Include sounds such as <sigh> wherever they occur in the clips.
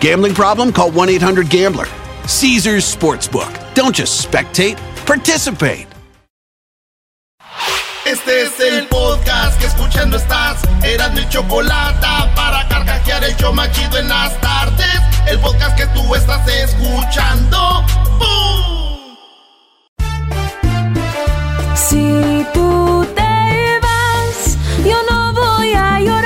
Gambling problem? Call 1 800 Gambler. Caesars Sportsbook. Don't just spectate, participate. Este es el podcast que escuchando estás. Eran mi chocolate para carcajear el yo machido en las tardes. El podcast que tú estás escuchando. ¡Bum! Si tú te vas, yo no voy a llorar.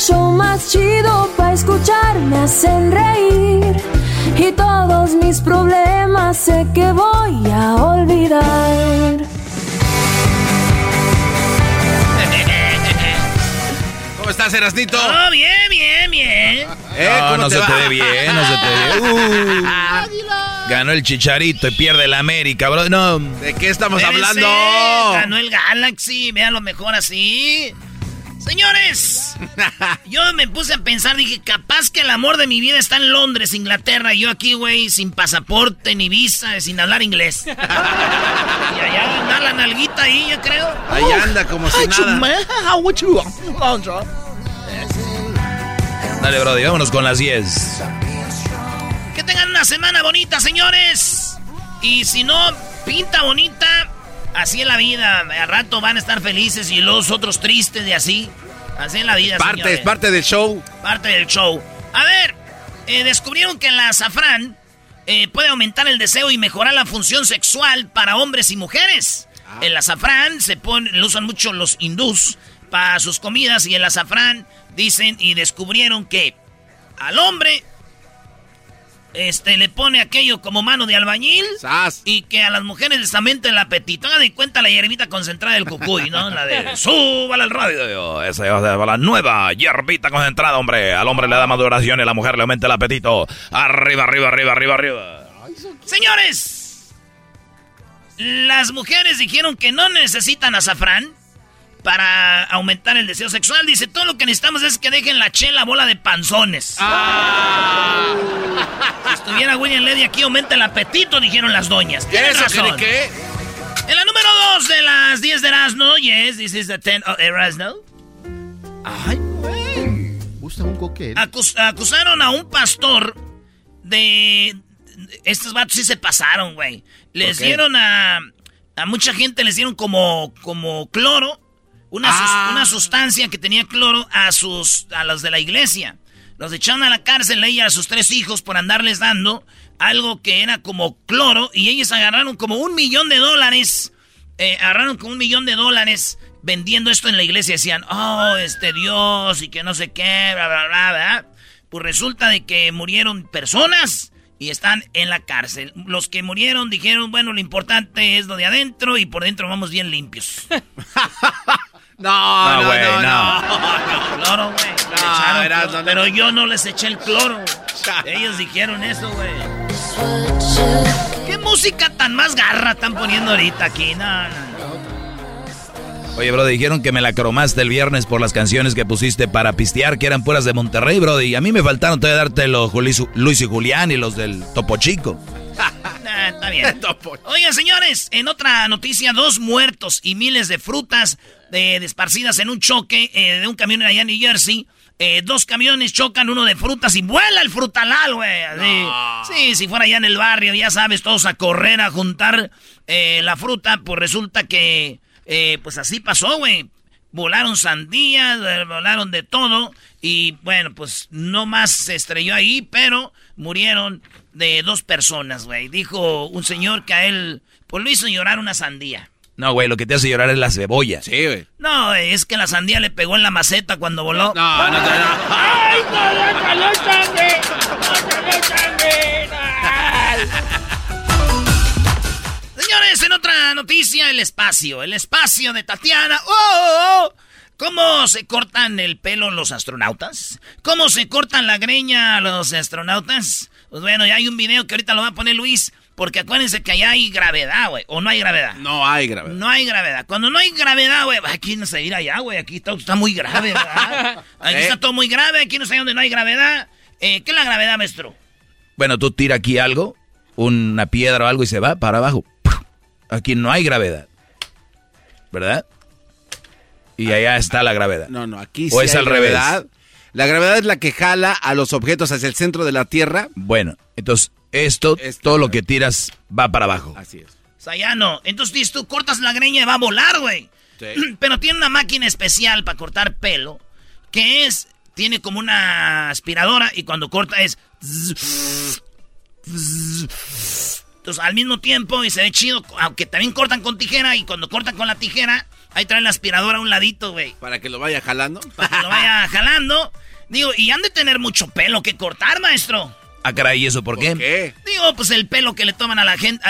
Show más chido para escuchar. Me hacen reír. Y todos mis problemas sé que voy a olvidar. ¿Cómo estás, Erasnito? Oh, bien, bien, bien. ¿Eh? No, ¿Cómo no te se va? te ve bien, no se te ve. Uh, ganó el chicharito y pierde el América, bro. No, ¿De qué estamos Debe hablando? ser, Ganó el Galaxy, vean lo mejor así. Señores, <laughs> yo me puse a pensar, dije, capaz que el amor de mi vida está en Londres, Inglaterra, y yo aquí, güey, sin pasaporte ni visa, sin hablar inglés. <laughs> y allá anda la nalguita ahí, yo creo. Ahí anda como si nada. dale, bro, vámonos con las 10. Que tengan una semana bonita, señores. Y si no, pinta bonita. Así es la vida. Al rato van a estar felices y los otros tristes y así. Así es la vida, Parte, señores. es parte del show. Parte del show. A ver, eh, descubrieron que el azafrán eh, puede aumentar el deseo y mejorar la función sexual para hombres y mujeres. El azafrán se pone, lo usan mucho los hindús para sus comidas y el azafrán dicen y descubrieron que al hombre este le pone aquello como mano de albañil Sas. y que a las mujeres les aumenta el apetito. Hagan de cuenta la hierbita concentrada del cucuy, ¿no? La de <laughs> súbala al radio. Esa es la nueva hierbita concentrada, hombre. Al hombre le da maduración y a la mujer le aumenta el apetito. Arriba, arriba, arriba, arriba, arriba. Señores, las mujeres dijeron que no necesitan azafrán para aumentar el deseo sexual. Dice, todo lo que necesitamos es que dejen la chela bola de panzones. Ah. Si estuviera William Ledy aquí, aumenta el apetito, dijeron las doñas. Tienen ¿Eso razón. qué? En la número 2 de las 10 de Erasmo, yes, this is the 10 of Erasmo. Ay, güey. Gusta un coquete. Acus- acusaron a un pastor de... Estos vatos sí se pasaron, güey. Les Ok. dieron a... A mucha gente les dieron como, como cloro. Una, sus- Ah. una sustancia que tenía cloro a sus... A los de la iglesia. Los echaron a la cárcel, ella a sus tres hijos por andarles dando algo que era como cloro. Y ellos agarraron como un millón de dólares. Eh, agarraron como un millón de dólares vendiendo esto en la iglesia. Decían, oh, este Dios y que no sé qué, bla, bla, bla, bla. Pues resulta de que murieron personas y están en la cárcel. Los que murieron dijeron, bueno, lo importante es lo de adentro y por dentro vamos bien limpios. <laughs> No, No, no, güey, no, no. no. Cloro, güey. No, cloro. no. Pero yo no les eché el cloro. Ellos dijeron eso, güey. ¿Qué música tan más garra están poniendo ahorita aquí? No, no, no. Oye, bro, dijeron que me la cromaste el viernes por las canciones que pusiste para pistear, que eran puras de Monterrey, bro. Y a mí me faltaron todavía darte los Luis, Luis y Julián y los del Topo Chico. <laughs> Nah, está bien. <laughs> Oigan, señores, en otra noticia, dos muertos y miles de frutas de, esparcidas en un choque eh, de un camión allá en New Jersey. Eh, dos camiones chocan, uno de frutas y vuela el frutalal, güey. Sí, si fuera allá en el barrio, ya sabes, todos a correr a juntar eh, la fruta, pues resulta que, pues así pasó, güey. Volaron sandías, volaron de todo y bueno, pues no más se estrelló ahí, pero murieron de dos personas, güey. Dijo un señor que a él, pues lo hizo llorar una sandía. No, güey, lo que te hace llorar es la cebolla. Sí, güey. No, es que la sandía le pegó en la maceta cuando voló. No, no, no. no. ¡Ay, no, no, sangre! ¡No, sangre! <laughs> Señores, en otra noticia, el espacio. El espacio de Tatiana. ¡Oh! oh, oh! ¿Cómo se cortan el pelo los astronautas? ¿Cómo se cortan la greña los astronautas? Pues bueno, ya hay un video que ahorita lo va a poner Luis porque acuérdense que allá hay gravedad, güey. ¿O no hay gravedad? No hay gravedad. No hay gravedad. Cuando no hay gravedad, güey, aquí no se ir allá, güey. Aquí está, muy grave, <laughs> ¿verdad? Aquí está todo muy grave. Aquí no sé dónde no hay gravedad. Eh, ¿Qué es la gravedad, maestro? Bueno, tú tira aquí algo, una piedra o algo y se va para abajo. Aquí no hay gravedad. ¿Verdad? Y allá está la gravedad. No, no, aquí sí ¿O es al gravedad. La gravedad es la que jala a los objetos hacia el centro de la Tierra. Bueno, entonces esto, todo lo que tiras va para abajo. Así es. Sayano, entonces tú cortas la greña y va a volar, güey. <clears throat> Pero tiene una máquina especial para cortar pelo, que es, tiene como una aspiradora y cuando corta es... Entonces al mismo tiempo y se ve chido, aunque también cortan con tijera y cuando cortan con la tijera, ahí traen la aspiradora a un ladito, güey. Para que lo vaya jalando. Para que lo vaya jalando. Digo, y han de tener mucho pelo que cortar, maestro. Ah, caray, ¿y eso por, qué? Digo, pues el pelo que le toman a la gente,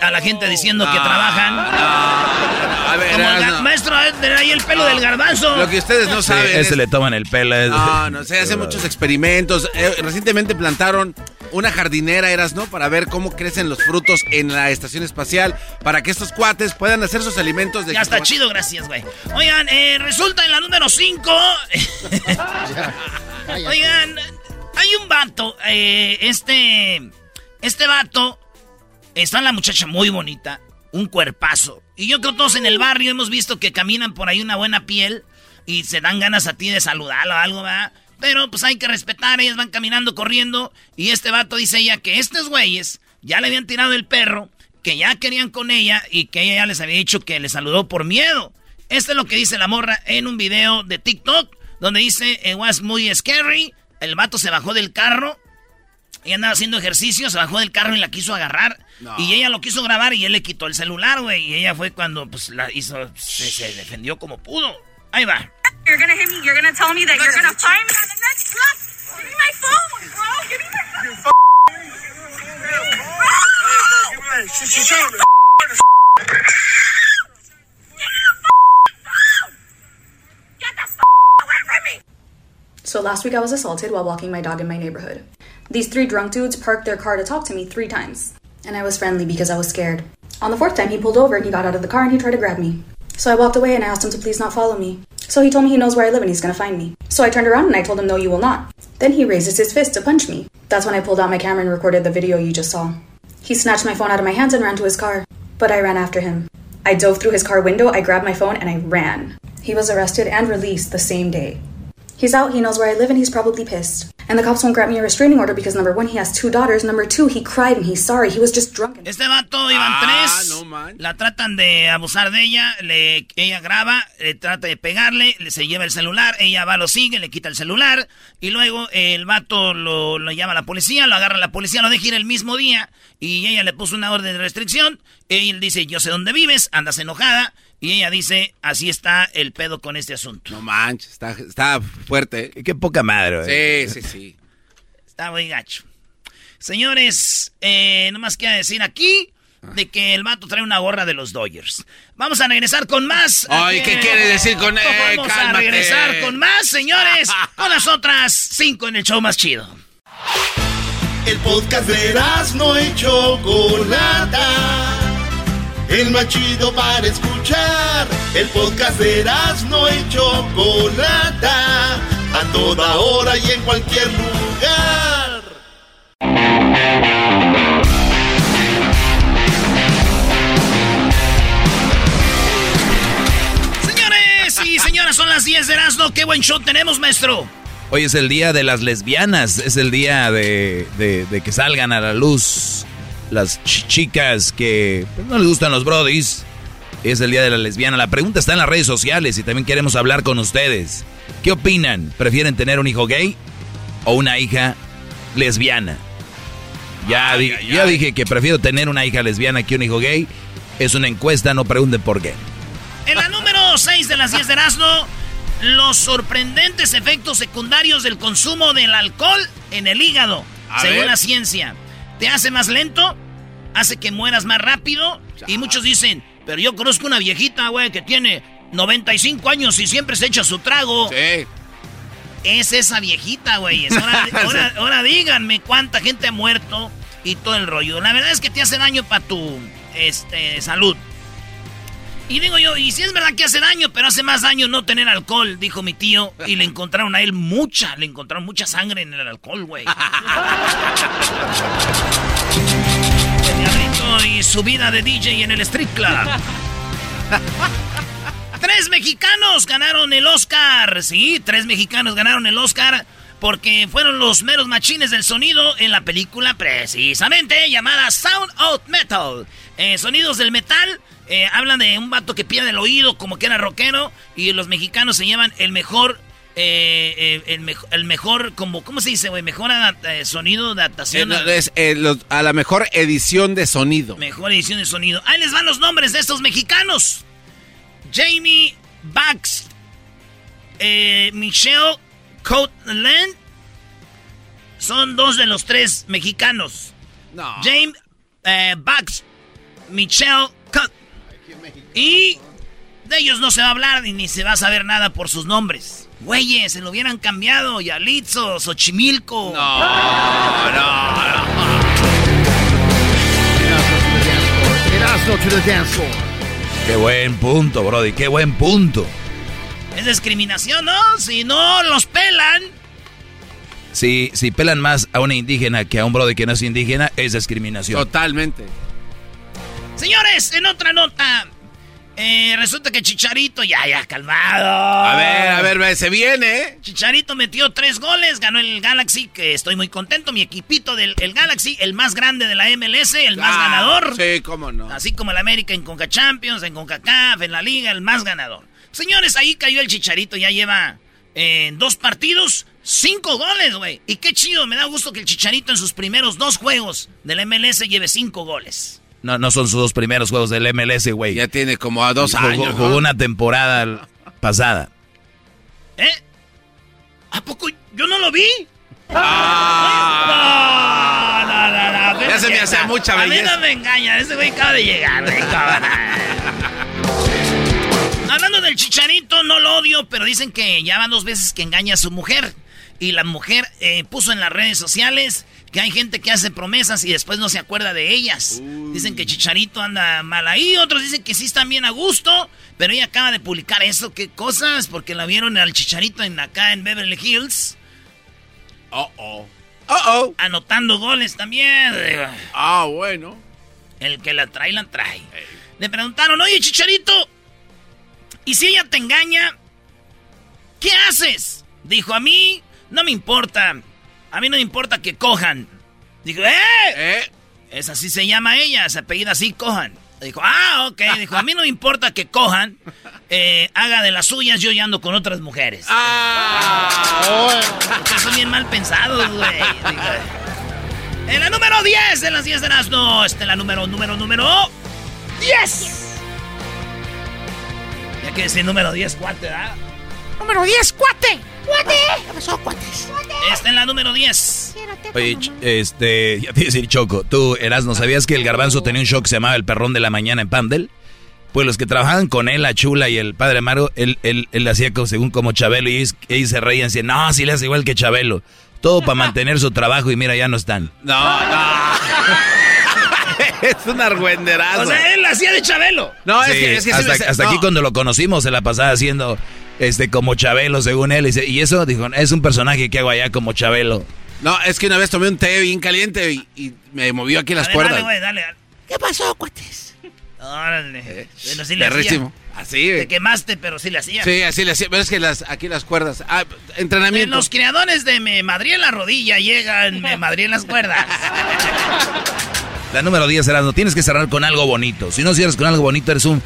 a, la gente diciendo que trabajan. a ver, Como el maestro, ahí el pelo del garbanzo. Lo que ustedes no saben. ese le toman el pelo. No, no, se hacen muchos experimentos. Eh, recientemente plantaron una jardinera, eras, ¿no? Para ver cómo crecen los frutos en la estación espacial. Para que estos cuates puedan hacer sus alimentos de. Ya está chido, gracias, güey. Oigan, eh, resulta en la número 5. <laughs> Oigan. Hay un vato, eh, este, este vato, está la muchacha muy bonita, un cuerpazo. Y yo creo todos en el barrio hemos visto que caminan por ahí una buena piel y se dan ganas a ti de saludarlo o algo, ¿verdad? Pero pues hay que respetar, ellas van caminando, corriendo. Y este vato dice ella que estos güeyes ya le habían tirado el perro, que ya querían con ella y que ella ya les había dicho que le saludó por miedo. Esto es lo que dice la morra en un video de TikTok, donde dice, it was muy scary, el vato se bajó del carro y andaba haciendo ejercicio, se bajó del carro y la quiso agarrar. Y ella lo quiso grabar y él le quitó el celular, güey. Y ella fue cuando pues la hizo, se, defendió como pudo. Ahí va. You're gonna hit me, you're gonna tell me that you're gonna find me on the next block. Give me my phone, bro. Give me my phone. So last week I was assaulted while walking my dog in my neighborhood. These three drunk dudes parked their car to talk to me three times, and I was friendly because I was scared. On the fourth time, he pulled over and he got out of the car and he tried to grab me. So I walked away and I asked him to please not follow me. So he told me he knows where I live and he's gonna find me. So I turned around and I told him, no, you will not. Then he raises his fist to punch me. That's when I pulled out my camera and recorded the video you just saw. He snatched my phone out of my hands and ran to his car. But I ran after him. I dove through his car window, I grabbed my phone, and I ran. He was arrested and released the same day. He's out, he knows where I live, and he's probably pissed. And the cops won't grant me a restraining order because number one, he has two daughters. Number two, he cried and he's sorry. He was just drunk. Este vato iban ah, tres. No man. La tratan de abusar de ella. Le, ella graba, le trata de pegarle, le, se lleva el celular. Ella va, lo sigue, le quita el celular. Y luego el vato lo, lo llama a la policía, lo agarra la policía, lo deja ir el mismo día. Y ella le puso una orden de restricción. Él dice: Yo sé dónde vives, andas enojada. Y ella dice, así está el pedo con este asunto. No manches, está, está fuerte. Qué poca madre. Sí, sí, sí. <laughs> Está muy gacho. Señores, eh, nomás quiero decir aquí de que el vato trae una gorra de los Dodgers. Vamos a regresar con más. Ay, ¿qué quiere decir con eh, Vamos a regresar con más, señores, con las otras cinco en el show más chido. El podcast de no hecho Chocolata el más chido para escuchar. El podcast de no y Chocolata, a toda hora y en cualquier lugar. Señores, 10 de Erasmo, qué buen show tenemos, maestro. Hoy es el día de las lesbianas, es el día de, que salgan a la luz las chicas que pues, no les gustan los brodis. Es el día de la lesbiana. La pregunta está en las redes sociales y también queremos hablar con ustedes. ¿Qué opinan? ¿Prefieren tener un hijo gay o una hija lesbiana? Ya, ya dije que prefiero tener una hija lesbiana que un hijo gay. Es una encuesta, no pregunten por qué. En la número 6 de las 10 de Erasmo, los sorprendentes efectos secundarios del consumo del alcohol en el hígado, según la ciencia. Te hace más lento, hace que mueras más rápido. Y muchos dicen, pero yo conozco una viejita, güey, que tiene 95 años y siempre se echa su trago. Sí. Es esa viejita, güey. Ahora, ahora, <laughs> díganme cuánta gente ha muerto y todo el rollo. La verdad es que te hace daño para tu este, salud. Y digo yo, y si es verdad que hace daño, pero hace más daño no tener alcohol, dijo mi tío. Y le encontraron a él mucha, le encontraron mucha sangre en el alcohol, güey. <laughs> y su vida de DJ en el street club. <laughs> tres mexicanos ganaron el Oscar. Sí, tres mexicanos ganaron el Oscar porque fueron los meros machines del sonido en la película precisamente llamada Sound Out Metal. Eh, sonidos del metal eh, hablan de un vato que pierde el oído como que era rockero y los mexicanos se llevan el mejor eh, el, mejor, como, ¿cómo se dice, güey? Mejor sonido de adaptación. a la mejor edición de sonido. Mejor edición de sonido. Ahí les van los nombres de estos mexicanos. Jamie Bax, Michelle Coatland, son dos de los tres mexicanos. No. James Bax, Michelle Cut. Y de ellos no se va a hablar ni se va a saber nada por sus nombres. Güeyes, se lo hubieran cambiado. Yalitzo, Xochimilco. No, no, no. Qué buen punto, Brody, qué buen punto. Es discriminación, ¿no? Si no los pelan. Si, si pelan más a una indígena que a un Brody que no es indígena, es discriminación. Totalmente. Señores, en otra nota, eh, resulta que Chicharito, ya, ya, calmado. A ver, a ver, se viene. ¿eh? Chicharito metió tres goles, ganó el Galaxy, que estoy muy contento. Mi equipito del Galaxy, el más grande de la MLS, el más ah, ganador. Sí, cómo no. Así como el América en Conca Champions, en CONCACAF, en la Liga, el más ganador. Señores, ahí cayó el Chicharito, ya lleva eh, dos partidos, cinco goles, güey. Y qué chido, me da gusto que el Chicharito en sus primeros dos juegos del MLS lleve cinco goles. No, no son sus dos primeros juegos del MLS, güey. Ya tiene como a dos años. Jugó una temporada pasada. ¿Eh? ¿A poco yo no lo vi? Ah. No, no, no, ya se me hace mucha belleza. A mí no me engaña, ese güey acaba de llegar, Hablando del chicharito, no lo odio, pero dicen que ya van dos veces que engaña a su mujer. Y la mujer eh, puso en las redes sociales que hay gente que hace promesas y después no se acuerda de ellas. Dicen que Chicharito anda mal ahí, otros dicen que sí están bien a gusto, pero ella acaba de publicar eso, qué cosas, porque la vieron al Chicharito en acá en Beverly Hills. Oh, oh. Oh, oh. Anotando goles también. Ah, bueno. El que la trae, la trae. Le preguntaron, oye, Chicharito, ¿y si ella te engaña? ¿Qué haces? Dijo, a mí no me importa. A mí no me importa que cojan. Dijo, ¡eh! ¿Eh? Es así se llama ella, se apellida así, cojan. Dijo, ah, ok. Dijo, a mí no me importa que cojan, eh, haga de las suyas, yo ya ando con otras mujeres. Ah, son bien mal pensados, güey. En la número 10 de las 10 de las no, este la número, número, número 10. Ya que decir número 10, cuate, ¿verdad? Número 10, cuate. ¡Cuate! ¿Qué pasó, cuates? Está en la número 10. Oye, este, ya te decir Choco, tú, ¿no ¿sabías que el garbanzo tenía un show que se llamaba El Perrón de la Mañana en Pandel? Pues los que trabajaban con él, la chula y el padre Mario, él, él, él hacía como, según como Chabelo y ellos, se reían, decían, no, si le hace igual que Chabelo. Todo para mantener su trabajo y mira, ya no están. No, no. <laughs> <laughs> es un argüenderazo. O sea, él hacía de Chabelo. No, es que, es que hasta, hasta aquí cuando lo conocimos se la pasaba haciendo este como Chabelo, según él. Y, eso, dijo, es un personaje que hago allá como Chabelo. No, es que una vez tomé un té bien caliente y, me movió aquí las cuerdas. Dale, dale, ¿Qué pasó, cuates? Órale. Eh, bueno, sí le perrísimo. hacía. Así, Te quemaste, pero sí le hacía. Sí, así le hacía. Pero es que las, aquí las cuerdas. Ah, entrenamiento. En los creadores de Me Madrid en la rodilla llegan Me Madrid en las cuerdas. <laughs> La número 10 será, no tienes que cerrar con algo bonito. Si no cierras con algo bonito, eres un.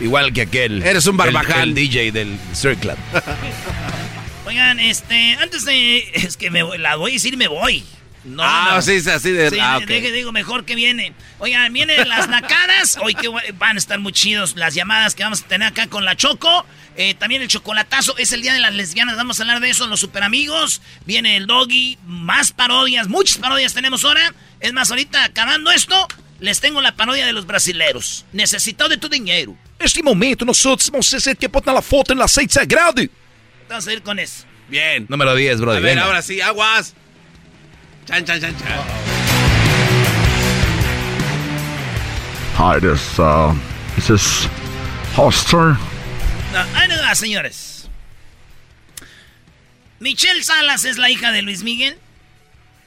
Igual que aquel. Eres un barbaján. El, el DJ del Street Club. <laughs> Oigan, este, antes de. Es que me la voy a decir, me voy. No, ah, no. sí, es así de. Sí, ah, de- digo, mejor que viene. Oigan, vienen las nacadas. Hoy que van a estar muy chidos las llamadas que vamos a tener acá con la Choco. Eh, también el chocolatazo. Es el día de las lesbianas. Vamos a hablar de eso en los super amigos. Viene el doggy. Más parodias. Muchas parodias tenemos ahora. Es más, ahorita acabando esto, les tengo la parodia de los brasileros. Necesitado de tu dinero. Neste momento, nós vamos fazer que botar na foto no aceite sagrado. Vamos a ir con eso. Bien. Número 10, A brother. ver, venga. ahora sí, aguas. Chan, chan, chan, chan. Hi, this uh, is this Hoster. No, ahí no va, señores. Michelle Salas es la hija de Luis Miguel.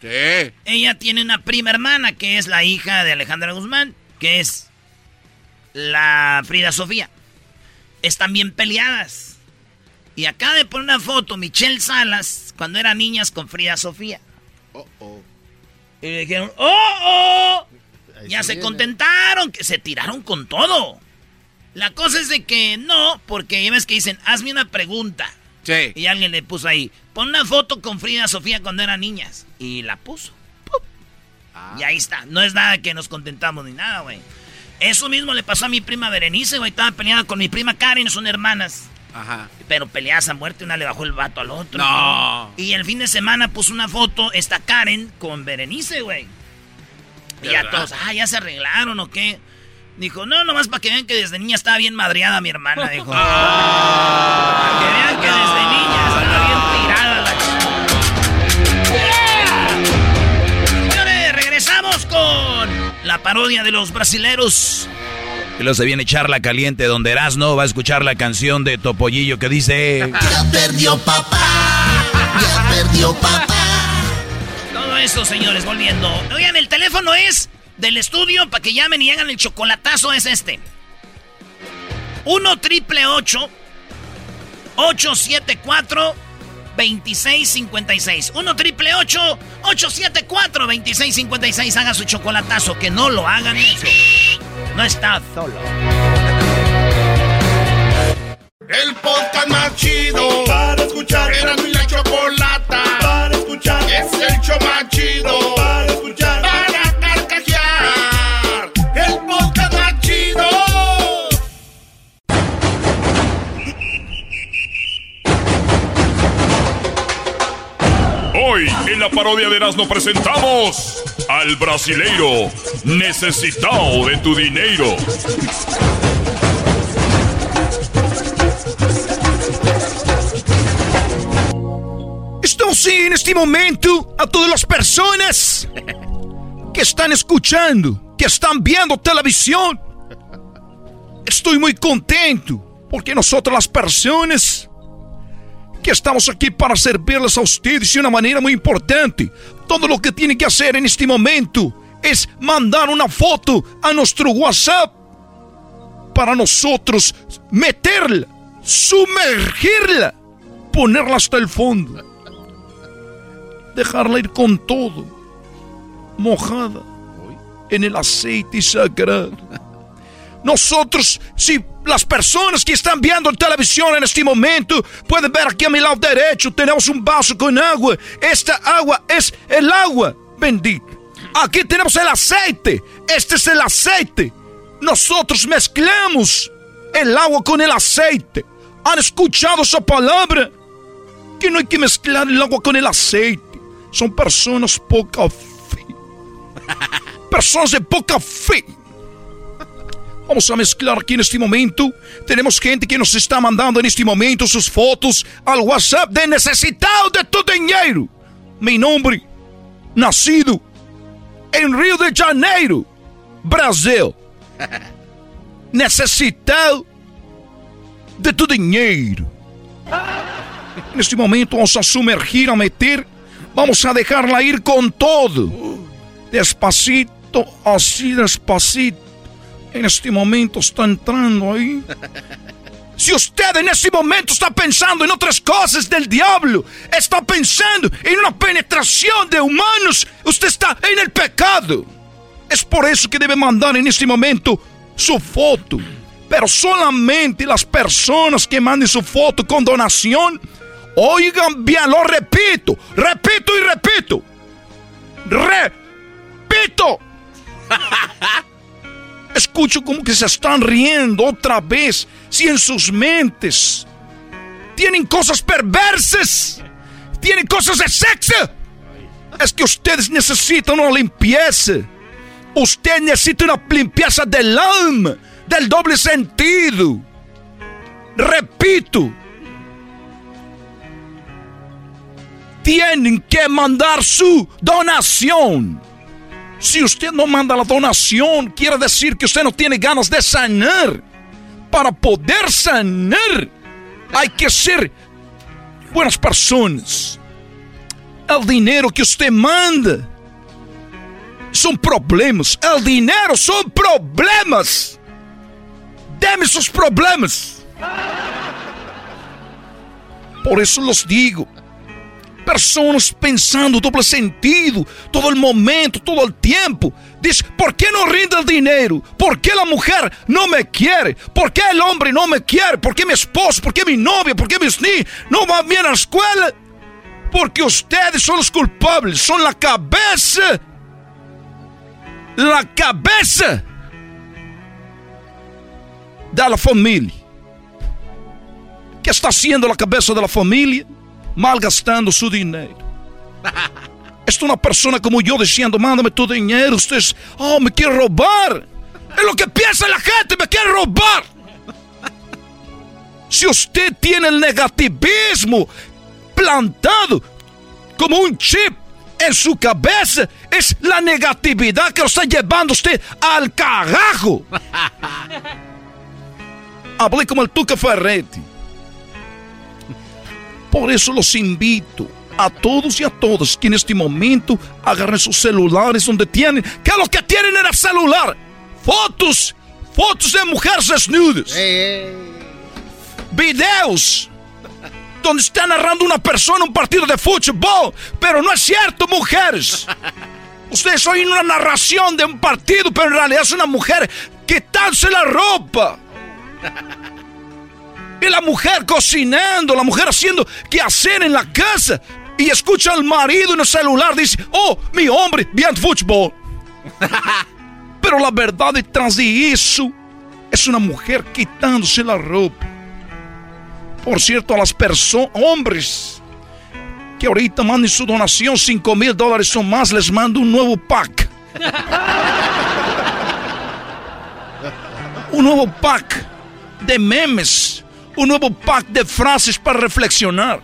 Sí. Ella tiene una prima hermana que es la hija de Alejandra Guzmán, que es la Frida Sofía. Están bien peleadas. Y acaba de poner una foto Michelle Salas cuando eran niñas con Frida Sofía. Y le dijeron, ¡oh, oh! Ya se contentaron, que se tiraron con todo. La cosa es de que no, porque ya ves que dicen, hazme una pregunta. Sí. Y alguien le puso ahí, pon una foto con Frida Sofía cuando eran niñas. Y la puso. ¡Pum! Y ahí está. No es nada que nos contentamos ni nada, güey. Eso mismo le pasó a mi prima Berenice, güey. Estaba peleada con mi prima Karen, son hermanas. Ajá. Pero peleadas a muerte, una le bajó el vato al otro. No. Y el fin de semana puso una foto, esta Karen, con Berenice, güey. Y ¿De ya verdad? todos, ah, ya se arreglaron o qué. Dijo, no, nomás para que vean que desde niña estaba bien madreada mi hermana, dijo. Para que vean que desde niña parodia de los brasileros. Y luego se viene charla caliente donde Erasno va a escuchar la canción de Topollillo que dice... Ya perdió papá, ya perdió papá. Todo eso, señores, volviendo. Oigan, el teléfono es del estudio para que llamen y hagan el chocolatazo, es este. 1 triple 874 2656. 1 triple 874 2656. Haga su chocolatazo, que no lo hagan eso. No está solo. El podcast más chido para escuchar. Era mi la chocolata para escuchar. Es el show más la parodia de Erasmo presentamos al brasileiro necesitado de tu dinero. Estou sim neste momento a todas as pessoas que estão escutando, que estão vendo televisão. Estou muito contente porque nós as pessoas que estamos aqui para servirles a ustedes de uma maneira muito importante. Todo o que tem que fazer neste momento é mandar uma foto a nosso WhatsApp para nosotros meterla, sumergirla, ponerla hasta el fondo, dejarla ir con todo, mojada en el aceite sagrado. Nosotros, si las personas que están viendo en televisión en este momento pueden ver aquí a mi lado derecho, tenemos un vaso con agua. Esta agua es el agua bendita. Aquí tenemos el aceite. Este es el aceite. Nosotros mezclamos el agua con el aceite. ¿Han escuchado esa palabra? Que no hay que mezclar el agua con el aceite. Son personas poca fe. <laughs> Personas de poca fe. Vamos a mezclar aquí en este momento. Tenemos gente que nos está mandando en este momento sus fotos al WhatsApp de necesitado de tu dinero. Mi nombre, nacido en Río de Janeiro, Brasil. <laughs> Necesitado de tu dinheiro. Neste momento vamos a sumergir, a meter, vamos a dejarla ir con todo. Despacito, así despacito. En este momento está entrando ahí. Si usted en este momento está pensando en otras cosas del diablo, está pensando en una penetración de humanos, usted está en el pecado. Es por eso que debe mandar en este momento su foto. Pero solamente las personas que manden su foto con donación, oigan bien, lo repito, repito y repito. Repito. <laughs> Escucho como que se están riendo otra vez. Si en sus mentes tienen cosas perversas, tienen cosas de sexo, es que ustedes necesitan una limpieza. Usted necesita una limpieza del alma, del doble sentido. Repito, tienen que mandar su donación. Si usted no manda la donación, quiere decir que usted no tiene ganas de sanar. Para poder sanar, hay que ser buenas personas. El dinero que usted manda son problemas. El dinero son problemas. Deme sus problemas. Por eso los digo personas pensando doble sentido todo el momento, todo el tiempo. Dice, ¿por qué no rinde el dinero? ¿Por qué la mujer no me quiere? ¿Por qué el hombre no me quiere? ¿Por qué mi esposo? ¿Por qué mi novia? ¿Por qué mis niños no van bien a la escuela? Porque ustedes son los culpables, son la cabeza. La cabeza de la familia. ¿Qué está haciendo la cabeza de la familia? Malgastando su dinero. <laughs> Es una persona como yo diciendo, mándame tu dinero, ustedes, oh, me quiere robar. Es lo que piensa la gente, me quiere robar. Si usted tiene el negativismo plantado como un chip en su cabeza, es la negatividad que lo está llevando usted al carajo. <laughs> Hablé como el Tuca Ferretti. Por eso los invito a todos y a todas que en este momento agarren sus celulares donde tienen, que lo que tienen en el celular, fotos, fotos de mujeres desnudas, videos donde está narrando una persona un partido de fútbol, pero no es cierto, mujeres. <laughs> Ustedes oyen una narración de un partido, pero en realidad es una mujer quitándose la ropa. <laughs> La mujer cocinando, la mujer haciendo qué hacer en la casa. Y escucha al marido en el celular, dice, oh, mi hombre, bien fútbol. <laughs> Pero la verdad detrás de eso es una mujer quitándose la ropa. Por cierto, a las personas, hombres, que ahorita manden su donación, 5 mil dólares o más, les mando un nuevo pack. <laughs> un nuevo pack de memes un nuevo pack de frases para reflexionar.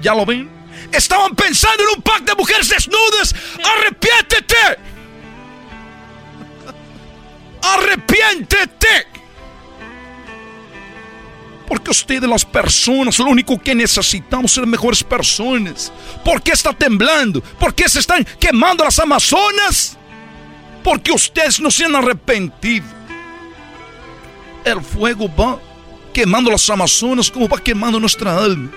¿Ya lo ven? Estaban pensando en un pack de mujeres desnudas. ¡Arrepiéntete! ¡Arrepiéntete! Porque ustedes las personas, lo único que necesitamos ser mejores personas. ¿Por qué está temblando? ¿Por qué se están quemando las Amazonas? Porque ustedes no se han arrepentido. El fuego va quemando las Amazonas, como va quemando nuestra alma.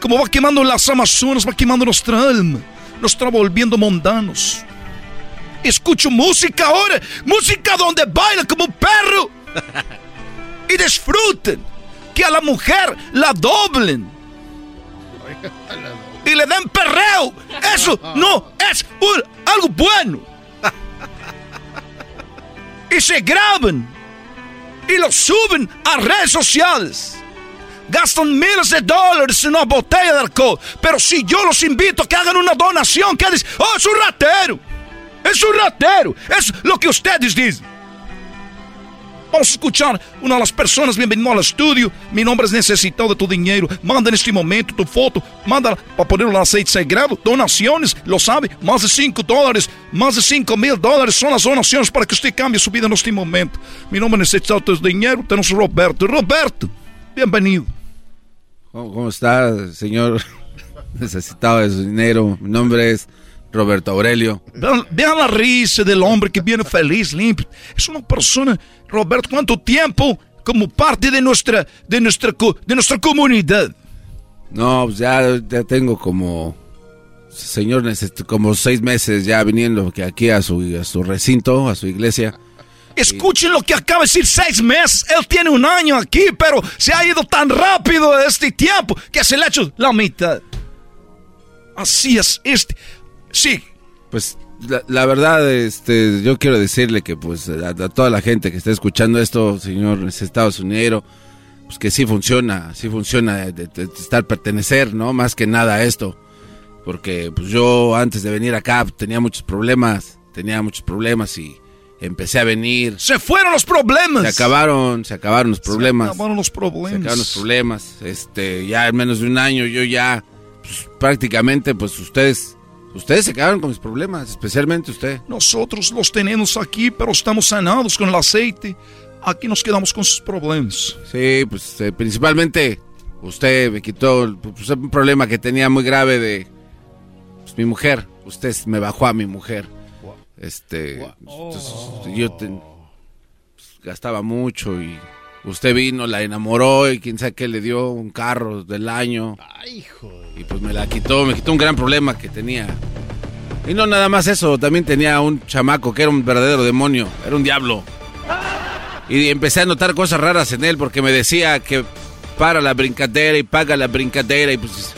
Como va quemando las Amazonas, va quemando nuestra alma. Nos está volviendo mundanos. Escucho música ahora, música donde bailan como un perro. Y disfruten. Que a la mujer la doblen. Y le den perreo. Eso no es algo bueno. Y se graben y lo suben a redes sociales. Gastan miles de dólares en una botella de alcohol. Pero si yo los invito a que hagan una donación, que dicen, oh, es un ratero. Es un ratero. Es lo que ustedes dicen. Vamos a escuchar una de las personas. Bienvenido al estudio. Mi nombre es Necesitado de tu dinero. Manda en este momento tu foto. Manda para ponerlo en aceite sagrado. Donaciones, lo sabe. Más de 5 dólares, más de 5 mil dólares son las donaciones para que usted cambie su vida en este momento. Mi nombre es Necesitado de tu dinero. Tenemos Roberto. Roberto, bienvenido. ¿Cómo, está, señor? <laughs> Necesitado de su dinero. Mi nombre es Roberto Aurelio. Vean, vean la risa del hombre que viene feliz, limpio. Es una persona, Roberto, ¿cuánto tiempo como parte de nuestra, de nuestra, de nuestra comunidad? No, pues ya, ya tengo como, señor, como seis meses ya viniendo aquí a su, a su recinto, a su iglesia. Escuchen lo que acaba de decir seis meses. Él tiene un año aquí, pero se ha ido tan rápido este tiempo que se le ha hecho la mitad. Así es, este. Sí. Pues la, la verdad, este, yo quiero decirle que pues a, a toda la gente que está escuchando esto, señor Estados Unidos, pues que sí funciona, sí funciona de, de- de estar pertenecer, ¿no? Más que nada a esto. Porque pues yo antes de venir acá tenía muchos problemas, tenía muchos problemas y empecé a venir. Se fueron los problemas. Se acabaron, se acabaron los problemas. Se acabaron los problemas. Se acabaron los problemas. Este, ya en menos de un año yo ya pues, prácticamente pues ustedes ustedes se quedaron con mis problemas, especialmente usted. Nosotros los tenemos aquí, pero estamos sanados con el aceite. Aquí nos quedamos con sus problemas. Sí, pues eh, principalmente usted me quitó pues, un problema que tenía muy grave de pues, mi mujer. Usted me bajó a mi mujer. Este, entonces, yo te- pues, gastaba mucho y usted vino, la enamoró y quién sabe qué le dio un carro del año. Y pues me la quitó, me quitó un gran problema que tenía. Y no nada más eso, también tenía un chamaco que era un verdadero demonio, era un diablo. Y empecé a notar cosas raras en él porque me decía que para la brincadera y paga la brincadera y pues,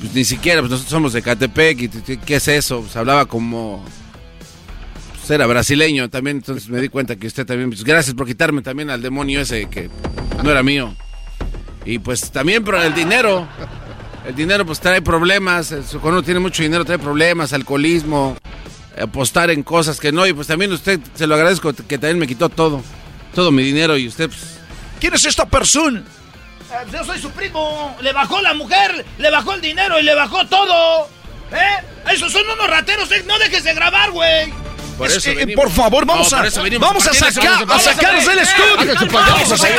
pues ni siquiera, pues nosotros somos de Catepec y ¿qué es eso? Pues hablaba como... Era brasileño también, entonces me di cuenta que usted también... Pues gracias por quitarme también al demonio ese que no era mío. Y pues también por el dinero. El dinero pues trae problemas, cuando uno tiene mucho dinero trae problemas, alcoholismo, apostar en cosas que no, y pues también usted, se lo agradezco que también me quitó todo, todo mi dinero y usted pues... ¿Quién es esta persona? Eh, Yo soy su primo. Le bajó la mujer, le bajó el dinero y le bajó todo. ¿Eh? Esos son unos rateros. eh, No dejes de grabar, güey. Por Es- eso eh, por favor, vamos No, a, vamos a ¿Por qué no sacar, hacemos eso? a sacarlos del estudio. Vamos a sacar.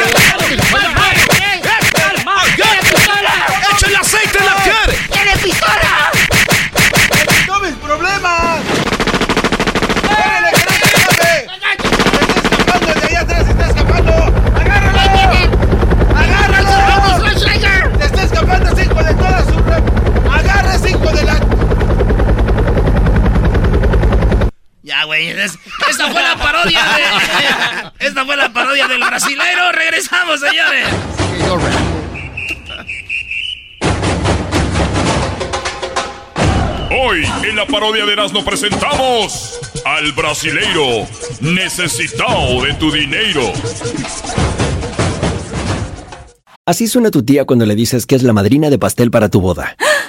¡Echa el aceite en la cara! ¡Tiene pistola! ¡No mis problemas! ¡Córrele, que no se escape! ¡Está escapando de allá atrás! ¡Está escapando! ¡Agárralo! ¡Agárralo! ¡Te está escapando ese hijo de toda su... re- ¡Agarra ese hijo de la... Ya, güey. es- esta fue la parodia de. Esta fue la parodia del brasilero. Regresamos, señores. Hoy en la parodia de Erasmo presentamos al brasileiro necesitado de tu dinero. Así suena tu tía cuando le dices que es la madrina de pastel para tu boda.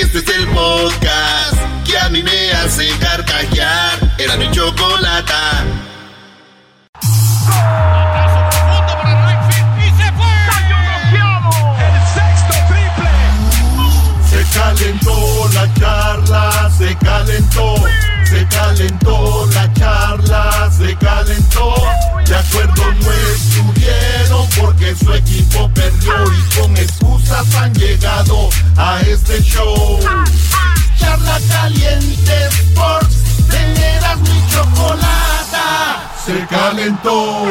Este es el podcast que a mí me hace carcajear. Era mi chocolata. Se calentó, la charla se calentó. Se calentó, la charla se calentó. De acuerdo no estuvieron porque su equipo perdió y con excusas han llegado a este show. Charla caliente Sports, teneras mi chocolata. Se calentó.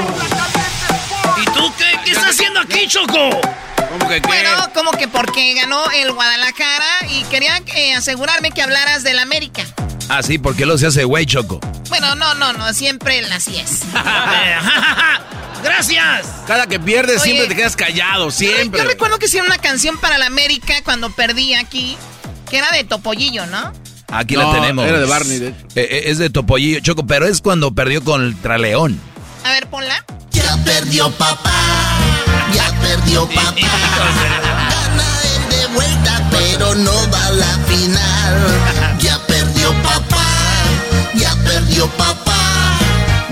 ¿Y tú qué, qué estás haciendo aquí, Choco? ¿Cómo que qué? Bueno, como que porque ganó el Guadalajara y quería eh, asegurarme que hablaras del América. Ah, sí, porque lo se hace güey, Choco. Bueno, no, no, no, siempre así es. <laughs> ¡Gracias! Cada que pierdes Oye. siempre te quedas callado, siempre. Yo recuerdo que hicieron una canción para la América cuando perdí aquí, que era de Topollillo, ¿no? Aquí No, la tenemos. era de Barney, de hecho. Eh, eh, es de Topollillo, Choco, pero es cuando perdió contra León. A ver, ponla. Ya perdió papá, ya perdió <laughs> papá. Gana él de vuelta, pero no va a la final. Ya perdió papá, ya perdió papá.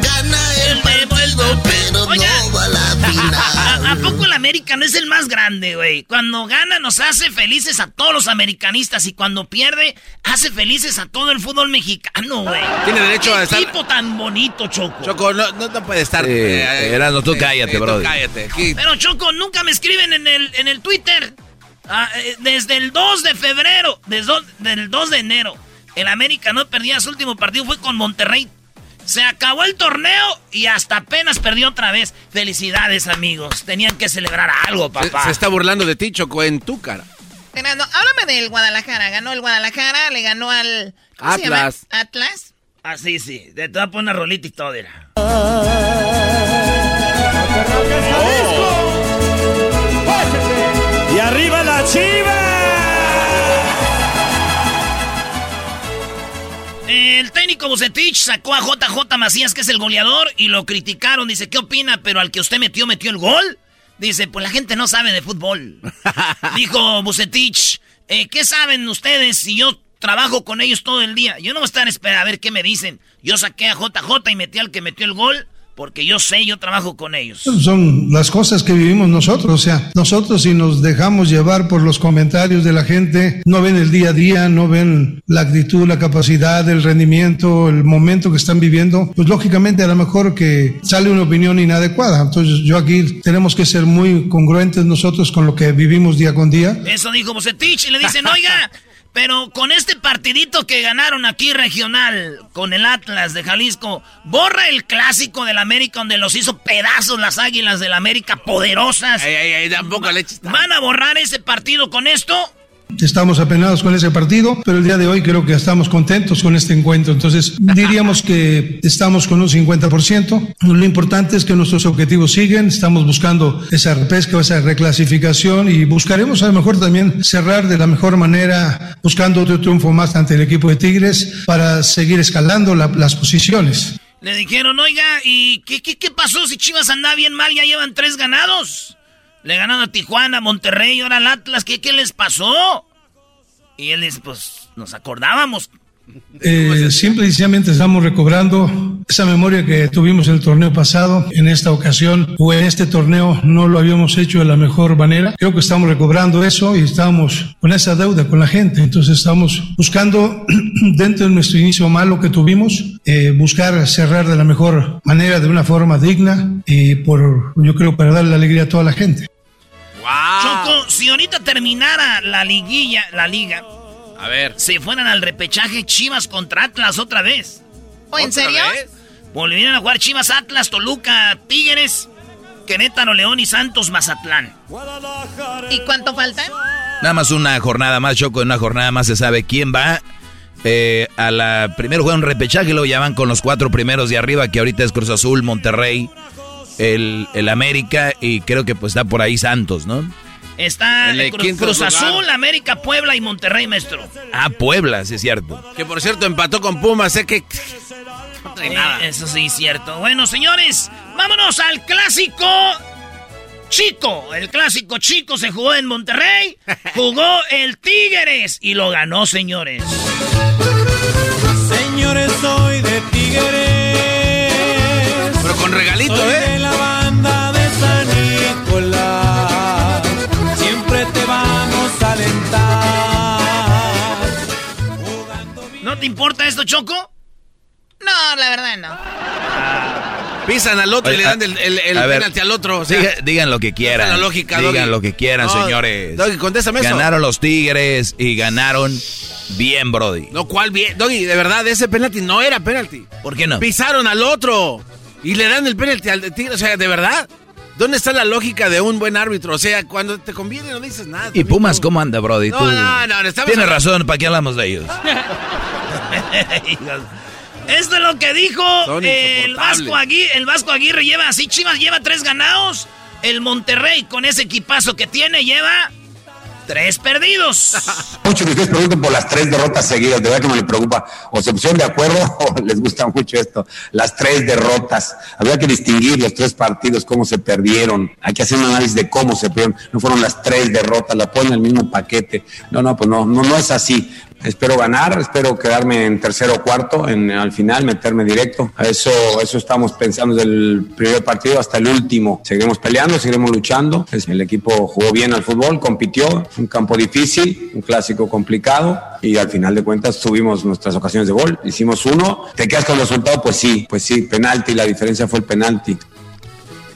Gana el partido, pero no va a la <laughs> ¿A, final. a poco el América no es el más grande, güey? Cuando gana nos hace felices a todos los americanistas y cuando pierde hace felices a todo el fútbol mexicano, güey. Tiene derecho ¿Qué a estar- tipo tan bonito, Choco. Choco, no, no, no puede estar. Eh, Erasmo, tú cállate, tú brother. cállate. Aquí. Pero Choco, nunca me escriben en el, en el Twitter. Ah, eh, desde el 2 de febrero, desde del 2 de enero, el América no perdía su último partido, fue con Monterrey. Se acabó el torneo y hasta apenas perdió otra vez. Felicidades, amigos. Tenían que celebrar algo, papá. se está burlando de ti, Choco, en tu cara. Fernando, háblame del Guadalajara. Ganó el Guadalajara, le ganó al... ¿cómo se llama? Atlas. Atlas. Ah, sí, sí. A poner una rolita y todo, era. Y arriba la chiva. El técnico Bucetich sacó a JJ Macías, que es el goleador, y lo criticaron. Dice, ¿qué opina? Pero al que usted metió, metió el gol. Dice, pues la gente no sabe de fútbol. <laughs> Dijo Bucetich, eh, ¿qué saben ustedes si yo trabajo con ellos todo el día? Yo no voy a estar esperando a ver qué me dicen. Yo saqué a JJ y metí al que metió el gol, porque yo sé, yo trabajo con ellos. Son las cosas que vivimos nosotros, o sea, nosotros si nos dejamos llevar por los comentarios de la gente, no ven el día a día, no ven la actitud, la capacidad, el rendimiento, el momento que están viviendo, pues lógicamente a lo mejor que sale una opinión inadecuada. Entonces yo aquí tenemos que ser muy congruentes nosotros con lo que vivimos día con día. Eso dijo Bucetich y le dicen, oiga, <laughs> pero con este partidito que ganaron aquí regional con el Atlas de Jalisco, borra el clásico del América donde los hizo pedazos las águilas del América poderosas. Ay, ay, ay, tampoco le eches ¿Van a borrar ese partido con esto? Estamos apenados con ese partido, pero el día de hoy creo que estamos contentos con este encuentro. Entonces, diríamos que estamos con un 50%. Lo importante es que nuestros objetivos siguen. Estamos buscando esa repesca, esa reclasificación y buscaremos a lo mejor también cerrar de la mejor manera, buscando otro triunfo más ante el equipo de Tigres para seguir escalando la- las posiciones. Le dijeron, oiga, ¿y qué, qué, qué pasó si Chivas anda bien mal? Ya llevan tres ganados. Le ganaron a Tijuana, Monterrey, ahora al Atlas. ¿Qué, qué les pasó? Y él dice, pues nos acordábamos. Eh, simple y sencillamente estamos recobrando esa memoria que tuvimos el torneo pasado. En esta ocasión o en este torneo no lo habíamos hecho de la mejor manera. Creo que estamos recobrando eso y estamos con esa deuda con la gente. Entonces estamos buscando <clears throat> dentro de nuestro inicio malo que tuvimos, eh, buscar cerrar de la mejor manera, de una forma digna y por, yo creo, para darle alegría a toda la gente. Choco, si ahorita terminara la liguilla, la liga, A ver. se fueran al repechaje Chivas contra Atlas otra vez. ¿O en ¿Otra serio? vez? Volvieran a jugar Chivas, Atlas, Toluca, Tigres, Querétaro, León y Santos, Mazatlán. ¿Y cuánto falta? Nada más una jornada más, Choco, en una jornada más se sabe quién va eh, a la... Primero juega un repechaje, luego ya van con los cuatro primeros de arriba, que ahorita es Cruz Azul, Monterrey, el, el América y creo que pues está por ahí Santos, ¿no? Está el Cruz. Azul, América, Puebla y Monterrey, maestro. Ah, Puebla, sí es cierto. Que por cierto empató con Pumas, sé que... No trae Eh, nada. Eso sí, cierto. Bueno, señores, vámonos al clásico chico. El clásico chico se jugó en Monterrey. Jugó el Tigres y lo ganó. Señores, te importa esto, Choco? No, la verdad no. Pisan al otro y le dan a- el, el, el a ver, penalti al otro. O sea, Diga- digan lo que quieran. la lógica, digan Doggy. lo que quieran, No, señores. Doggy, contéstame eso. Ganaron los Tigres y ganaron bien, Brody. No, ¿cuál bien? Doggy, de verdad, ese penalti no era penalti. ¿Por qué no? Pisaron al otro y le dan el penalti al tigre. O sea, de verdad. ¿Dónde está la lógica de un buen árbitro? O sea, cuando te conviene no dices nada. ¿Y Pumas cómo anda, Brody? No, Tú- no, no, Tienes hablando- razón, ¿para qué hablamos de ellos? <laughs> <laughs> Esto es lo que dijo el. Vasco Aguirre. El Vasco Aguirre lleva así, Chivas lleva tres ganados. El Monterrey con ese equipazo que tiene lleva tres perdidos. <laughs> Mucho que ustedes pregunten por las tres derrotas seguidas, de verdad que me le preocupa. O se pusieron de acuerdo <laughs> o les gusta mucho esto. Las tres derrotas. Habría que distinguir los tres partidos, cómo se perdieron. Hay que hacer un análisis de cómo se perdieron. No fueron las tres derrotas, la ponen en el mismo paquete. No, no, pues no, no, no es así. Espero ganar, espero quedarme en tercero o cuarto, en, al final meterme directo. A Eso, eso estamos pensando desde el primer partido hasta el último. Seguiremos peleando, seguiremos luchando. El equipo jugó bien al fútbol, compitió, un campo difícil, un clásico complicado y al final de cuentas tuvimos nuestras ocasiones de gol. Hicimos uno. ¿Te quedas con el resultado? Pues sí, pues sí, penalti, la diferencia fue el penalti.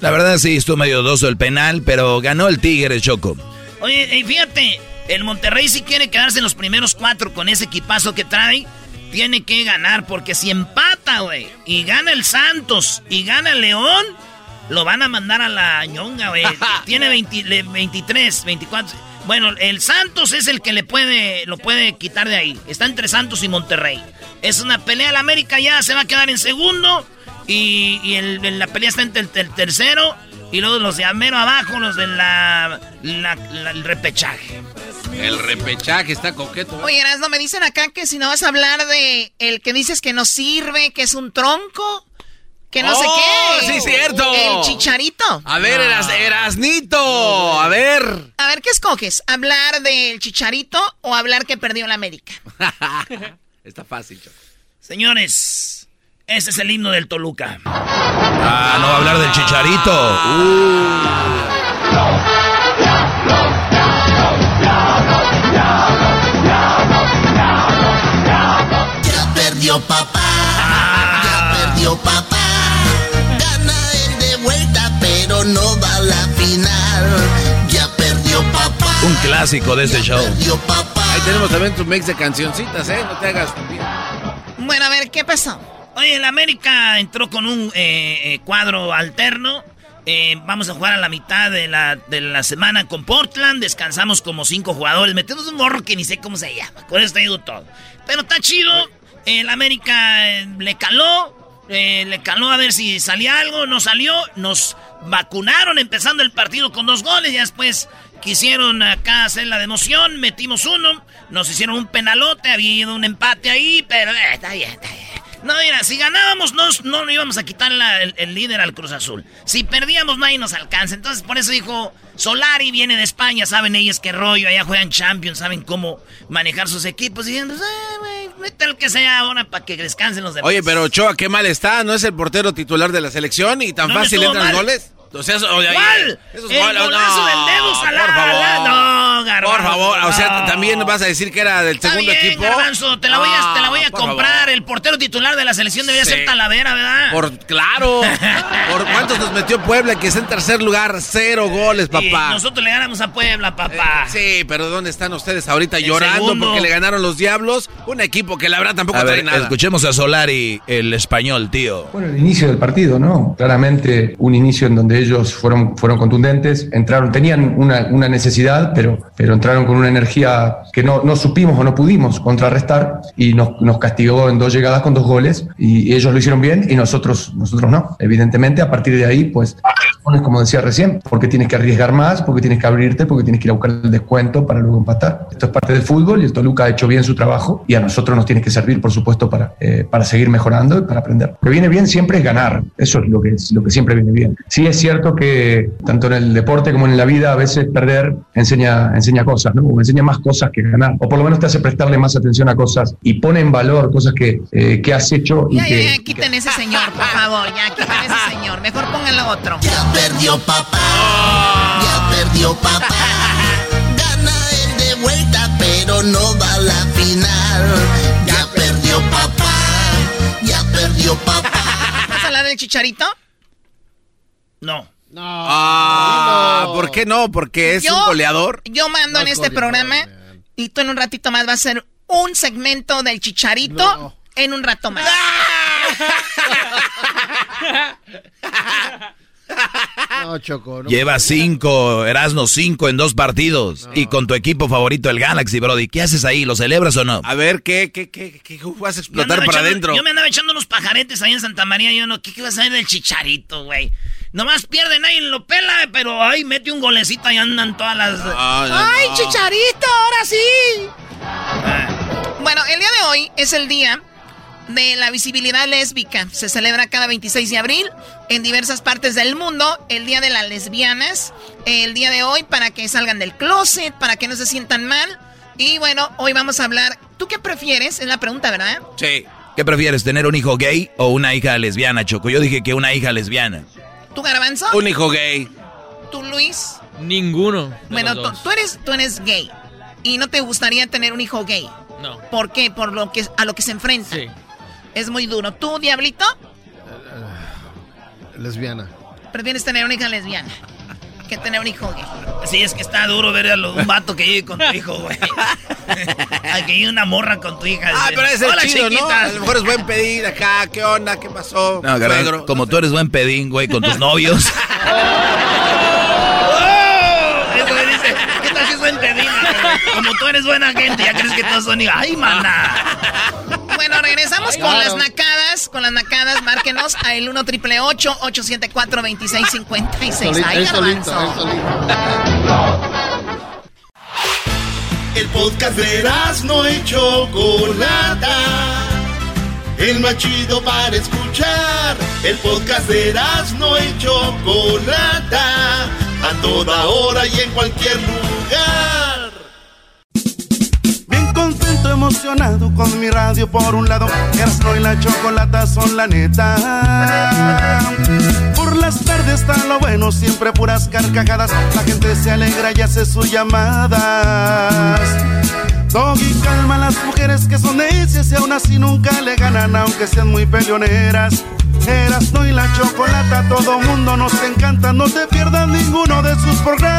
La verdad sí, estuvo medio doso el penal, pero ganó el Tigre, Choco. Oye, y fíjate, el Monterrey si quiere quedarse en los primeros cuatro con ese equipazo que trae, tiene que ganar, porque si empata, güey, y gana el Santos y gana el León, lo van a mandar a la ñonga, güey. <laughs> tiene 20 le- 23, 24. Bueno, el Santos es el que le puede, lo puede quitar de ahí. Está entre Santos y Monterrey. Es una pelea. El América ya se va a quedar en segundo. Y, y el- la pelea está entre el, el tercero. Y luego los de Amero abajo, los de la, la- la- el repechaje. El repechaje está coqueto. ¿eh? Oye, no me dicen acá que si no vas a hablar de el que dices que no sirve, que es un tronco, que no sé ¡Oh, qué. sí, cierto! El chicharito. A ver, Eras, Erasnito. A ver. A ver, ¿qué escoges? ¿Hablar del chicharito o hablar que perdió la América? <laughs> Está fácil, Choco. Señores, ese es el himno del Toluca. Ah, no a hablar del Chicharito. Ya perdió papá, ya perdió papá. Gana el de vuelta, pero no va a la final. Ya perdió papá. Un clásico de este show. Ahí tenemos también tu mix de cancioncitas, ¿eh? No te hagas. Bueno, a ver, ¿qué pasó? Oye, el América entró con un eh, eh, cuadro alterno. Eh, vamos a jugar a la mitad de la, de la semana con Portland. Descansamos como cinco jugadores. Metemos un morro que ni sé cómo se llama. Con eso te digo todo. Pero está chido. El América le caló. le caló a ver si salía algo. No salió. Nos vacunaron empezando el partido con dos goles. Y después quisieron acá hacer la de emoción. Metimos uno. Nos hicieron un penalote. Había ido un empate ahí. Pero está bien, está bien. No, mira, si ganábamos no, no íbamos a quitar la- el, el líder al Cruz Azul. Si perdíamos nadie nos alcanza. Entonces por eso dijo, Solari viene de España, saben ellos qué rollo, allá juegan Champions, saben cómo manejar sus equipos. Y pues, eh, mete al que sea ahora para que descansen los demás. Oye, pero Ochoa, qué mal está. ¿No es el portero titular de la selección y tan ¿Dónde fácil entran mal? goles? O sea, eso- oye, ¿Cuál? esos El golazo del dedo por Salah, favor. no, Garbanzo, Por favor, o sea, también vas a decir que era del Está segundo bien, equipo. Garbanzo, te la voy a, te la voy a comprar. favor. El portero titular de la selección debería Sí. ser Talavera, ¿verdad? Por claro. <laughs> ¿Por cuántos nos metió Puebla que está en tercer lugar? Cero goles, papá. nosotros le ganamos a Puebla, papá. Sí, pero ¿dónde están ustedes ahorita El llorando segundo. porque le ganaron los Diablos? Un equipo que la verdad tampoco A trae ver, nada. escuchemos a Solari, el español, tío. Bueno, el inicio del partido, ¿no? Claramente un inicio en donde ellos fueron, fueron contundentes, entraron, tenían una, una necesidad, pero, pero entraron con una energía que no, no supimos o no pudimos contrarrestar y nos, nos castigó en dos llegadas con dos goles y ellos lo hicieron bien y nosotros, nosotros no. Evidentemente, a partir de ahí, pues, como decía recién, porque tienes que arriesgar más, porque tienes que abrirte, porque tienes que ir a buscar el descuento para luego empatar. Esto es parte del fútbol y el Toluca ha hecho bien su trabajo y a nosotros nos tiene que servir, por supuesto, para, eh, para seguir mejorando y para aprender. Lo que viene bien siempre es ganar, eso es lo que, es lo que siempre viene bien. Sí es cierto que tanto en el deporte como en la vida a veces perder enseña, enseña cosas, ¿no? Enseña más cosas que ganar, o por lo menos te hace prestarle más atención a cosas y pone en valor cosas que, eh, que has hecho. Y ya, que, ya, ya, quiten ese señor, por favor, ya, quiten ese señor, mejor pónganlo otro. Ya perdió papá, ya perdió papá, gana el de vuelta, pero no va a la final. Ya perdió papá, ya perdió papá. ¿Vas a hablar del chicharito? No. No. Ah, ¿por qué no? Porque es un goleador. Yo mando en este programa y tú en un ratito más va a ser un segmento del chicharito en un rato más. <laughs> No, Choco. No Lleva cinco, Erasno, cinco en dos partidos. Y con tu equipo favorito, el Galaxy, Brody. ¿Qué haces ahí? ¿Lo celebras o no? A ver, ¿qué, qué, qué, qué vas a explotar para adentro? Yo me andaba echando unos pajaretes ahí en Santa María. Yo no, ¿qué, qué vas a ver del chicharito, güey? Nomás pierden ahí, lo pela, pero ahí mete un golecito y andan todas las. ¡Ay, chicharito! ¡Ahora sí! Bueno, el día de hoy es el día de la visibilidad lésbica. Se celebra cada 26 de abril en diversas partes del mundo. El Día de las Lesbianas. El día de hoy para que salgan del closet, para que no se sientan mal. Y bueno, hoy vamos a hablar. ¿Tú qué prefieres? Es la pregunta, ¿verdad? Sí. ¿Qué prefieres, tener un hijo gay o una hija lesbiana, Choco? Yo dije que una hija lesbiana. ¿Tú, Garbanzo? Un hijo gay. ¿Tú, Luis? Ninguno. Bueno, tú, eres, tú eres gay. ¿Y no te gustaría tener un hijo gay? No. ¿Por qué? Por lo que a lo que se enfrenta. Sí. Es muy duro. ¿Tú, Diablito? Lesbiana. Prefieres tener una hija lesbiana que tener un hijo gay. Sí, es que está duro ver a lo- un vato que llegue con tu hijo, güey. <laughs> Que llegue una morra con tu hija. Ah, pero ese Hola, es chido, ¿no? A lo mejor es buen pedir acá. ¿Qué onda? ¿Qué pasó? No, Garbanzo, Suegro. como tú eres buen pedín, güey, con tus novios. <laughs> ¡Oh! Eso me dice, ¿qué tal si es buen pedín? Como tú eres buena gente, ya crees que todos son igual. ¡Ay, maná! Bueno, regresamos Ay, con claro. las nacadas. Con las nacadas, márquenos a el 1 triple 874 2656 Ay, Es solito. El podcast de no y Chocolata. El más chido para escuchar. El podcast de no y Chocolata. A toda hora y en cualquier lugar. Emocionado con mi radio por un lado. Erasmo y la chocolata son la neta. Por las tardes está lo bueno, siempre puras carcajadas. La gente se alegra y hace sus llamadas. Doggy calma a las mujeres que son necias y aún así nunca le ganan, aunque sean muy peleoneras. Erasmo y la chocolata, todo mundo nos encanta. No te pierdas ninguno de sus programas.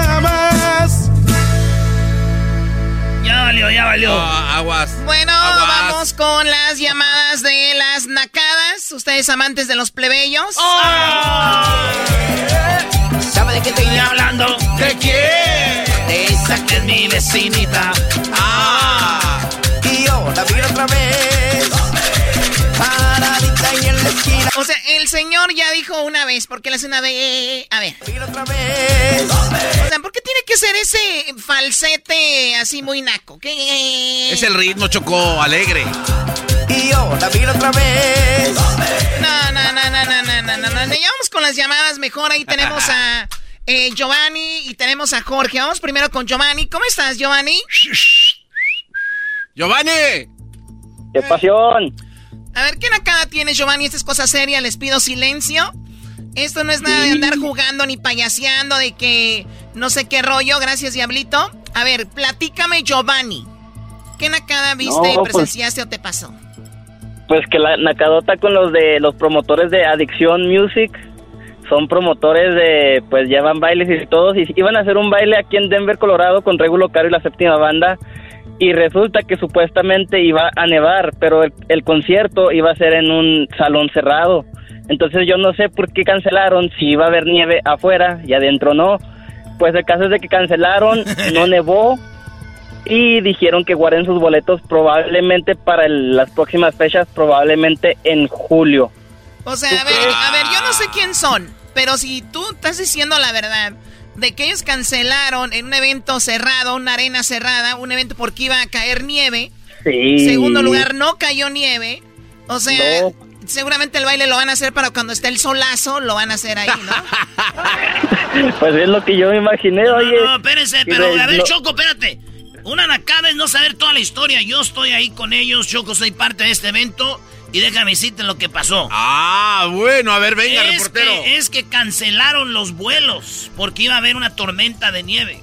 Valió, ya valió. Ah, aguas. Bueno, Aguas. vamos con las llamadas de las nacadas. Ustedes amantes de los plebeyos. ¿Sabe de qué estoy hablando? ¿De quién? De esa que es mi vecinita. Ah. Y yo la vi otra vez. Paradita en la esquina. O sea, el señor ya dijo una vez, porque le hace una vez. A ver. otra vez. O sea, ¿por qué tiene que ser ese falsete así muy naco? ¿Qué? Es el ritmo, Choco, alegre. Y yo la vi otra vez. No, no, no, no, no, no, no, no, no. Ya vamos con las llamadas mejor. Ahí tenemos a <laughs> eh, Giovanni y tenemos a Jorge. Vamos primero con Giovanni. ¿Cómo estás, Giovanni? ¡Giovanni! ¡Qué pasión! A ver, ¿qué nacada tienes, Giovanni? Esta es cosa seria, les pido silencio. Esto no es nada de andar jugando ni payaseando, de que no sé qué rollo. Gracias, Diablito. A ver, platícame, Giovanni. ¿Qué nacada viste, No, pues- presenciaste o te pasó? Pues que la nacadota con los de los promotores de Adicción Music son promotores de, pues llevan bailes y todos, y iban a hacer un baile aquí en Denver, Colorado, con Regulo Caro y la séptima banda, y resulta que supuestamente iba a nevar, pero el, el concierto iba a ser en un salón cerrado. Entonces yo no sé por qué cancelaron, si iba a haber nieve afuera y adentro no. Pues el caso es de que cancelaron, <laughs> no nevó, y dijeron que guarden sus boletos probablemente para el- las próximas fechas, probablemente en julio. O sea, a ver, a ver, yo no sé quién son, pero si tú estás diciendo la verdad de que ellos cancelaron en un evento cerrado, una arena cerrada, un evento porque iba a caer nieve. Sí. Segundo lugar, no cayó nieve. O sea, No. seguramente el baile lo van a hacer para cuando esté el solazo, lo van a hacer ahí, ¿no? <laughs> Pues es lo que yo me imaginé, oye. No, espérense, pero de- a ver, no- Choco, espérate. Una nacada es no saber toda la historia. Yo estoy ahí con ellos, Choco, soy parte de este evento. Y déjame decirte lo que pasó. Ah, bueno, a ver, venga, es reportero. Que, es que cancelaron los vuelos porque iba a haber una tormenta de nieve.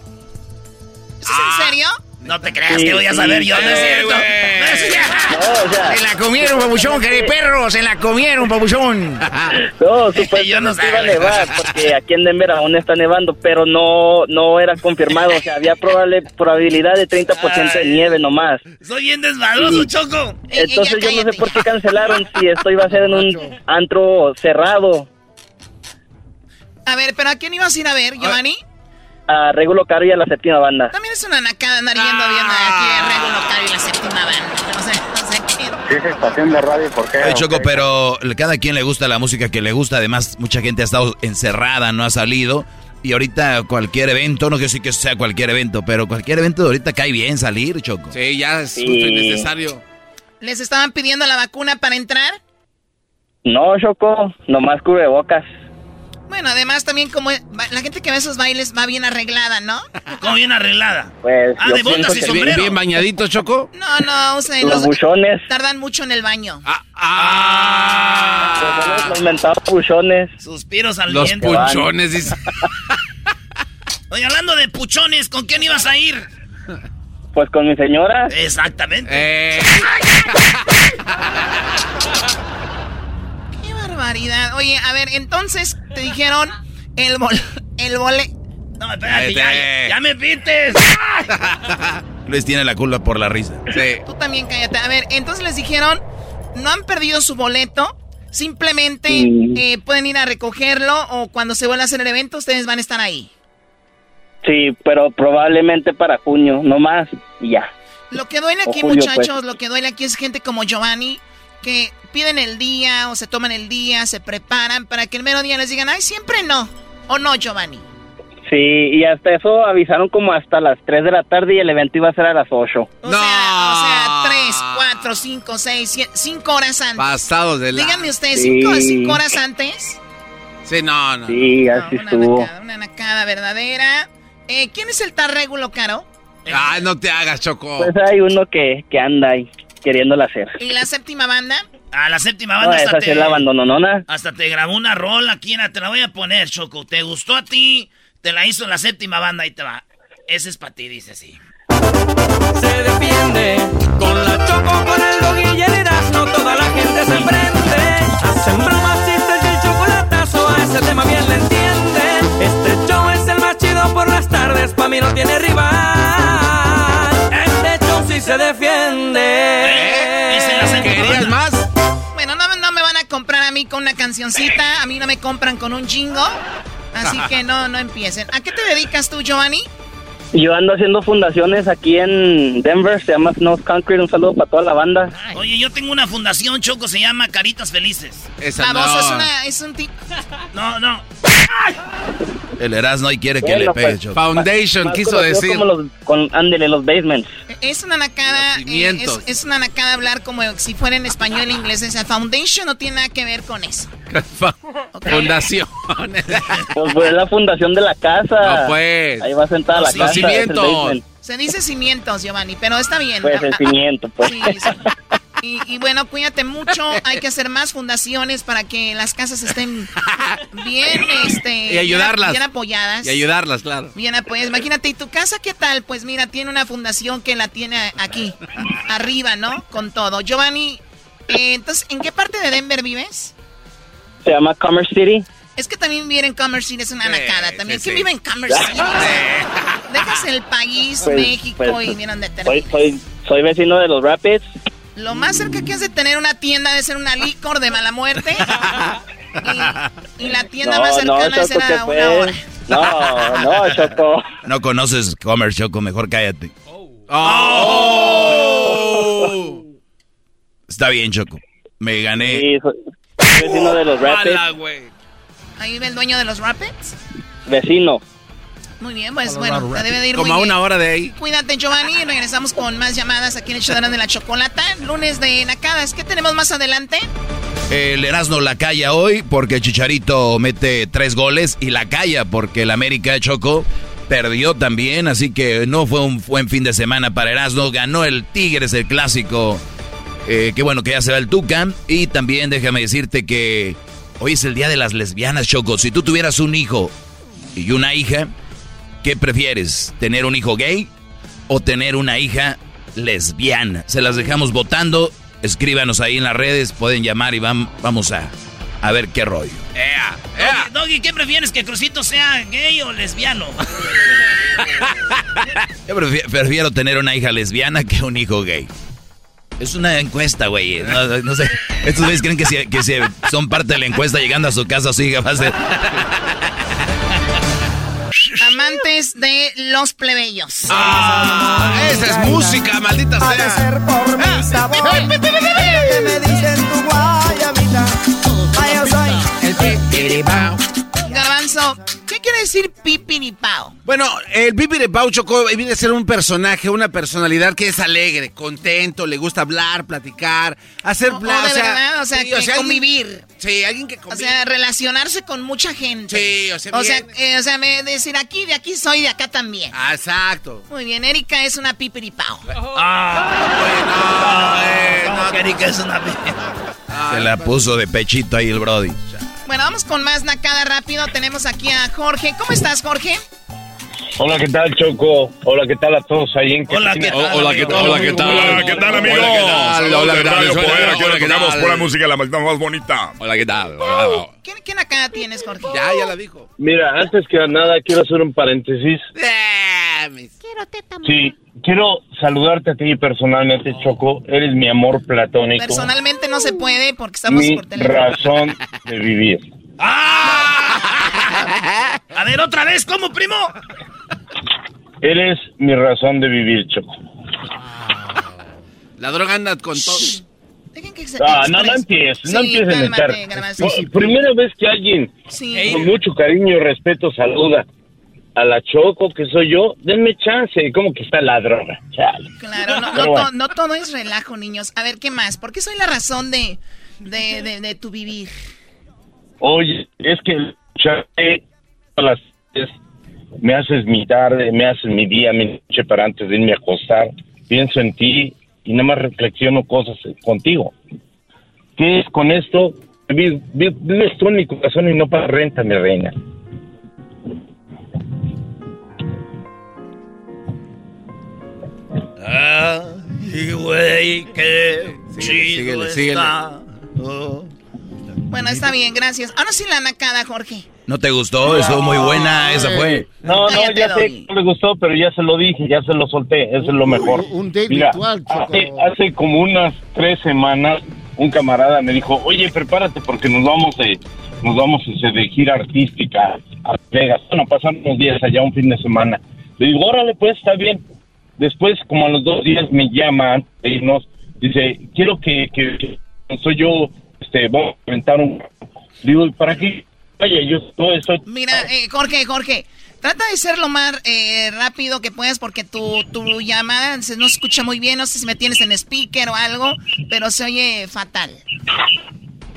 ¿Es en serio? No te creas Sí, que voy a sí. saber yo, no es Eh, cierto. güey. No es cierto. No, o sea, <laughs> Se la comieron, papuchón, que perros, se la comieron, papuchón. <laughs> No, supuestamente <laughs> iba a nevar, porque aquí en Denver aún está nevando, pero no no era confirmado, o sea, había probable, probabilidad de 30% de nieve nomás. Soy bien desmadroso, Choco. Entonces yo no sé por qué cancelaron si esto iba a ser en un antro cerrado. A ver, ¿pero a quién ibas a ir a ver, Giovanni? A Regulo Caro y a la séptima banda. También es una nacada andar yendo viendo aquí a Regulo Caro y la séptima banda. No sé, no sé qué. Sí, es estación de radio, ¿por qué? Oye, Choco, pero cada quien le gusta la música que le gusta. Además, mucha gente ha estado encerrada, no ha salido. Y ahorita cualquier evento, no quiero decir que sea cualquier evento, pero cualquier evento de ahorita cae bien salir, Choco. Sí, ya es justo y necesario. ¿Les estaban pidiendo la vacuna para entrar? No, Choco, nomás cubrebocas. Bueno, además también como la gente que ve esos bailes va bien arreglada, ¿no? <laughs> ¿Cómo bien arreglada? Pues, ah, de botas y Bien, sombrero. bien bañadito, Choco. No, no, o sea, Los buchones. tardan mucho en el baño. Los, los mentados buchones. Suspiros al Los viento. punchones, dice. <laughs> Oye, hablando de puchones, ¿con quién ibas a ir? Pues con mi señora. Exactamente. Eh, <laughs> barbaridad. Oye, a ver, entonces te dijeron el bol el vole No, espérate, ya, ya, ya me pites. <laughs> Luis tiene la culpa por la risa. sí. Tú también cállate. A ver, entonces les dijeron, no han perdido su boleto, simplemente eh, pueden ir a recogerlo o cuando se vuelva a hacer el evento ustedes van a estar ahí. Sí, pero probablemente para junio, no más, y ya. Lo que duele aquí, julio, muchachos, pues. lo que duele aquí es gente como Giovanni que piden el día o se toman el día, se preparan para que el mero día les digan, ay, siempre no. ¿O no, Giovanni? Sí, y hasta eso avisaron como hasta las 3 de la tarde y el evento iba a ser a las 8. O sea, o sea, tres, cuatro, cinco, seis, siete, cinco horas antes. Pasados de la... Díganme ustedes, Sí. cinco, cinco horas antes. Sí, no, no. Sí, así una estuvo. nacada, una nacada verdadera. Eh, ¿Quién es el tal Regulo Caro? Ay, no te hagas, Choco. Pues hay uno que, que anda ahí queriéndola hacer. ¿Y la séptima banda? A la séptima No, banda hasta esa sí te, la abandononona. hasta te grabó una rola aquí, te la voy a poner, Choco. ¿Te gustó a ti? Te la hizo la séptima banda, ahí te va. Ese es para ti, dice así. Se defiende con la choco, con el dog y el Erasmo, toda la gente se prende. Hacen bromas, chistes y el chocolatazo, a ese tema bien le entienden. Este show es el más chido por las tardes, pa' mí no tiene rival. Sí se defiende. La séptima ¿Querías banda. más? Bueno, no, no me van a comprar a mí con una cancioncita, a mí no me compran con un jingo. Así que no, no empiecen. ¿A qué te dedicas tú, Giovanni? Yo ando haciendo fundaciones aquí en Denver, se llama Snow Concrete, un saludo para toda la banda. Oye, yo tengo una fundación, Choco, se llama Caritas Felices. Esa Baboso, no. es, una, es un tipo... No, no. El Erasmo y quiere que Bueno, le pegue, pues, Choco. Foundation, Más quiso conocido decir. Como los, con, ándele, los basements. Es una nacada, eh, es, es una nacada hablar como si fuera en español e inglés. O sea, foundation no tiene nada que ver con eso. <laughs> Fundación. Pues fue la fundación de la casa. No, pues. Ahí va sentada la Los casa. el cimientos. Se dice cimientos, Giovanni, pero está bien. Pues el Ah, ah, cimiento, pues. Sí, sí. Y, y bueno, cuídate mucho. Hay que hacer más fundaciones para que las casas estén bien, este, Y ayudarlas. bien, bien apoyadas. Y ayudarlas, claro. Bien apoyadas. Imagínate, ¿y tu casa qué tal? Pues mira, tiene una fundación que la tiene aquí, arriba, ¿no? Con todo. Giovanni, eh, entonces, ¿en qué parte de Denver vives? Se llama Commerce City. Es que también vivir en Commerce City es una nacada. También, sí, ¿quién sí. vive en Commerce City? <laughs> Dejas el país, Pues- México pues, y miren dónde Soy, terminas. soy, soy vecino de los Rapids. Lo más cerca que has de tener una tienda de ser una licor de mala muerte. Y, y la tienda más cercana Choco, será una fue- hora. No, no, Choco. No conoces Commerce, Choco, mejor cállate. Oh. Está bien, Choco. Me gané. Sí, soy, vecino de los Rapids. Ahí vive el dueño de los Rapids. Vecino. Muy bien, pues bueno, te debe de ir Como muy a bien. una hora de ahí. Cuídate, Giovanni. Regresamos con más llamadas aquí en el Chodrán de la Chocolata. Lunes de Nacadas. ¿Qué tenemos más adelante? El Erasmo la calla hoy porque Chicharito mete tres goles y la calla porque el América Choco perdió también, así que no fue un buen fin de semana para Erasmo. Ganó el Tigres, el clásico. Eh, qué bueno que ya se va el Tuca. Y también déjame decirte que hoy es el día de las lesbianas, Choco. Si tú tuvieras un hijo y una hija, ¿qué prefieres? ¿Tener un hijo gay o tener una hija lesbiana? Se las dejamos votando escríbanos ahí en las redes, pueden llamar y vamos a, a ver qué rollo. Doggy, ¿qué prefieres? ¿Que Crucito sea gay o lesbiano? <laughs> Yo prefiero, tener una hija lesbiana que un hijo gay. Es una encuesta, güey. No, sé. Estos güeyes creen que si, que si son parte de la encuesta llegando a su casa, su hija va a ser. Amantes de los plebeyos. Ah, esa es música, maldita sea. ser por mi sabor. <laughs> que me dicen tu guayabita. Ay, soy el Garbanzo, ¿qué quiere decir pipiripao? Bueno, el pipiripao, Choco, viene a ser un personaje, una personalidad que es alegre, contento, le gusta hablar, platicar, hacer... Oh, de verdad, o sea, que convivir. sí, alguien que convive. O sea, relacionarse con mucha gente. Sí, o sea, O sea, eh, o sea me decir aquí, de aquí soy, de acá también. Ah, exacto. Muy bien, Erika es una pipiripao. Ah, bueno, Erika es una Se la puso de pechito ahí el Brody. Bueno, vamos con más nacada rápido. Tenemos aquí a Jorge. ¿Cómo estás, Jorge? Hola, ¿qué tal, Choco? Hola, ¿qué tal a todos ahí en Hola, ¿qué tal? Hola, ¿qué tal? Hola, ¿qué tal? Hola, ¿qué tal, amigos? Hola, Hola, ¿qué tal? Hola, ¿qué tal? pura música, la más bonita. Hola, ¿qué tal? ¿Qué, qué nacada tienes, Jorge? Ya, ya la dijo. Mira, antes que nada, quiero hacer un paréntesis. Quiero teta. Sí, quiero saludarte a ti personalmente, Choco. Eres mi amor platónico. Personalmente no se puede porque estamos mi por teléfono. razón de vivir. ¡Ah! <laughs> A ver, otra vez, ¿cómo, primo? Eres mi razón de vivir, Choco. La droga anda con todo. Dejen que se Ah, no, no empieces, no Sí, empieces a estar. Garbanzo. Primera vez que alguien Sí. con mucho cariño y respeto saluda a la Choco, que soy yo, denme chance. ¿Cómo que está la droga? Chale. Claro, no, no, bueno. to- no todo es relajo, niños. A ver, ¿qué más? ¿Por qué soy la razón de, de, de, de tu vivir? Oye, es que las me haces mi tarde, me haces mi día, mi noche para antes de irme a acostar. Pienso en ti y nada más reflexiono cosas contigo. ¿Qué es con esto? Vi- vi- Vives tú en mi corazón y no para renta, mi reina. Ay, güey, qué chido síguele, síguele. está. Oh. Bueno, está bien, gracias. Ahora sí la nacada, Jorge. ¿No te gustó? Estuvo muy buena, esa fue. No, no, ya sé que no le gustó, pero ya se lo dije, ya se lo solté, eso es lo mejor. un date Mira, virtual, Choco. hace, hace como unas tres semanas, un camarada me dijo, oye, prepárate porque nos vamos de, nos vamos este, de gira artística a Vegas. Bueno, pasan unos días allá, un fin de semana. Le digo, órale, pues, está bien. Después, como a los dos días, me llama antes de irnos, dice, quiero que, que, que soy yo, este, vamos a inventar un... Digo, ¿y ¿para qué? Vaya, yo todo eso... Mira, eh, Jorge, Jorge, trata de ser lo más eh, rápido que puedas porque tu, tu llamada se, no se escucha muy bien. No sé si me tienes en speaker o algo, pero se oye fatal.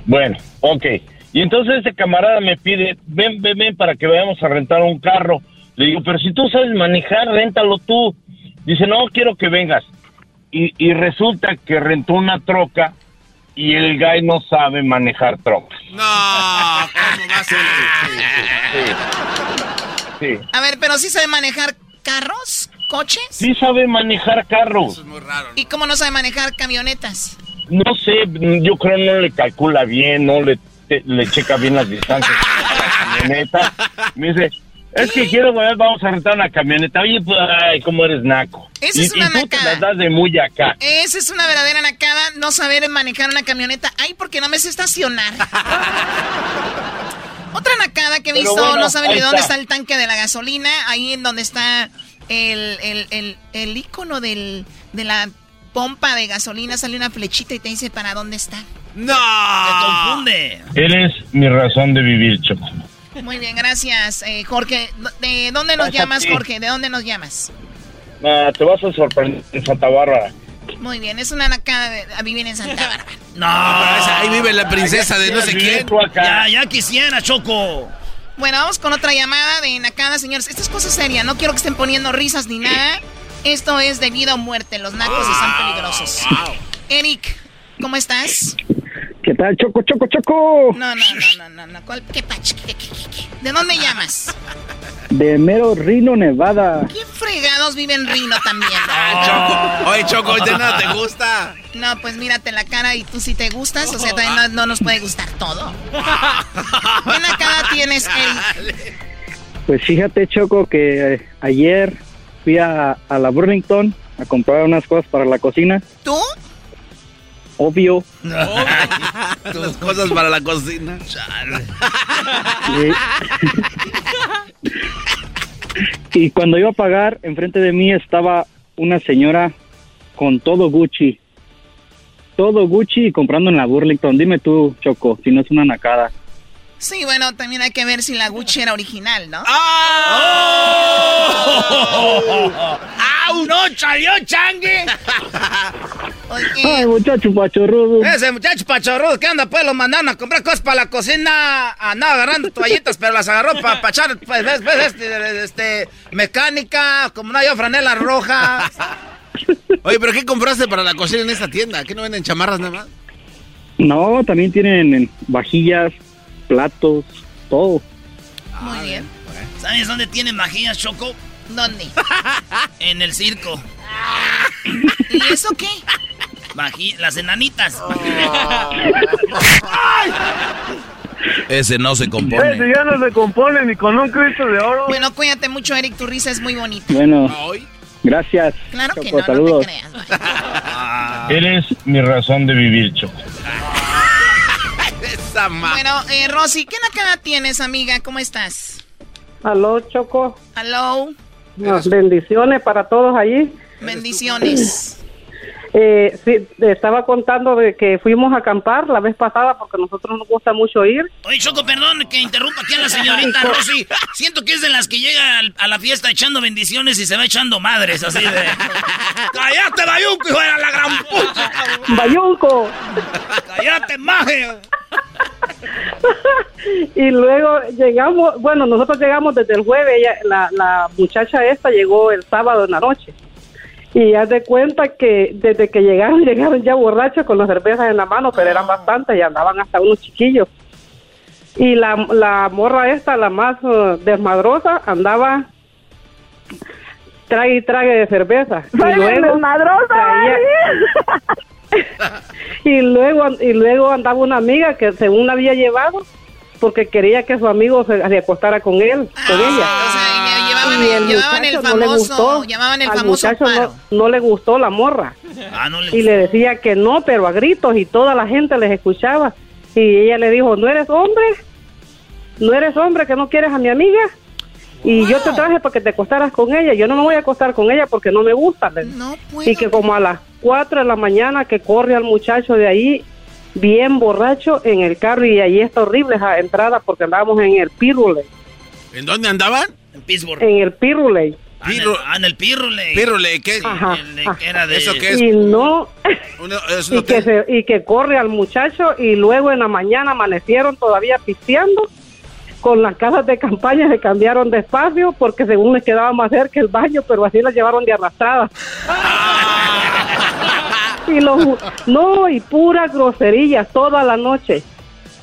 Bueno, ok. Y entonces ese camarada me pide, ven, ven, ven para que vayamos a rentar un carro. Le digo, pero si tú sabes manejar, réntalo tú. Dice, no, quiero que vengas. Y, y resulta que rentó una troca y el guy no sabe manejar trocas. No, ¿cómo va a ser? Sí. A ver, pero sí sabe manejar carros, coches. Sí sabe manejar carros. Muy raro. ¿Y cómo no sabe manejar camionetas? No sé, yo creo no le calcula bien, no le, te- le checa bien las distancias a la camioneta. Me dice, es que quiero, ver, vamos a rentar una camioneta. Oye, pues, ay, cómo eres naco. Esa y, es una y tú te las das de muy acá. Esa es una verdadera nacada, no saber manejar una camioneta. Ay, porque no me sé estacionar. <laughs> Otra nacada que he visto, bueno, no saben ni dónde está. está el tanque de la gasolina, ahí en donde está el, el, el, el icono del, de la pompa de gasolina, sale una flechita y te dice para dónde está. No. Te confunde. Eres mi razón de vivir, Choco. Muy bien, gracias, eh, Jorge. ¿De dónde nos Gracias a llamas. Jorge? ¿De dónde nos llamas? Ah, te vas a sorprender en Santa Bárbara. Muy bien, es una nacada de, a vivir en Santa Bárbara. No. Ahí vive la princesa de no sé quién. Ya, ya quisiera, Choco. Bueno, vamos con otra llamada de Nakada, señores. Esta es cosa seria, no quiero que estén poniendo risas ni nada. Esto es de vida o muerte, los nacos están peligrosos. Eric, ¿cómo estás? ¿Qué tal, Choco, Choco, Choco? No, no, no, no, no, ¿Cuál, qué, pach, qué, qué, qué, ¿De dónde llamas? De mero Rino, Nevada. ¿Qué fregados vive en Rino también? <laughs> Ah, Choco. Oye, Choco, ¿de nada te gusta? No, pues mírate la cara y tú sí te gustas, o sea, también no, no nos puede gustar todo. ¿Qué cara tienes, Eric? Pues fíjate, Choco, que eh, ayer fui a, a la Burlington a comprar unas cosas para la cocina. ¿Tú? Obvio. Tus cosas para la cocina. y cuando iba a pagar, enfrente de mí estaba una señora con todo Gucci. Todo Gucci y comprando en la Burlington. Dime tú, Choco, si no es una nacada. Sí, bueno, también hay que ver si la Gucci era original, ¿no? ¡Oh! ¡Au! ¡No salió changue! Ay, muchacho pachorrudo. Ese muchacho pachorrudo que anda, pues lo mandaron a comprar cosas para la cocina. Andaba agarrando toallitas, pero las agarró para echar, pues, ves, ves, este, este, mecánica, como no hay franela roja. Oye, ¿pero qué compraste para la cocina en esta tienda? ¿Qué no venden chamarras nada más? No, también tienen vajillas, platos, todo. Muy bien. ¿Sabes dónde tienen vajillas, Choco? ¿Dónde? <laughs> en el circo. ¿Y eso qué? las enanitas. Ese no se compone. Ese ya no se compone ni con un Cristo de oro. Bueno, cuídate mucho, Eric. Tu risa es muy bonita. Bueno, gracias. Claro que no, no te creas. <laughs> Eres mi razón de vivir, Choco. Bueno, eh, Rosy, ¿qué nacada tienes, amiga? ¿Cómo estás? Aló, Choco. Aló. bendiciones para todos allí. Bendiciones. Eh, sí, estaba contando de que fuimos a acampar la vez pasada porque a nosotros nos gusta mucho ir. Oye, Choco, perdón que interrumpa aquí a la señorita <laughs> Rosy. Siento que es de las que llega a la fiesta echando bendiciones y se va echando madres, así de... <laughs> ¡Cállate, Bayunco, hijo de la gran puta! ¡Bayunco! ¡Cállate, maje! <laughs> y luego llegamos, bueno, nosotros llegamos desde el jueves, la, la muchacha esta llegó el sábado en la noche. Y haz de cuenta que desde que llegaron, <laughs> llegaron ya borrachos con las cervezas en la mano, pero eran bastantes y andaban hasta unos chiquillos. Y la, la morra esta, la más uh, desmadrosa, andaba trague y trague de cerveza. Y luego, desmadrosa! <laughs> <laughs> y luego y luego andaba una amiga que según la había llevado porque quería que su amigo se, acostara con él, con ah, ella. O sea, llevaban, el, llevaban el famoso, no le gustó, llamaban el famoso No, no, le gustó la morra. Ah, no le y le decía que no, pero a gritos y toda la gente les escuchaba. Y ella le dijo, ¿no eres hombre? ¿No eres hombre que no quieres a mi amiga? Y yo te traje para que te acostaras con ella. Yo no me voy a acostar con ella porque no me gusta. No y que como a las 4 de la mañana que corre al muchacho de ahí bien borracho en el carro y ahí está horrible esa entrada porque andábamos en el Pirule. ¿En dónde andaban? En Pittsburgh. En el Pirule. Ah, en el, ah, en el Pirule. Pirule, ¿qué? era de... ¿Eso qué es? Y no... <laughs> <laughs> y, que y que corre al muchacho y luego en la mañana amanecieron todavía pisteando con las casas de campaña se cambiaron de espacio porque según les quedaba más cerca el baño, pero así las llevaron de arrastrada. <laughs> y no, y pura grosería toda la noche.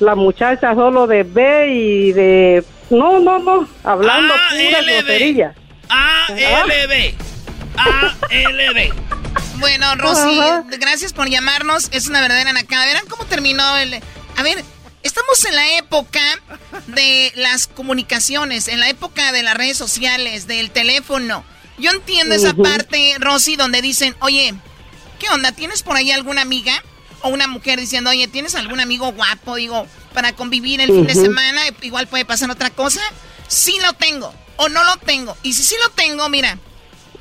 La muchacha solo de B y de... No, no, no, hablando pura grosería. A-L-B. A-L-B. Bueno, Rosy, gracias por llamarnos. Es una verdadera nacada. Verán cómo terminó el... A ver, Estamos en la época de las comunicaciones, en la época de las redes sociales, del teléfono. Yo entiendo esa parte, Rosy, donde dicen, oye, ¿qué onda? ¿Tienes por ahí alguna amiga? O una mujer diciendo, oye, ¿tienes algún amigo guapo? Digo, para convivir el fin de semana, igual puede pasar otra cosa. Sí lo tengo, o no lo tengo. Y si sí lo tengo, mira,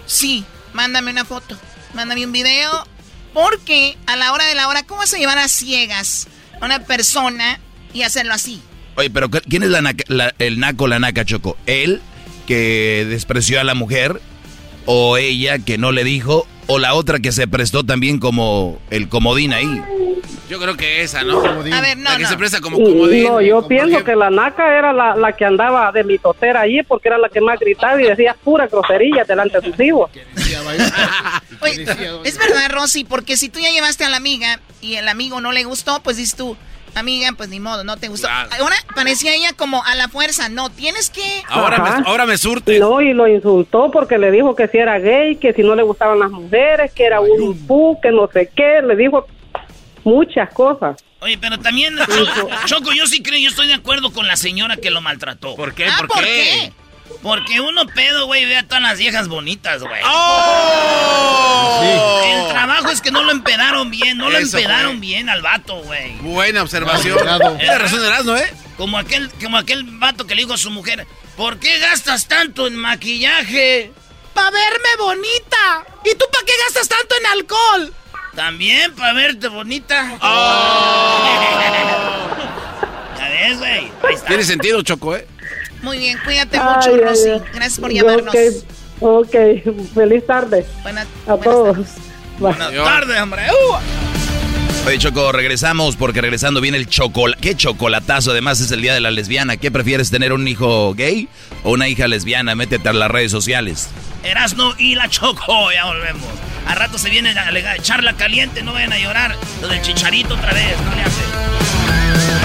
sí, mándame una foto, mándame un video. Porque a la hora de la hora, ¿cómo vas a llevar a ciegas a una persona y hacerlo así. Oye, pero ¿quién es la, el naco, la naca, Choco? ¿Él que despreció a la mujer? ¿O ella que no le dijo? ¿O la otra que se prestó también como el comodín ahí? Yo creo que esa, ¿no? A ver, no, La que se presta como comodín. No, yo pienso que la naca era la, la, que andaba de mi totera allí porque era la que más gritaba y decía pura grosería delante de sus hijos. <laughs> Oye, es verdad, Rosy, porque si tú ya llevaste a la amiga y el amigo no le gustó, pues dices tú, Amiga, pues ni modo, no te gustó. Ahora parecía ella como a la fuerza. No, tienes que. Ahora, me, ahora me surte. No, y lo insultó porque le dijo que si era gay, que si no le gustaban las mujeres, que era un pu, que no sé qué. Le dijo muchas cosas. Oye, pero también, Choco, yo sí creo, yo estoy de acuerdo con la señora que lo maltrató. ¿Por qué? Ah, ¿Por, qué? Porque uno pedo, güey, ve a todas las viejas bonitas, güey. ¡Oh! El trabajo es que no lo empedaron bien, no lo empedaron bien al vato, güey. Buena observación. Tienes razón, ¿no, eh? Como aquel, como aquel vato que le dijo a su mujer, ¿por qué gastas tanto en maquillaje? ¡Para verme bonita! ¿Y tú para qué gastas tanto en alcohol? También para verte bonita. Oh. <laughs> ya ves, güey. Tiene sentido, Choco, ¿eh? Muy bien, cuídate mucho, Rosy. Gracias por llamarnos. Ok, feliz tarde. Buenas, a todos. Buenas tardes, hombre. Uh. Oye, Choco, regresamos porque regresando viene el chocolate. ¿Qué chocolatazo? Además es el día de la lesbiana. ¿Qué prefieres, tener un hijo gay o una hija lesbiana? Métete a las redes sociales. Erasno y la Choco, ya volvemos. A rato se viene la caliente, no vayan a llorar. Lo del chicharito otra vez, no le hace.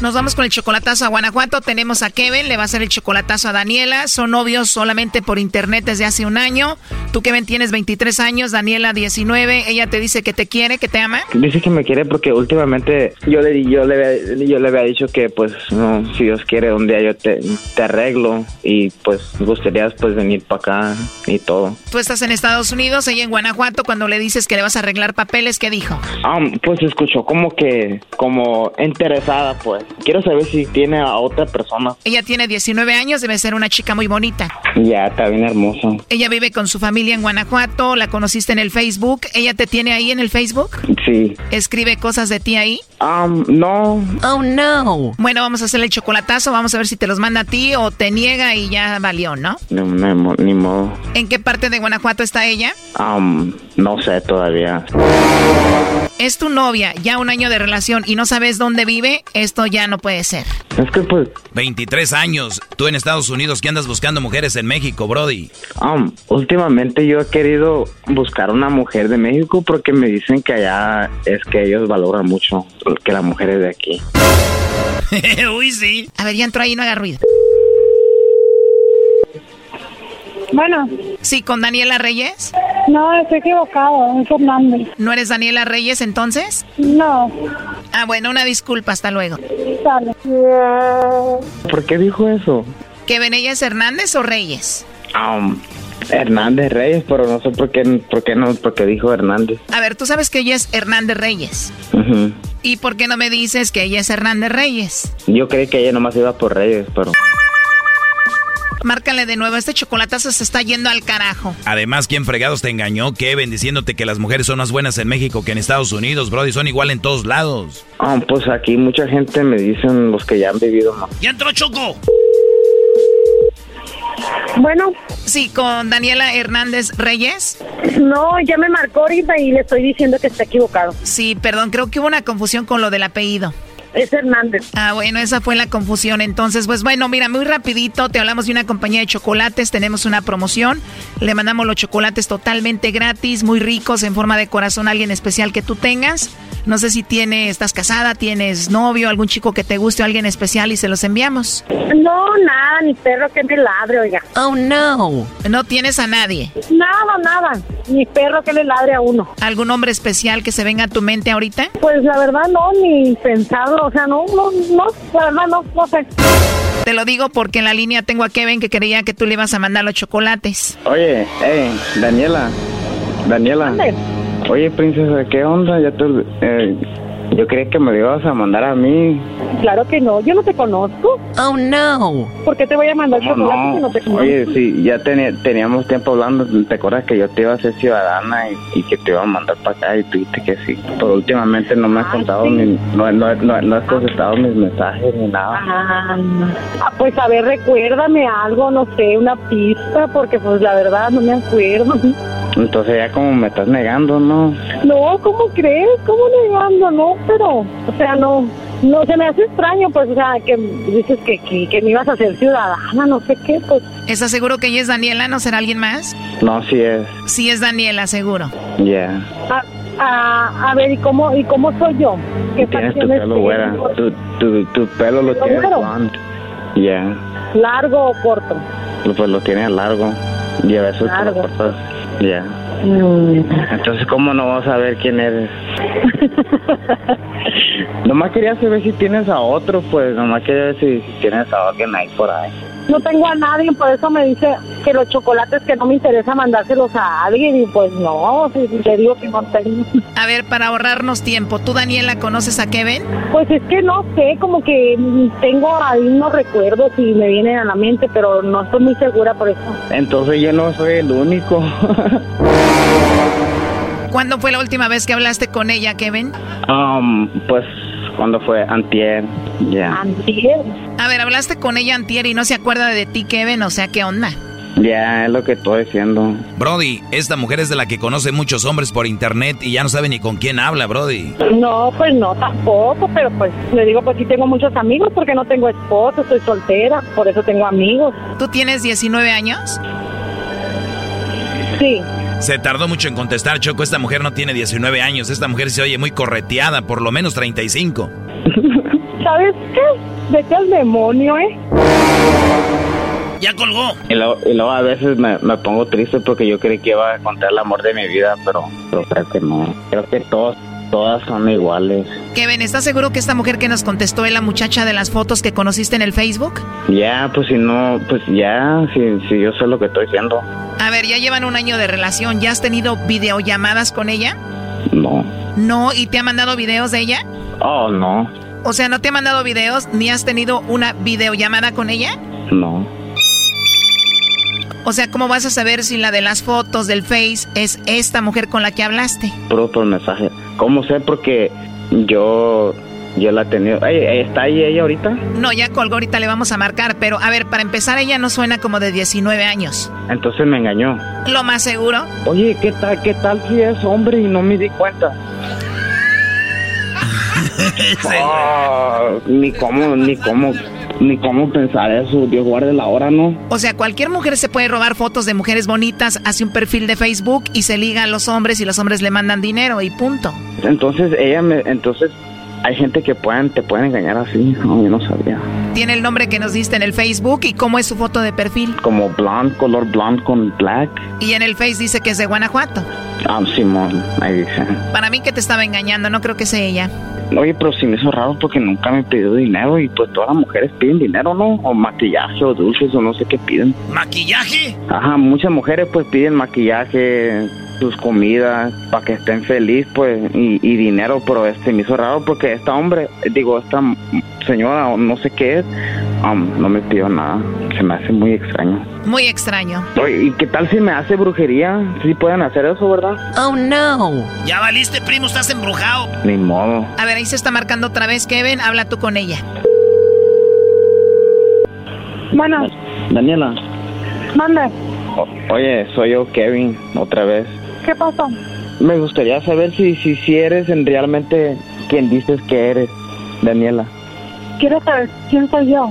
Nos vamos con el chocolatazo a Guanajuato. Tenemos a Kevin, le va a hacer el chocolatazo a Daniela. Son novios solamente por internet desde hace un año. Tú, Kevin, tienes 23 años, Daniela 19. Ella te dice que te quiere, que te ama. Dice que me quiere porque últimamente yo le, yo le, yo le había dicho que, pues, no, si Dios quiere, un día yo te, te arreglo y, pues, gustaría pues venir para acá y todo. Tú estás en Estados Unidos, ella en Guanajuato. Cuando le dices que le vas a arreglar papeles, ¿qué dijo? Ah, pues escuchó como que, como interesada, pues. Quiero saber si tiene a otra persona. Ella tiene 19 años, debe ser una chica muy bonita. Ya, está bien hermosa. Ella vive con su familia en Guanajuato, la conociste en el Facebook. ¿Ella te tiene ahí en el Facebook? Sí. ¿Escribe cosas de ti ahí? Um, no. Oh, no. Bueno, vamos a hacerle el chocolatazo, vamos a ver si te los manda a ti o te niega y ya valió, ¿no? No, no ni modo. ¿En qué parte de Guanajuato está ella? Um, no sé todavía. Es tu novia, ya un año de relación y no sabes dónde vive, esto ya no puede ser. Es que pues... 23 años, tú en Estados Unidos, ¿qué andas buscando mujeres en México, Brody? Um, últimamente yo he querido buscar una mujer de México porque me dicen que allá es que ellos valoran mucho que la mujer es de aquí. <laughs> Uy, sí. A ver, ya entró ahí, no haga ruido. Bueno. Sí, con Daniela Reyes. No, estoy equivocado, es Fernández. ¿No eres Daniela Reyes entonces? No. Ah, bueno, una disculpa, hasta luego. Dale. ¿Por qué dijo eso? ¿Que ella es Hernández o Reyes? Um, Hernández Reyes, pero no sé por qué, por qué no, porque dijo Hernández. A ver, tú sabes que ella es Hernández Reyes. ¿Y por qué no me dices que ella es Hernández Reyes? Yo creí que ella nomás iba por Reyes, pero... Márcale de nuevo, este chocolatazo se está yendo al carajo. Además, ¿quién fregados te engañó, Kevin, diciéndote que las mujeres son más buenas en México que en Estados Unidos, Brody? Son igual en todos lados. Ah, pues aquí mucha gente me dicen los que ya han vivido más. ¡Ya entró Choco! Bueno. Sí, con Daniela Hernández Reyes. No, ya me marcó ahorita y le estoy diciendo que está equivocado. Sí, perdón, creo que hubo una confusión con lo del apellido. Es Hernández. Ah, bueno, esa fue la confusión. Entonces, pues bueno, mira, muy rapidito, te hablamos de una compañía de chocolates, tenemos una promoción, le mandamos los chocolates totalmente gratis, muy ricos, en forma de corazón a alguien especial que tú tengas. No sé si tienes, estás casada, tienes novio, algún chico que te guste o alguien especial y se los enviamos. No, nada, ni perro que me ladre, oiga. Oh, no. No tienes a nadie. Nada, nada. Ni perro que le ladre a uno. ¿Algún hombre especial que se venga a tu mente ahorita? Pues la verdad no, ni pensado, o sea, no, no, no, la verdad no, no sé. Te lo digo porque en la línea tengo a Kevin que creía que tú le ibas a mandar los chocolates. Oye, hey, Daniela, Daniela. Oye, princesa, ¿qué onda? Ya te, eh, Yo creía que me lo ibas a mandar a mí. Claro que no, yo no te conozco. Oh, no. ¿Por qué te voy a mandar ¿Cómo chocolate si no te conozco? Oye, sí, ya tenía- teníamos tiempo hablando. ¿Te acuerdas que yo te iba a hacer ciudadana y, y que te iba a mandar para acá y tú dijiste que sí? Pero últimamente no me has contado ni, no, no, no, no has contestado mis mensajes ni nada. Ah, pues a ver, recuérdame algo, no sé, una pista, porque pues la verdad no me acuerdo. Entonces ya como me estás negando, ¿no? No, ¿cómo crees? ¿Cómo negando? No, pero, o sea, no, no, se me hace extraño, pues, o sea, que dices que, que, que me ibas a ser ciudadana, no sé qué, pues. ¿Estás seguro que ella es Daniela? ¿No será alguien más? No, sí es. Sí es Daniela, seguro. Ya. A, a, a ver, ¿y cómo, ¿y cómo soy yo? ¿Qué Tienes tu pelo güera. Tu, tu, tu pelo lo ¿Pelo tienes blonde. Ya. ¿Largo o corto? Pues lo tienes largo. Y a veces lo Largo. cortas. Ya. Mm. Entonces, ¿cómo no vas a ver quién eres? <laughs> nomás quería saber si tienes a otro, pues. Nomás quería ver si, si tienes a alguien ahí por ahí. No tengo a nadie, por eso me dice que los chocolates que no me interesa mandárselos a alguien y pues no, si te digo que no tengo. A ver, para ahorrarnos tiempo, ¿tú, Daniela, conoces a Kevin? Pues es que no sé, como que tengo ahí unos recuerdos y me vienen a la mente, pero no estoy muy segura por eso. Entonces, yo no soy el único. ¿Cuándo fue la última vez que hablaste con ella, Kevin? um, pues, cuando fue? Antier. Ya. Antier. A ver, hablaste con ella antier y no se acuerda de ti, Kevin, o sea, ¿qué onda? Ya, es lo que estoy diciendo. Brody, esta mujer es de la que conoce muchos hombres por internet y ya no sabe ni con quién habla, Brody. No, pues no, tampoco, pero pues le digo, pues sí tengo muchos amigos porque no tengo esposo, estoy soltera, por eso tengo amigos. ¿Tú tienes 19 años? Sí. Se tardó mucho en contestar, Choco. Esta mujer no tiene 19 años. Esta mujer se oye muy correteada, por lo menos 35. <laughs> ¿Sabes qué? Vete al demonio, ¿eh? Ya colgó. Y luego, y luego a veces me, me pongo triste porque yo creí que iba a encontrar el amor de mi vida, pero, pero creo que no. Creo que todos, todas son iguales. Kevin, ¿estás seguro que esta mujer que nos contestó es la muchacha de las fotos que conociste en el Facebook? Ya, pues si no, pues ya, si, si yo sé lo que estoy diciendo. A ver, ya llevan un año de relación. ¿Ya has tenido videollamadas con ella? No. No, ¿y te ha mandado videos de ella? Oh, no, O sea, ¿no te ha mandado videos ni has tenido una videollamada con ella? no. O sea, ¿cómo vas a saber si la de las fotos del Face es esta mujer con la que hablaste? Puro por mensaje. ¿Cómo sé? Porque yo, yo la he tenido. ¿Está ahí ella ahorita? No, ya colgó, ahorita le vamos a marcar, pero a ver, para empezar, ella no suena como de 19 años. Entonces me engañó. Lo más seguro. Oye, ¿qué tal, qué tal si es hombre y no me di cuenta? <laughs> Ah, ni cómo, ni cómo, ni cómo pensar eso. Dios guarde la hora, ¿no? O sea, cualquier mujer se puede robar fotos de mujeres bonitas, hace un perfil de Facebook y se liga a los hombres y los hombres le mandan dinero y punto. Entonces ella me, entonces hay gente que pueden, te pueden engañar así. No, yo no sabía. Tiene el nombre que nos diste en el Facebook y cómo es su foto de perfil. Como blonde, color blonde con black. Y en el Face dice que es de Guanajuato. Ah, Simón, ahí dice. Para mí que te estaba engañando, no creo que sea ella. Oye, pero sí me hizo raro porque nunca me pidió dinero y pues todas las mujeres piden dinero, ¿no? O maquillaje o dulces o no sé qué piden. ¿Maquillaje? Ajá, muchas mujeres pues piden maquillaje, sus comidas, para que estén felices pues y, y dinero, pero este me hizo raro porque esta hombre, digo, esta señora o no sé qué es, um, no me pidió nada. Se me hace muy extraño. Muy extraño. Oye, ¿y qué tal si me hace brujería? Sí pueden hacer eso, ¿verdad? Oh, no. Ya valiste, primo, estás embrujado. Ni modo. A ver, ahí se está marcando otra vez, Kevin. Habla tú con ella. Bueno, Daniela, manda. o- oye, soy yo, Kevin, otra vez. ¿Qué pasó? Me gustaría saber si, si, si eres en realmente quien dices que eres, Daniela. ¿Quieres saber quién soy yo?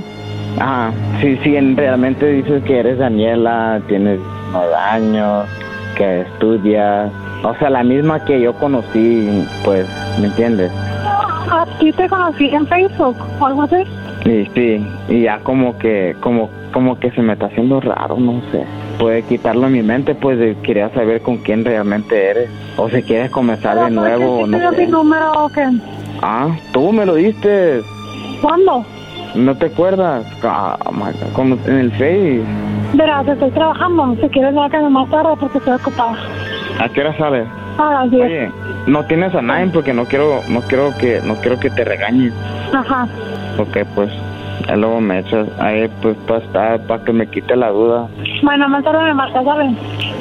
Ah, sí, sí, en- realmente dices que eres Daniela, tienes nueve años, que estudias, o sea, la misma que yo conocí, pues, ¿me entiendes? ¿A ti te conocí en Facebook o algo así? Y sí, y ya como que, como, como que se me está haciendo raro, no sé. Puede quitarlo en mi mente, pues de- quería saber con quién realmente eres, o si quieres comenzar de nuevo, o ¿Te dio no mi sé. número o qué? Ah, tú me lo diste, ¿Cuándo? ¿no te acuerdas? Ah, como en el Face. Verás, estoy trabajando. Si quieres, que más tarde porque estoy ocupada. ¿A qué hora sales? Ah, Oye, no tienes a nadie porque no quiero, no quiero que, no quiero que te regañes. Ajá. Porque pues, luego me echas ahí pues para estar, para que me quite la duda. Bueno, más tarde me marcas, ¿sabes?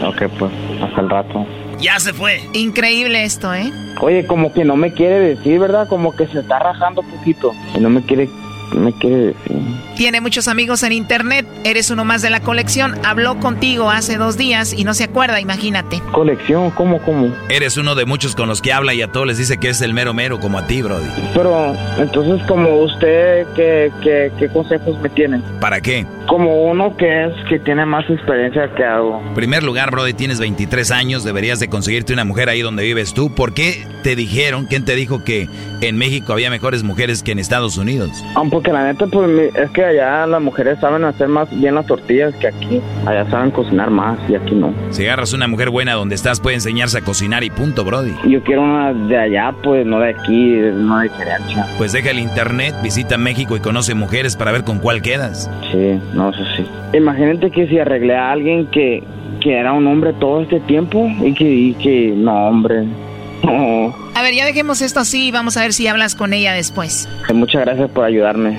Ok, pues, hasta el rato. Ya se fue. Increíble esto, ¿eh? Oye, como que no me quiere decir, ¿verdad? Como que se está rajando un poquito. Y no me quiere me quiere decir? Tiene muchos amigos en internet, eres uno más de la colección. Habló contigo hace dos días y no se acuerda, imagínate. ¿Colección? ¿Cómo, cómo? Eres uno de muchos con los que habla y a todos les dice que es el mero mero, como a ti, Brody. Pero, entonces, como usted, ¿qué, qué, qué consejos me tiene? ¿Para qué? Como uno que es, que tiene más experiencia que hago. En primer lugar, Brody, tienes 23 años, deberías de conseguirte una mujer ahí donde vives tú. ¿Por qué te dijeron, quién te dijo que en México había mejores mujeres que en Estados Unidos? Ah, porque la neta, pues es que allá las mujeres saben hacer más bien las tortillas que aquí. Allá saben cocinar más y aquí no. Si agarras una mujer buena donde estás, puede enseñarse a cocinar y punto, Brody. Yo quiero una de allá, pues no de aquí, no de diferencia. Pues deja el internet, visita México y conoce mujeres para ver con cuál quedas. Sí, no, sé sí. Imagínate que si arreglé a alguien que, que era un hombre todo este tiempo y que, y que no, hombre. <laughs> A ver, ya dejemos esto así y vamos a ver si hablas con ella después. Muchas gracias por ayudarme.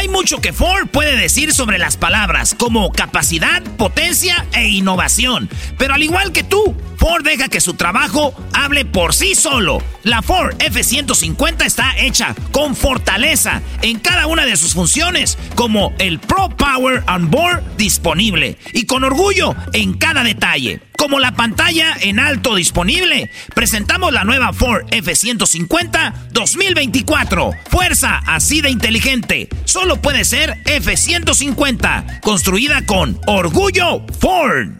Hay mucho que Ford puede decir sobre las palabras, como capacidad, potencia e innovación. Pero al igual que tú, Ford deja que su trabajo hable por sí solo. La Ford F-150 está hecha con fortaleza en cada una de sus funciones, como el Pro Power on Board disponible y con orgullo en cada detalle. Como la pantalla en alto disponible, presentamos la nueva Ford F-150 2024. Fuerza así de inteligente. Solo puede ser F-150, construida con orgullo Ford.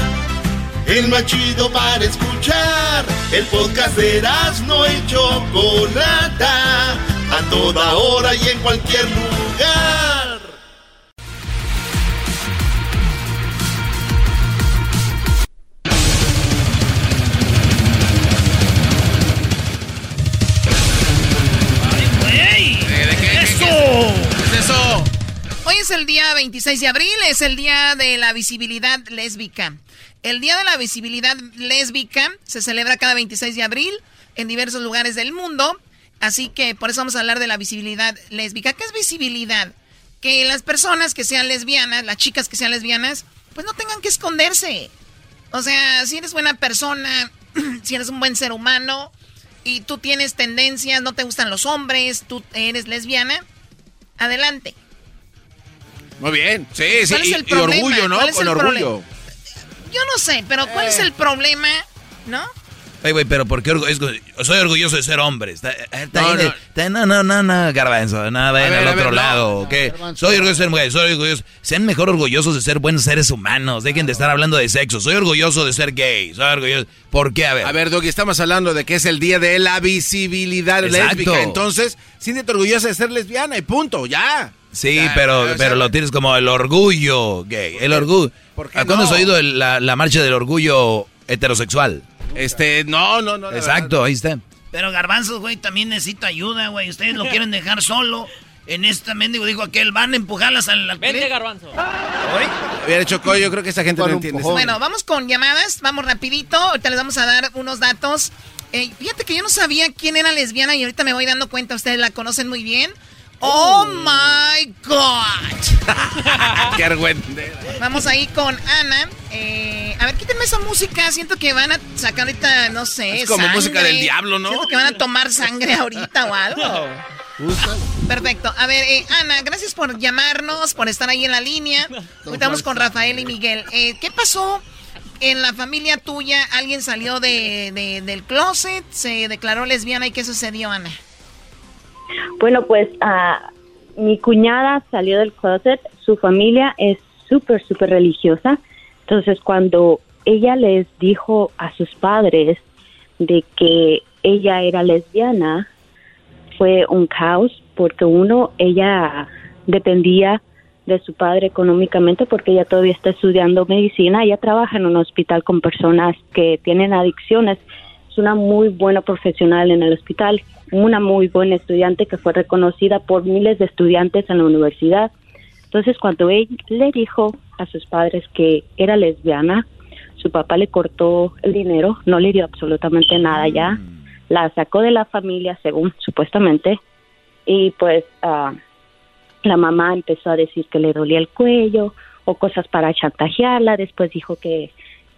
el más chido para escuchar. El podcast de no y Chocolata, a toda hora y en cualquier lugar. ¡Ey! ¿De qué? ¡Eso! ¿Qué es eso? Hoy es el día 26 de abril, es el día de la visibilidad lésbica. El Día de la Visibilidad Lésbica se celebra cada 26 de abril en diversos lugares del mundo. Así que por eso vamos a hablar de la visibilidad lésbica. ¿Qué es visibilidad? Que las personas que sean lesbianas, las chicas que sean lesbianas, pues no tengan que esconderse. O sea, si eres buena persona, <clears throat> si eres un buen ser humano y tú tienes tendencias, no te gustan los hombres, tú eres lesbiana, adelante. Muy bien, sí, sí. ¿Cuál es y- orgullo, ¿no? ¿Cuál es Con orgullo. Yo no sé, pero ¿cuál es Eh. el problema? ¿No? Ay, güey, pero ¿por qué orgu- es que soy orgulloso de ser hombre? Está- está No, no. está- no, no, no, no, garbanzo, no, vayan ver, al otro ver, no. lado, ¿ok? Soy orgulloso de ser mujer, soy orgulloso. Sean mejor orgullosos de ser buenos seres humanos, dejen de estar hablando de sexo. Soy orgulloso de ser gay, soy orgulloso. ¿Por qué? A ver. A ver, Doggy, estamos hablando de que es el día de la visibilidad Exacto. lésbica. Entonces, siéntete orgullosa de ser lesbiana y punto, ya. Sí, Ya, pero, o sea, pero lo tienes como el orgullo gay. El orgullo. ¿Por qué ¿A cuándo no? has oído el- la, la marcha del orgullo heterosexual? Este, no, no, no. la Exacto, ahí está. Pero Garbanzos, güey, también necesita ayuda, güey. Ustedes lo <laughs> quieren dejar solo en esta mendigo dijo aquel, van a empujarlas al... Vente, garbanzo. ¿Hoy? Hubiera hecho yo creo que esa gente no entiende. eso. Bueno, vamos con llamadas, vamos rapidito. Ahorita les vamos a dar unos datos. Eh, fíjate que yo no sabía quién era lesbiana y ahorita me voy dando cuenta, ustedes la conocen muy bien. ¡Oh, my God! <laughs> Qué argüente. Vamos ahí con Ana. Eh, a ver, quítenme esa música. Siento que van a sacar ahorita, no sé. Es como sangre. música del diablo, ¿no? Siento que van a tomar sangre ahorita o algo. <laughs> Perfecto. A ver, eh, Ana, gracias por llamarnos, por estar ahí en la línea. <laughs> Ahorita vamos con Rafael y Miguel. Eh, ¿Qué pasó en la familia tuya? ¿Alguien salió de, de- del closet? ¿Se declaró lesbiana? ¿Y qué sucedió, Ana? Bueno, pues ah, mi cuñada salió del closet, su familia es súper, súper religiosa, entonces cuando ella les dijo a sus padres de que ella era lesbiana, fue un caos porque uno, ella dependía de su padre económicamente porque ella todavía está estudiando medicina, ella trabaja en un hospital con personas que tienen adicciones, es una muy buena profesional en el hospital, una muy buena estudiante que fue reconocida por miles de estudiantes en la universidad. Entonces, cuando él le dijo a sus padres que era lesbiana, su papá le cortó el dinero, no le dio absolutamente nada ya, la sacó de la familia, según supuestamente, y pues ah, la mamá empezó a decir que le dolía el cuello o cosas para chantajearla, después dijo que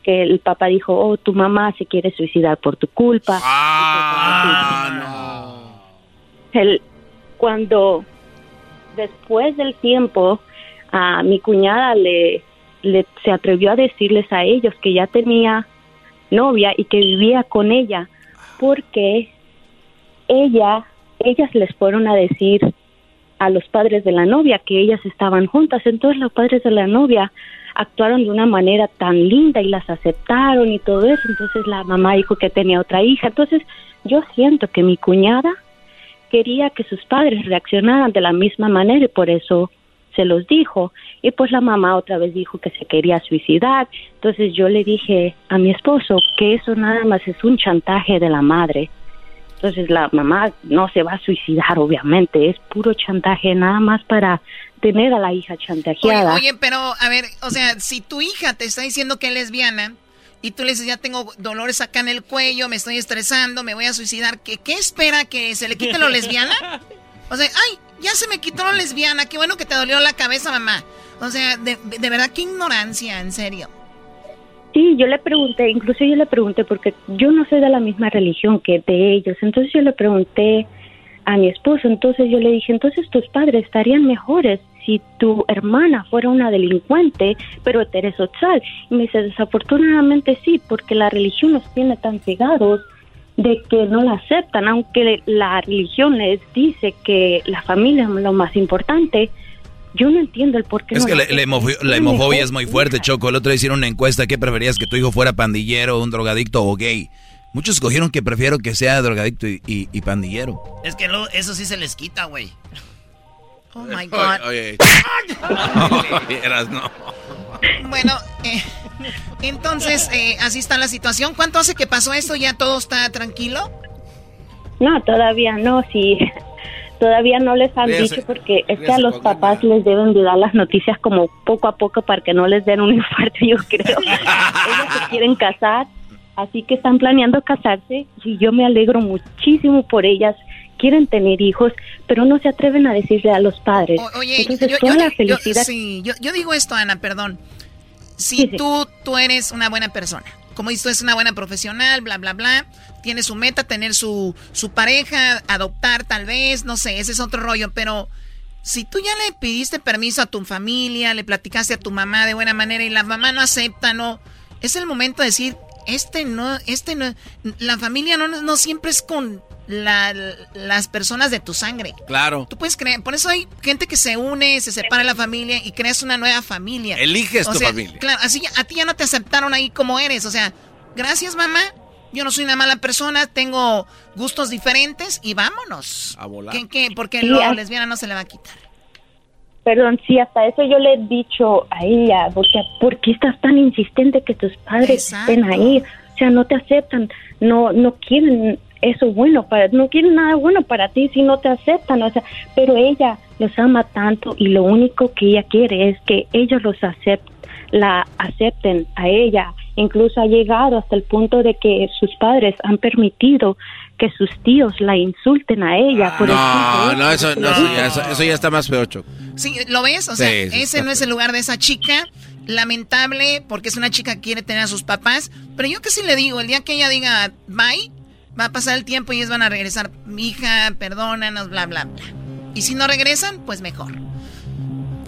que el papá dijo, oh, tu mamá se quiere suicidar por tu culpa. El, cuando después del tiempo a mi cuñada le, se atrevió a decirles a ellos que ya tenía novia y que vivía con ella porque ella ellas les fueron a decir a los padres de la novia que ellas estaban juntas. Entonces los padres de la novia actuaron de una manera tan linda y las aceptaron y todo eso. Entonces la mamá dijo que tenía otra hija. Entonces yo siento que mi cuñada quería que sus padres reaccionaran de la misma manera y por eso se los dijo. Y pues la mamá otra vez dijo que se quería suicidar. Entonces yo le dije a mi esposo que eso nada más es un chantaje de la madre. Entonces la mamá no se va a suicidar, obviamente, es puro chantaje nada más para tener a la hija Oye, chantajeada. oye, pero a ver, o sea, si tu hija te está diciendo que es lesbiana y tú le dices, ya tengo dolores acá en el cuello, me estoy estresando, me voy a suicidar, ¿qué, qué espera? ¿Que se le quite lo lesbiana? <laughs> O sea, ay, ya se me quitó lo lesbiana, qué bueno que te dolió la cabeza, mamá. O sea, de, de verdad, qué ignorancia, en serio. Sí, yo le pregunté, incluso yo le pregunté porque yo no soy de la misma religión que de ellos, entonces yo le pregunté a mi esposo, entonces yo le dije, entonces tus padres estarían mejores si tu hermana fuera una delincuente, pero heterosexual. Y me dice, desafortunadamente sí, porque la religión nos tiene tan cegados de que no la aceptan, aunque la religión les dice que la familia es lo más importante. Yo no entiendo el por qué. Es no que la la, la aceptan. hemofo- la Es hemofobia es muy fuerte, Choco. El otro día hicieron una encuesta. ¿Qué preferías que tu hijo fuera pandillero, un drogadicto o gay? Muchos escogieron que prefiero que sea drogadicto y, y- y pandillero. Es que lo- eso sí se les quita, güey. Oh <laughs> my God. Oye, <laughs> no. Bueno, eh, entonces, eh, así está la situación. ¿Cuánto hace que pasó esto? ¿Ya todo está tranquilo? No, todavía no, sí. Todavía no les han Ríase, dicho porque es que a los papás les deben de dar las noticias como poco a poco para que no les den un <laughs> infarto, yo creo. Ellos se quieren casar, así que están planeando casarse y yo me alegro muchísimo por ellas. Quieren tener hijos, pero no se atreven a decirle a los padres. Oye, Entonces, yo, toda yo- la yo- felicidad. sí, yo, yo digo esto, Ana, perdón. Si tú, tú eres una buena persona, como dices, tú eres una buena profesional, bla, bla, bla, tiene su meta, tener su, su pareja, adoptar tal vez, no sé, ese es otro rollo, pero si tú ya le pidiste permiso a tu familia, le platicaste a tu mamá de buena manera y la mamá no acepta, no, es el momento de decir, este no, este no, la familia no, no siempre es con la- las personas de tu sangre. Claro. Tú puedes creer, por eso hay gente que se une, se separa de la familia y creas una nueva familia. Eliges O tu sea, familia. Claro, así ya- a ti ya no te aceptaron ahí como eres. O sea, gracias mamá, yo no soy una mala persona, tengo gustos diferentes y vámonos. A volar. ¿Qué, qué? Porque Sí, lo a- lesbiana no se le va a quitar. Perdón, sí, hasta eso yo le he dicho a ella, porque ¿por qué estás tan insistente que tus padres Exacto. estén ahí? O sea, no te aceptan, no no quieren eso bueno para no quieren nada bueno para ti si no te aceptan, o sea, pero ella los ama tanto y lo único que ella quiere es que ellos los acepten, la acepten a ella. Incluso ha llegado hasta el punto de que sus padres han permitido que sus tíos la insulten a ella. por el No, simple no, eso, no, eso, ya, eso- eso ya está más feo, Choco. Sí, ¿lo ves? O sea, Sí, sí, ese no es el lugar de esa chica. Lamentable, porque es una chica que quiere tener a sus papás. Pero yo que sí le digo, el día que ella diga bye, va a pasar el tiempo y ellos van a regresar. Mi hija, perdónanos, bla, bla, bla. Y si no regresan, pues mejor.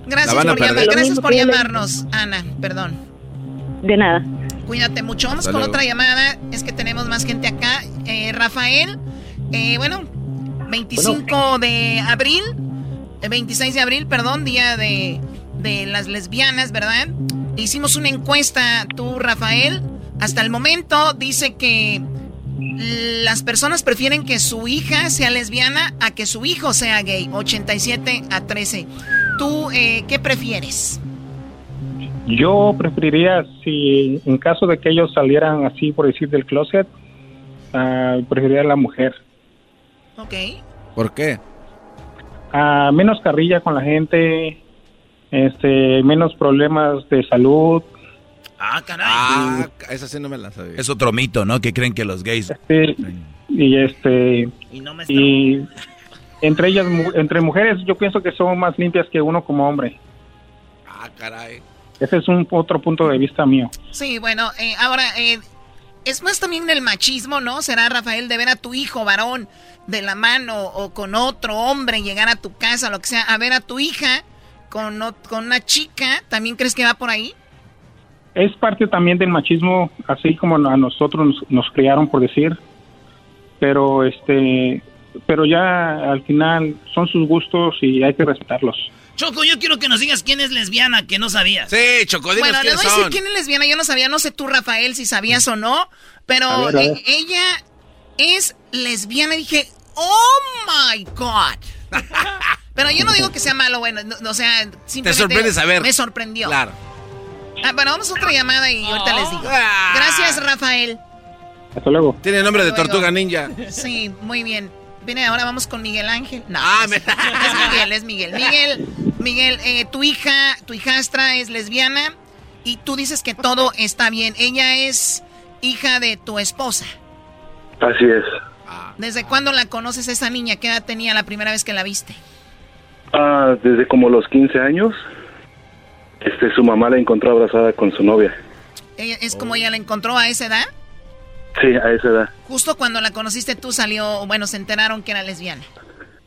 Gracias por, llamar- gracias por llamarnos, Ana. Perdón. De nada. Cuídate mucho. Vamos Hasta con luego. otra llamada. Es que tenemos más gente acá. Eh, Rafael, eh, bueno, 25 de abril, el 26 de abril, perdón, día de, de las lesbianas, ¿verdad? Hicimos una encuesta, tú, Rafael. Hasta el momento dice que las personas prefieren que su hija sea lesbiana a que su hijo sea gay. 87 a 13. ¿Tú eh, qué prefieres? Yo preferiría, si en caso de que ellos salieran así, por decir, del closet, ah, preferiría a la mujer. Ok. ¿Por qué? Ah, menos carrilla con la gente, este, menos problemas de salud. Ah, caray. Ah, esa sí no me la sabía. Es otro mito, ¿no? Que creen que los gays... Sí, y este Y no me y entre ellas entre mujeres yo pienso que son más limpias que uno como hombre Ah, caray. ese es un otro punto de vista mío Sí, bueno, eh, ahora, eh, es más también el machismo, ¿no? Será, Rafael, de ver a tu hijo varón de la mano o con otro hombre llegar a tu casa, lo que sea, a ver a tu hija con, con una chica, ¿también crees que va por ahí? Es parte también del machismo así como a nosotros nos, nos criaron por decir pero este pero ya al final son sus gustos y hay que respetarlos Choco, yo quiero que nos digas quién es lesbiana, que no sabías. Sí, Choco, dinos Bueno, quiénes voy a decir quién es lesbiana, yo no sabía, no sé tú, Rafael, si sabías o no, pero A ver, a ver. eh, ella es lesbiana y dije, oh my God. <laughs> pero yo no digo que sea malo, bueno, no- o sea, simplemente sorprende saber. Me sorprendió. Claro. Ah, bueno, vamos a otra llamada y ahorita les digo. Ah. Gracias, Rafael. hasta luego Tiene nombre de tortuga ninja. Sí, muy bien. Viene, ahora vamos con Miguel Ángel. No, Ah, es, me- es Miguel, es Miguel. Miguel, Miguel, eh, tu hija, tu hijastra es lesbiana y tú dices que todo está bien. Ella es hija de tu esposa. Así es. ¿Desde cuándo la conoces a esa niña? ¿Qué edad tenía la primera vez que la viste? Ah, desde como los 15 años, este, su mamá la encontró abrazada con su novia. Ella- ¿Es como ella la encontró a esa edad? Sí, a esa edad. Justo cuando la conociste tú salió, bueno, se enteraron que era lesbiana.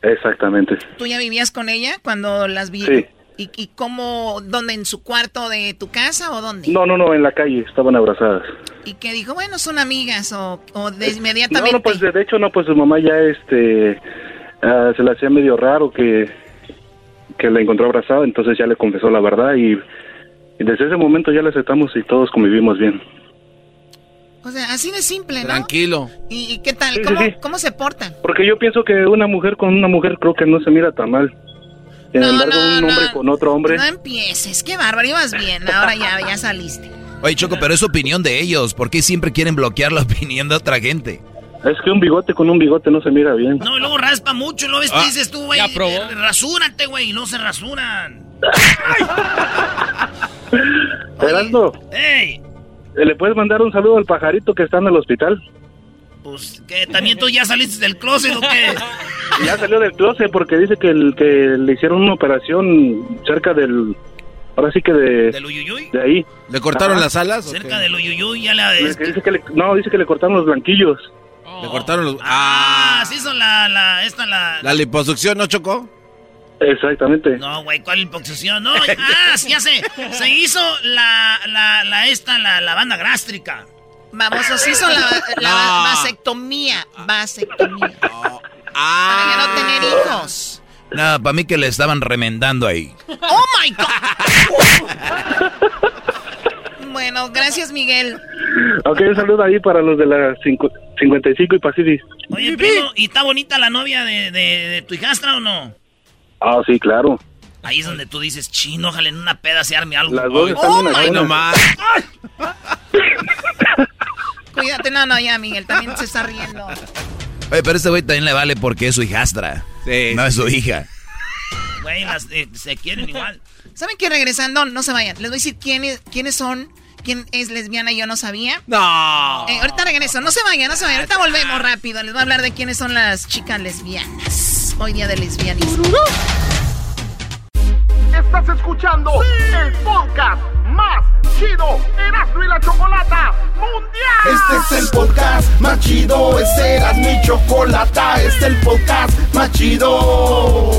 Exactamente. ¿Tú ya vivías con ella cuando las vi? Sí. ¿Y, y cómo, dónde, en su cuarto de tu casa o dónde? No, no, no, en la calle, estaban abrazadas. Y que dijo, bueno, son amigas o, o de No, inmediatamente. no, pues de de hecho no, pues su mamá ya este ah, se le hacía medio raro que que la encontró abrazada, entonces ya le confesó la verdad y, y desde ese momento ya la aceptamos y todos convivimos bien. O sea, así de simple, ¿no? Tranquilo. ¿Y, y qué tal? Sí, sí, ¿Cómo, sí. ¿Cómo se portan? Porque yo pienso que una mujer con una mujer creo que no se mira tan mal. Sin No, embargo, no, un hombre no. con otro hombre. No empieces, qué bárbaro, ibas bien, ahora ya, ya saliste. Oye, Choco, pero es opinión de ellos. ¿Por qué siempre quieren bloquear la opinión de otra gente? Es que un bigote con un bigote no se mira bien. No, y luego raspa mucho, y luego ves, Ah, dices tú, güey, ya probó. eh, rasúrate, güey, y no se rasuran. <laughs> Gerardo, ¡Ey! ¿le puedes mandar un saludo al pajarito que está en el hospital? Pues, ¿qué? ¿También tú ya saliste del closet o qué? <laughs> Ya salió del closet porque dice que, el, que le hicieron una operación cerca del... Ahora sí que de... ¿Del uyuyuy? De ahí. ¿Le cortaron Ajá. las alas? o Cerca del uyuyuy ya la... Le- que dice que le- no, dice que le cortaron los blanquillos. Le cortaron los... Ah, se hizo la, la, esta, la... La liposucción, ¿no, Choco? Exactamente. No, güey, ¿cuál imposición? No, <laughs> ah, sí, ya sé. Se hizo la, la, la, esta, la, la banda gástrica. Vamos, se hizo la, la No. vasectomía, vasectomía. Para Ah. ya no tener hijos. Nada, para mí que le estaban remendando ahí. ¡Oh, my God! <laughs> bueno, gracias, Miguel. Ok, un saludo ahí para los de la cincu- 55 y Pacific. Oye, primo, ¿y está bonita la novia de, de, de tu hijastra o no? Ah, sí, claro. Ahí es donde tú dices, chino, ojalá en una peda se arme algo. Las dos están Oh, ajenas. God. Cuídate, no, no, ya, Miguel, también se está riendo. Oye, pero este güey también le vale porque es su hijastra. Sí. No es su hija. Güey, las, eh, se quieren <laughs> igual. ¿Saben qué? Regresando, no se vayan. Les voy a decir quiénes, quiénes son, quién es lesbiana y yo no sabía. No. Eh, ahorita regreso, no se vayan, no se vayan. Ahorita volvemos rápido. Les voy a hablar de quiénes son las chicas lesbianas. Hoy día de lesbianismo. Estás escuchando el podcast más chido Erasmo y la Chocolata Mundial. Este es el podcast más chido, este es mi Chocolata, este es el podcast más chido.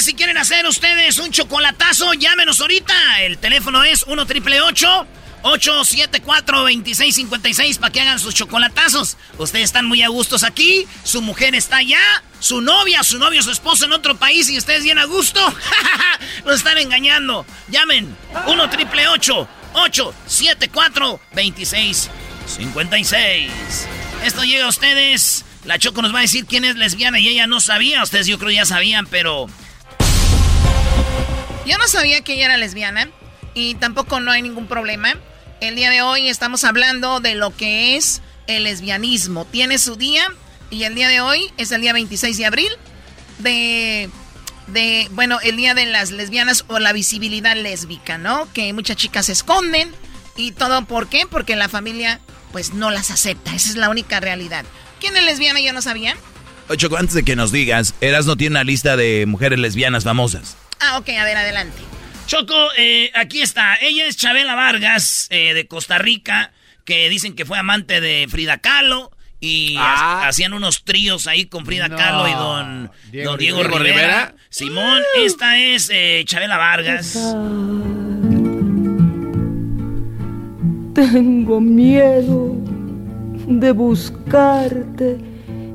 Si quieren hacer ustedes un chocolatazo, llámenos ahorita. El teléfono es 1 triple 874 2656 para que hagan sus chocolatazos. Ustedes están muy a gustos aquí, su mujer está allá, su novia, su novio, su esposo en otro país y ustedes bien a gusto. <laughs> Los están engañando. Llamen 1 triple 874 2656. Esto llega a ustedes la Choco nos va a decir quién es lesbiana y ella no sabía. Ustedes yo creo ya sabían, pero... Yo no sabía que ella era lesbiana y tampoco no hay ningún problema. El día de hoy estamos hablando de lo que es el lesbianismo. Tiene su día y el día de hoy es el día 26 de abril de, de, bueno, el día de las lesbianas o la visibilidad lésbica, ¿no? Que muchas chicas se esconden y todo, ¿por qué? Porque la familia pues no las acepta. Esa es la única realidad. ¿Quién es lesbiana? Yo no sabía. Oye, antes de que nos digas, Eras no tiene una lista de mujeres lesbianas famosas. Ah, ok, a ver, adelante. Choco, eh, aquí está. Ella es Chabela Vargas, eh, de Costa Rica, que dicen que fue amante de Frida Kahlo. Y ah. hacían unos tríos ahí con Frida Kahlo y don Diego, Rivera. Simón, esta es eh, Chabela Vargas. Tengo miedo de buscarte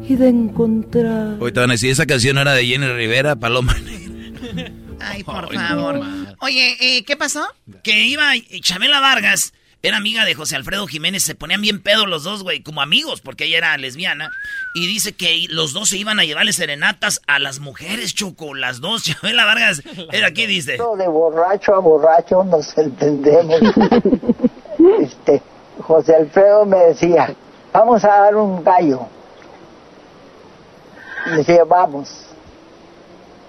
y de encontrar. Oye, te van a decir, esa canción era de Jenny Rivera, Paloma <laughs> <laughs> Ay, por favor. Oye, eh, ¿qué pasó? Que iba Chabela Vargas, era amiga de José Alfredo Jiménez, se ponían bien pedos los dos, güey, como amigos, porque ella era lesbiana. Y dice que los dos se iban a llevarle serenatas a las mujeres, Choco, las dos. <laughs> Chabela Vargas, era aquí, dice. De borracho a borracho nos <laughs> entendemos. este, José Alfredo me decía, vamos a dar un gallo. Y decía, vamos.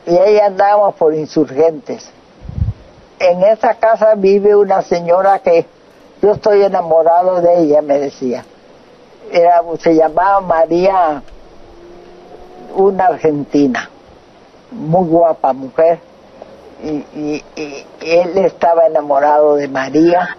Y ahí andábamos por insurgentes. En esa casa vive una señora que yo estoy enamorado de ella, me decía. Era, se llamaba María, una argentina, muy guapa mujer. y él estaba enamorado de María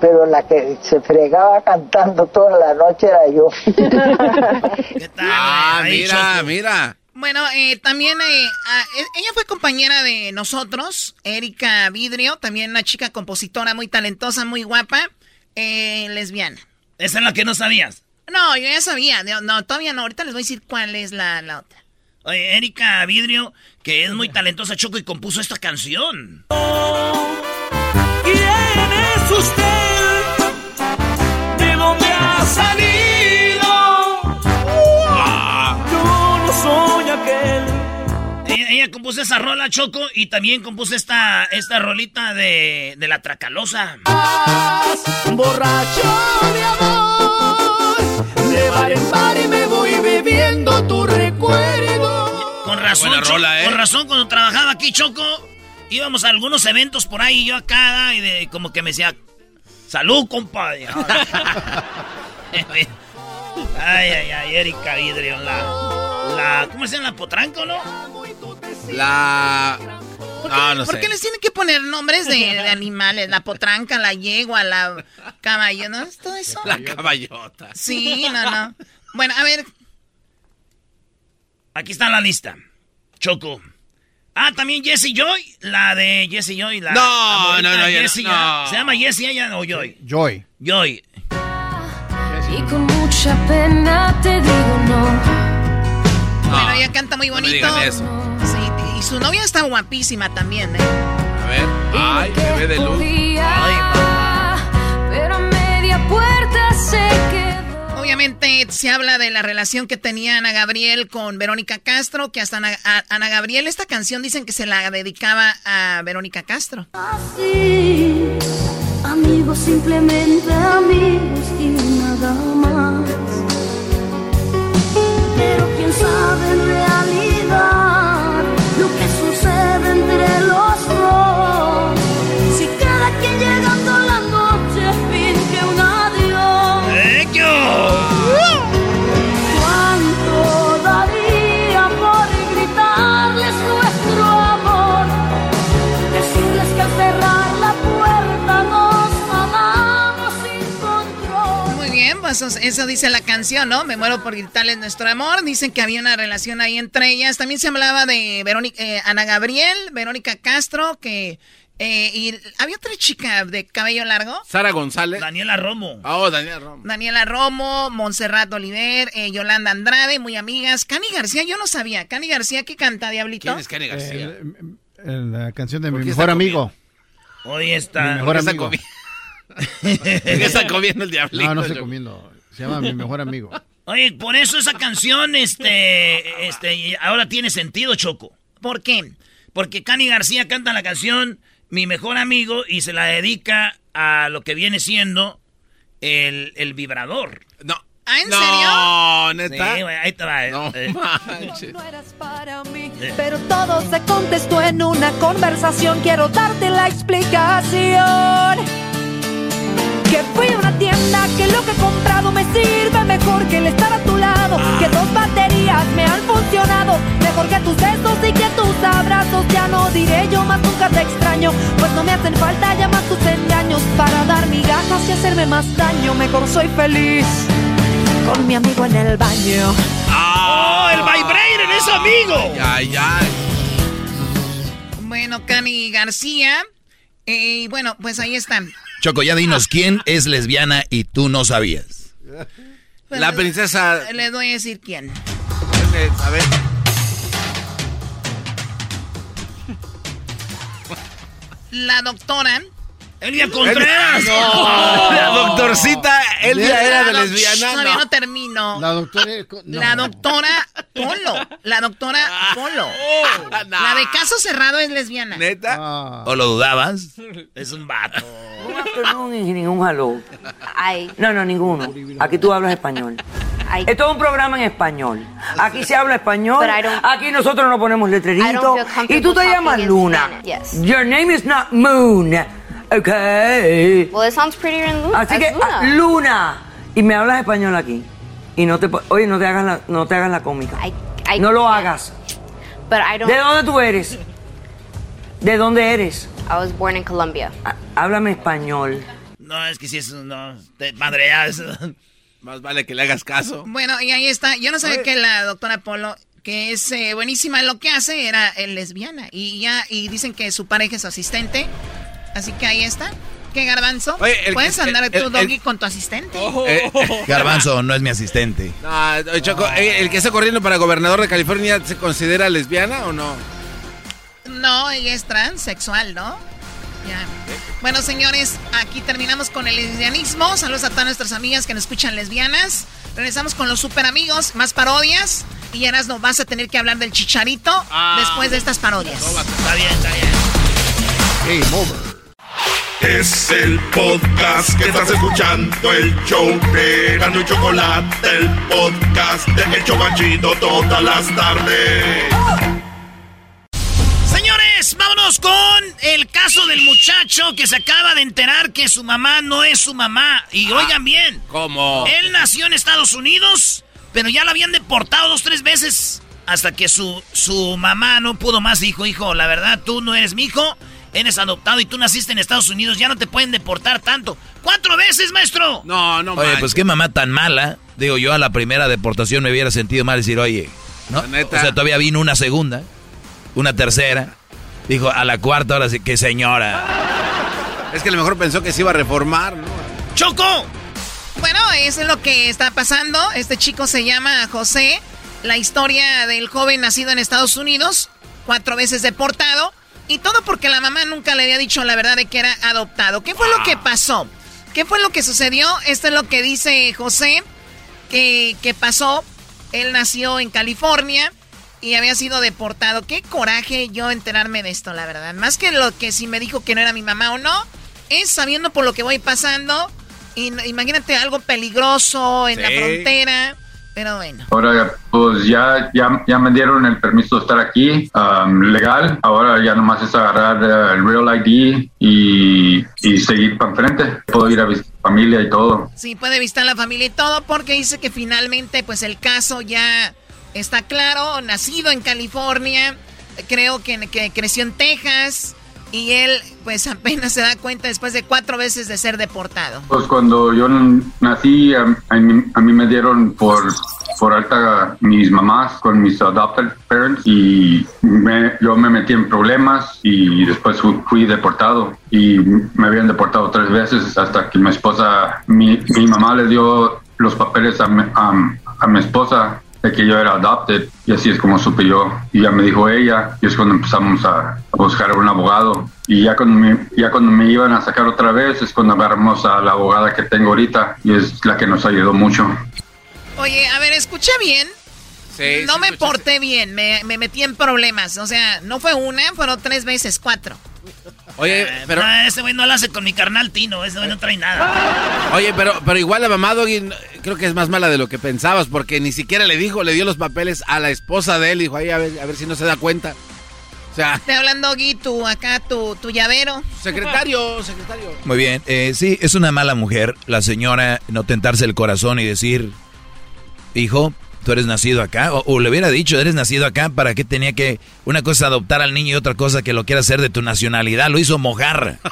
pero la que se fregaba cantando toda la noche era yo. <laughs> ¿Qué tal? Ah, mira, mira. Bueno, eh, también eh, e, ella fue compañera de nosotros, Erika Vidrio, también una chica compositora muy talentosa, muy guapa, eh, lesbiana. ¿Esa es la que no sabías? No, yo ya sabía, no, todavía no, ahorita les voy a decir cuál es la, la otra. Oye, Erika Vidrio, que es muy talentosa, Choco, y compuso esta canción usted? ¿De dónde ha salido? Ella, compuso esa rola, Choco, y también compuso esta, esta rolita de, de la Tracalosa. Borracho de amor, de bar en bar y me voy bebiendo tu recuerdo. Con razón, rola, ¿eh? con razón, cuando trabajaba aquí, Choco, íbamos a algunos eventos por ahí, yo acá, y de, como que me decía, salud, compadre. <laughs> ay, ay, ay, Erika Vidrio, la, la, ¿cómo se llama? ¿La potranco, no? La... ¿Por qué, no, no ¿por qué les tienen que poner nombres de, <laughs> animales? La potranca, la yegua, la caballo, ¿no? ¿Todo eso? La caballota. Sí, no, no. Bueno, a ver. Aquí está la lista. Choco. Ah, también Jessie Joy, la de Jessie Joy. La, no, no, no, Jessie, no. ¿Se llama Jessie ella o Joy? Joy. Joy. y con mucha pena te digo no. Bueno, ella canta muy bonito. digan eso. Y su novia está guapísima también, ¿eh? A ver. Ay, bebé de luz. Pero a media puerta se quedó. Obviamente se habla de la relación que tenía Ana Gabriel con Verónica Castro, que hasta Ana, a- Ana Gabriel esta canción dicen que se la dedicaba a Verónica Castro. Así, amigos, simplemente amigos y nada más. Pero quién sabe en realidad eso- eso dice la canción, ¿no? Me muero por gritarles nuestro amor. Dicen que había una relación ahí entre ellas. También se hablaba de Verónica, eh, Ana Gabriel, Verónica Castro, que... eh, y había otra chica de cabello largo. Sara González. Daniela Romo. Oh, Daniela Romo. Daniela Romo, Montserrat Oliver, eh, Yolanda Andrade, muy amigas. Cani García, yo no sabía. Cani García, ¿qué canta, Diablito? ¿Quién es Kenny García? Eh, la canción de ¿Por mi mejor amigo. Hoy Mi está. mejor está amigo. <laughs> ¿Qué está comiendo el diablito? No, no estoy comiendo. Se llama mi mejor amigo. Oye, por eso esa canción, este, este, ahora tiene sentido, Choco. ¿Por qué? Porque Cani García canta la canción Mi mejor amigo y se la dedica a lo que viene siendo el, el vibrador. No. ¿Ah, en No, serio? neta. Sí, ahí te va. eh. No Eh, manches. No eras para mí, Eh. pero todo se contestó en una conversación. Quiero darte la explicación. Que fui a una tienda, que lo que he comprado me sirve mejor que el estar a tu lado. Que dos baterías me han funcionado mejor que tus besos y que tus abrazos. Ya no diré yo más nunca te extraño, pues no me hacen falta ya más tus engaños para dar migajas y hacerme más daño. Mejor soy feliz con mi amigo en el baño. ¡Oh, el vibrator es amigo! Ay, ay. Bueno, Cani García. eh, Y bueno, pues ahí están. Choco, ya dinos <laughs> quién es lesbiana y tú no sabías. La princesa. Les voy a decir quién. A ver. La doctora. Elvia Contreras. <laughs> No. La doctorcita Elvia era de lesbiana. Todavía No. no termino. La doctora. no. La doctora Polo. La doctora Polo. La de caso cerrado es lesbiana. ¿Neta? Ah. ¿O lo dudabas? Es un vato. No, ni ningún hello. No, no, ninguno. Aquí tú hablas español. Esto es un programa en español. Aquí se habla español. Aquí nosotros nos ponemos comfortable Y tú te llamas Luna. Your name is not Moon. Okay. Well, it sounds prettier in Luna. Así as que, Luna. ah, Luna. Y me hablas español aquí. Y no te, oye, no te hagas la, no te hagas la cómica. I no lo hagas. But I don't. ¿De dónde tú eres? ¿De dónde eres? I was born in Colombia. Ah, Háblame español. No, es que si es no, te madreas. <laughs> Más vale que le hagas caso. Bueno, y ahí está. Yo no sabía que la doctora Polo, que es eh, buenísima en lo que hace, era eh, lesbiana. Y ya, y dicen que su pareja es su asistente. Así que ahí está. ¿Qué garbanzo? Oye, el- Puedes el- andar el- tú, el- Doggy, con tu asistente. Eh, Garbanzo no es mi asistente. No, <laughs> oye, Choco, eh, ¿el que está corriendo para gobernador de California se considera lesbiana o no? No, ella es transexual, ¿no? Ya. Bueno, señores, aquí terminamos con el lesbianismo. Saludos a todas nuestras amigas que nos escuchan lesbianas. Regresamos con los super amigos, más parodias. Y ahora nos vas a tener que hablar del chicharito después de estas parodias. Está bien, está bien. Game over. Es el podcast que estás escuchando, el show de Gano y Chocolate, el podcast de El Chobachito todas las tardes. Señores, vámonos con el caso del muchacho que se acaba de enterar que su mamá no es su mamá. Y oigan bien. ¿Cómo? Él nació en Estados Unidos, pero ya lo habían deportado dos, tres veces. Hasta que su, su mamá no pudo más. Dijo, hijo, la verdad, tú no eres mi hijo. Eres adoptado y tú naciste en Estados Unidos. Ya no te pueden deportar tanto. ¡Cuatro veces, maestro! No, no, Oye, manches. pues qué mamá tan mala. Digo, yo a la primera deportación me hubiera sentido mal decir, oye, ¿no? La neta. O sea, todavía vino una segunda, una tercera. Dijo, a la cuarta, ahora sí, que señora. Es que a lo mejor pensó que se iba a reformar, ¿no? ¡Choco! Bueno, eso es lo que está pasando. Este chico se llama José. La historia del joven nacido en Estados Unidos, cuatro veces deportado. Y todo porque la mamá nunca le había dicho la verdad de que era adoptado. ¿Qué fue lo que pasó? ¿Qué fue lo que sucedió? Esto es lo que dice José, que, que pasó. Él nació en California y había sido deportado. Qué coraje yo enterarme de esto, la verdad. Más que lo que si me dijo que no era mi mamá o no, es sabiendo por lo que voy pasando. Y, imagínate algo peligroso en la frontera. Pero bueno. Ahora, pues ya, ya, ya me dieron el permiso de estar aquí, um, legal. Ahora ya nomás es agarrar eh, el Real ID y, y seguir para enfrente. Puedo ir a visitar familia y todo. Sí, puede visitar la familia y todo porque dice que finalmente pues el caso ya está claro. Nacido en California, creo que, que creció en Texas. Y él, pues apenas se da cuenta después de cuatro veces de ser deportado. Pues cuando yo nací, a, mí, me dieron por, por alta mis mamás con mis adopted parents y me- yo me metí en problemas y después fui, deportado y me habían deportado tres veces hasta que mi esposa, mi, mi mamá le dio los papeles a, a- a mi esposa de que yo era adopted y así es como supe yo y ya me dijo ella y es cuando empezamos a, a buscar un abogado y ya cuando me, ya cuando me iban a sacar otra vez es cuando agarramos a la abogada que tengo ahorita y es la que nos ayudó mucho. Oye, a ver, escuché bien. Sí, no sí me escuchaste. porté bien, me, me metí en problemas. O sea, no fue una, fueron tres veces, cuatro. Oye, pero... No, ese güey no lo hace con mi carnal Tino, ese güey no trae nada. Oye, pero, pero igual la mamá Doggy creo que es más mala de lo que pensabas, porque ni siquiera le dijo, le dio los papeles a la esposa de él, dijo, ahí a ver, a ver si no se da cuenta. O sea, Te hablando, Gui, tu acá, tu, tu llavero. secretario, secretario. Muy bien, eh, sí, es una mala mujer la señora no tentarse el corazón y decir, hijo, tú eres nacido acá, o, o le hubiera dicho, eres nacido acá, ¿para qué tenía que, una cosa adoptar al niño y otra cosa que lo quiera hacer de tu nacionalidad? Lo hizo mojar. <laughs>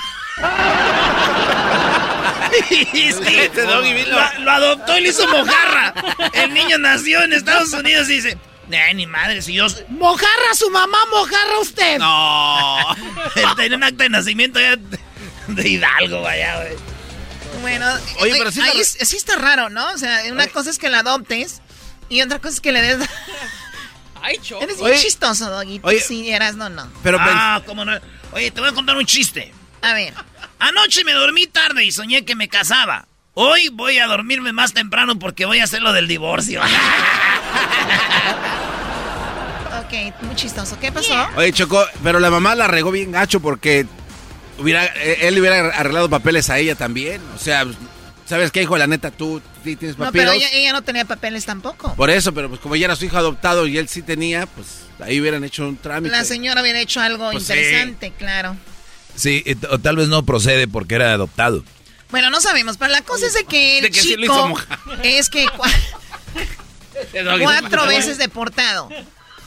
Sí, lo, lo adoptó y le hizo mojarra. El niño nació en Estados Unidos y dice, "Ay, ni madre, si yo... soy-". Mojarra su mamá, mojarra usted. No. <laughs> Tenía un acta de nacimiento ya de Hidalgo, vaya, güey. Bueno, Oye, pero sí ahí la- es- sí está raro, ¿no? O sea, una cosa es que la adoptes y otra cosa es que le des... <laughs> Eres bien Oye. chistoso, Doggy. Tú Oye. sí eras, no, no. Pero ah, cómo no. Oye, te voy a contar un chiste. A ver. Anoche me dormí tarde y soñé que me casaba. Hoy voy a dormirme más temprano porque voy a hacer lo del divorcio. <laughs> Ok, muy chistoso. ¿Qué pasó? Oye, Chocó, pero la mamá la regó bien gacho porque hubiera, eh, él le hubiera arreglado papeles a ella también. O sea, ¿sabes qué, hijo? La neta, tú sí tienes No, papeles. pero ella, ella no tenía papeles tampoco. Por eso, pero pues como ella era su hijo adoptado y él sí tenía, pues ahí hubieran hecho un trámite. La señora hubiera hecho algo Pues sí. interesante, claro. Sí, t- o tal vez no procede porque era adoptado. Bueno, no sabemos, pero la cosa es de que el De que sí lo chico hizo mojar. es que cua- <laughs> cuatro veces deportado.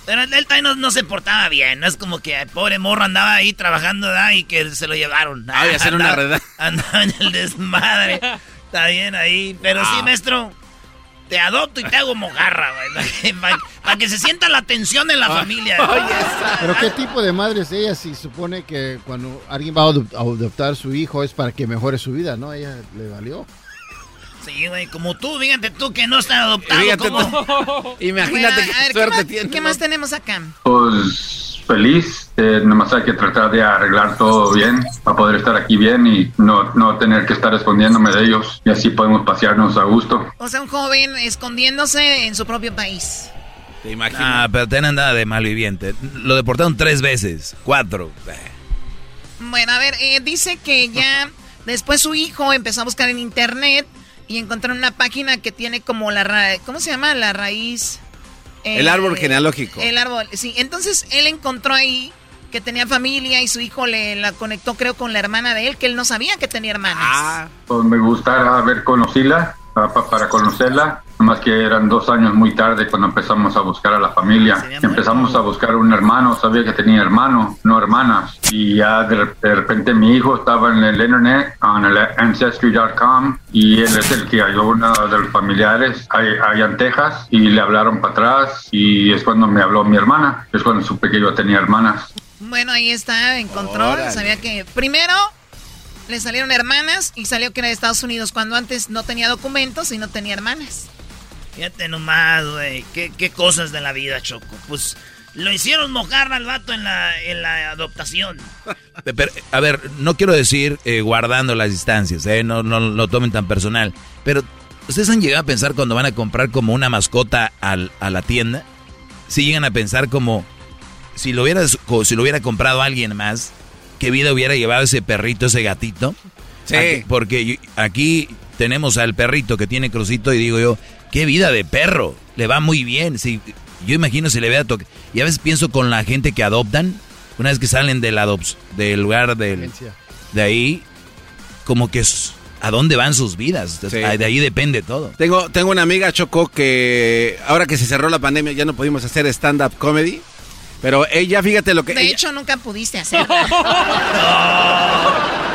Pero él también no, no se portaba bien. No es como que el pobre morro andaba ahí trabajando y que se lo llevaron. Ay, a <laughs> hacer una Andaba- reda. Andaba en el desmadre. Está bien ahí. Pero sí, Ah. maestro. Te adopto y te hago mojarra, güey. <laughs> Para que se sienta la tensión en la Ah. familia. Pero qué tipo de madre es ella si supone que cuando alguien va a adoptar a su hijo es para que mejore su vida, ¿no? Ella le valió. Sí, güey, como tú, fíjate tú que no estás adoptado. Fíjate ¿cómo? <laughs> Imagínate Bueno, a ver, ¿qué más, qué más tenemos acá? Pues feliz, eh, nomás hay que tratar de arreglar todo bien para poder estar aquí bien y no, no tener que estar escondiéndome de ellos y así podemos pasearnos a gusto. O sea, un joven escondiéndose en su propio país. Te imaginas. Ah, pero ten andada de malviviente. Lo deportaron tres veces, cuatro. Bueno, a ver, eh, dice que ya después su hijo empezó a buscar en internet y encontró una página que tiene como la ra ¿cómo se llama? La raíz. eh, El árbol genealógico. El árbol, sí. Entonces él encontró ahí que tenía familia y su hijo le la conectó creo con la hermana de él, que él no sabía que tenía hermanas. Pues me gustaría haber conocido para conocerla, más que eran dos años muy tarde cuando empezamos a buscar a la familia. Empezamos a buscar un hermano, sabía que tenía hermano, no hermanas. Y ya de, de repente mi hijo estaba en el internet, en el ancestry.com, y él es el que halló uno de los familiares allá en Texas, y le hablaron para atrás, y es cuando me habló mi hermana, es cuando supe que yo tenía hermanas. Bueno, ahí está, encontró, Órale. sabía que primero Le salieron hermanas y salió que era de Estados Unidos cuando antes no tenía documentos y no tenía hermanas. Fíjate nomás, güey. ¿Qué, qué cosas de la vida, Choco. Pues lo hicieron mojar al vato en la, en la adoptación. <laughs> Pero, a ver, no quiero decir eh, guardando las distancias, eh, no, no lo tomen tan personal. Pero, ¿ustedes han llegado a pensar cuando van a comprar como una mascota al- a la tienda? Si llegan a pensar como si lo hubiera, si lo hubiera comprado alguien más, ¿qué vida hubiera llevado ese perrito, ese gatito? Sí. Aquí- porque aquí tenemos al perrito que tiene crucito y digo yo, qué vida de perro, le va muy bien. Si, yo imagino si le vea toque. Y a veces pienso con la gente que adoptan, una vez que salen del, del lugar del, de ahí, como que a dónde van sus vidas. Sí. De ahí depende todo. Tengo, tengo una amiga, Choco, que ahora que se cerró la pandemia ya no pudimos hacer stand-up comedy. Pero ella, fíjate lo que... De ella- hecho, nunca pudiste hacerlo. <laughs>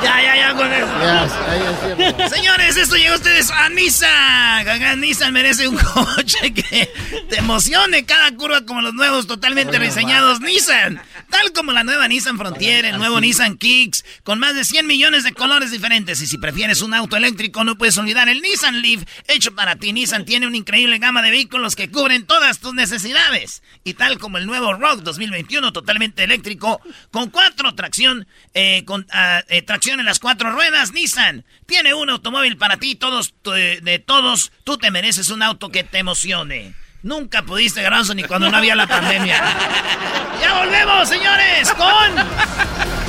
Ya, ya, ya con eso. Señores, esto llega a ustedes a Nissan. Nissan merece un <laughs> coche que te emocione cada curva como los nuevos totalmente reseñados Nissan. Tal como la nueva Nissan Frontier, el nuevo Nissan Kicks, con más de 100 millones de colores diferentes. Y si prefieres un auto eléctrico, no puedes olvidar el Nissan Leaf, hecho para ti. Nissan tiene una increíble gama de vehículos que cubren todas tus necesidades. Y tal como el nuevo Rock 2021, totalmente eléctrico, con cuatro tracción, eh, con ah, eh, tracción en las cuatro ruedas, Nissan tiene un automóvil para ti, todos, eh, de todos, tú te mereces un auto que te emocione. Nunca pudiste, Garanzo, ni cuando no había la pandemia. <laughs> ¡Ya volvemos, señores! Con...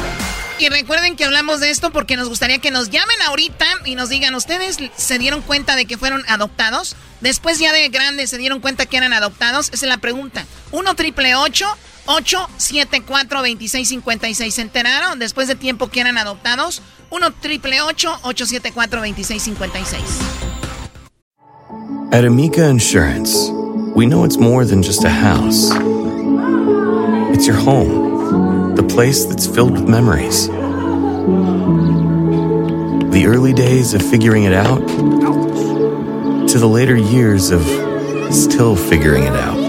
Y recuerden que hablamos de esto porque nos gustaría que nos llamen ahorita y nos digan, ¿ustedes se dieron cuenta de que fueron adoptados? Después ya de grandes se dieron cuenta que eran adoptados. Esa es la pregunta. 1 triple 874 2656 ¿Se enteraron después de tiempo que eran adoptados? 1 triple 874 2656 At Amica Insurance, we know it's more than just a house. It's your home, the place that's filled with memories. The early days of figuring it out to the later years of still figuring it out.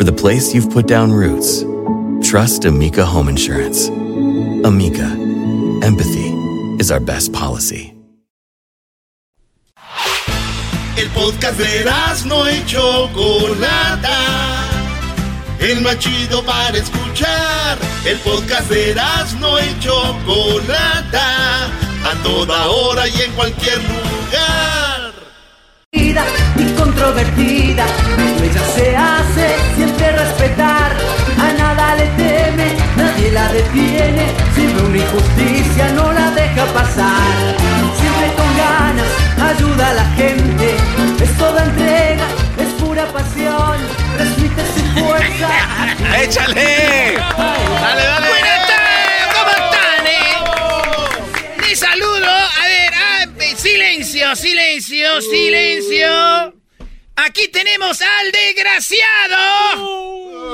For the place you've put down roots, trust Amica Home Insurance. Amica, empathy is our best policy. El podcast de no y Chocolata. El más chido para escuchar. El podcast de no y Chocolata. A toda hora y en cualquier lugar. Vida y controvertida, ella se hace siempre respetar, a nada le teme, nadie la detiene, si ve una injusticia no la deja pasar, siempre con ganas ayuda a la gente, es toda entrega, es pura pasión, transmite su fuerza. <laughs> ¡Échale! ¡Dale, dale! Silencio, silencio, silencio. Aquí tenemos al desgraciado.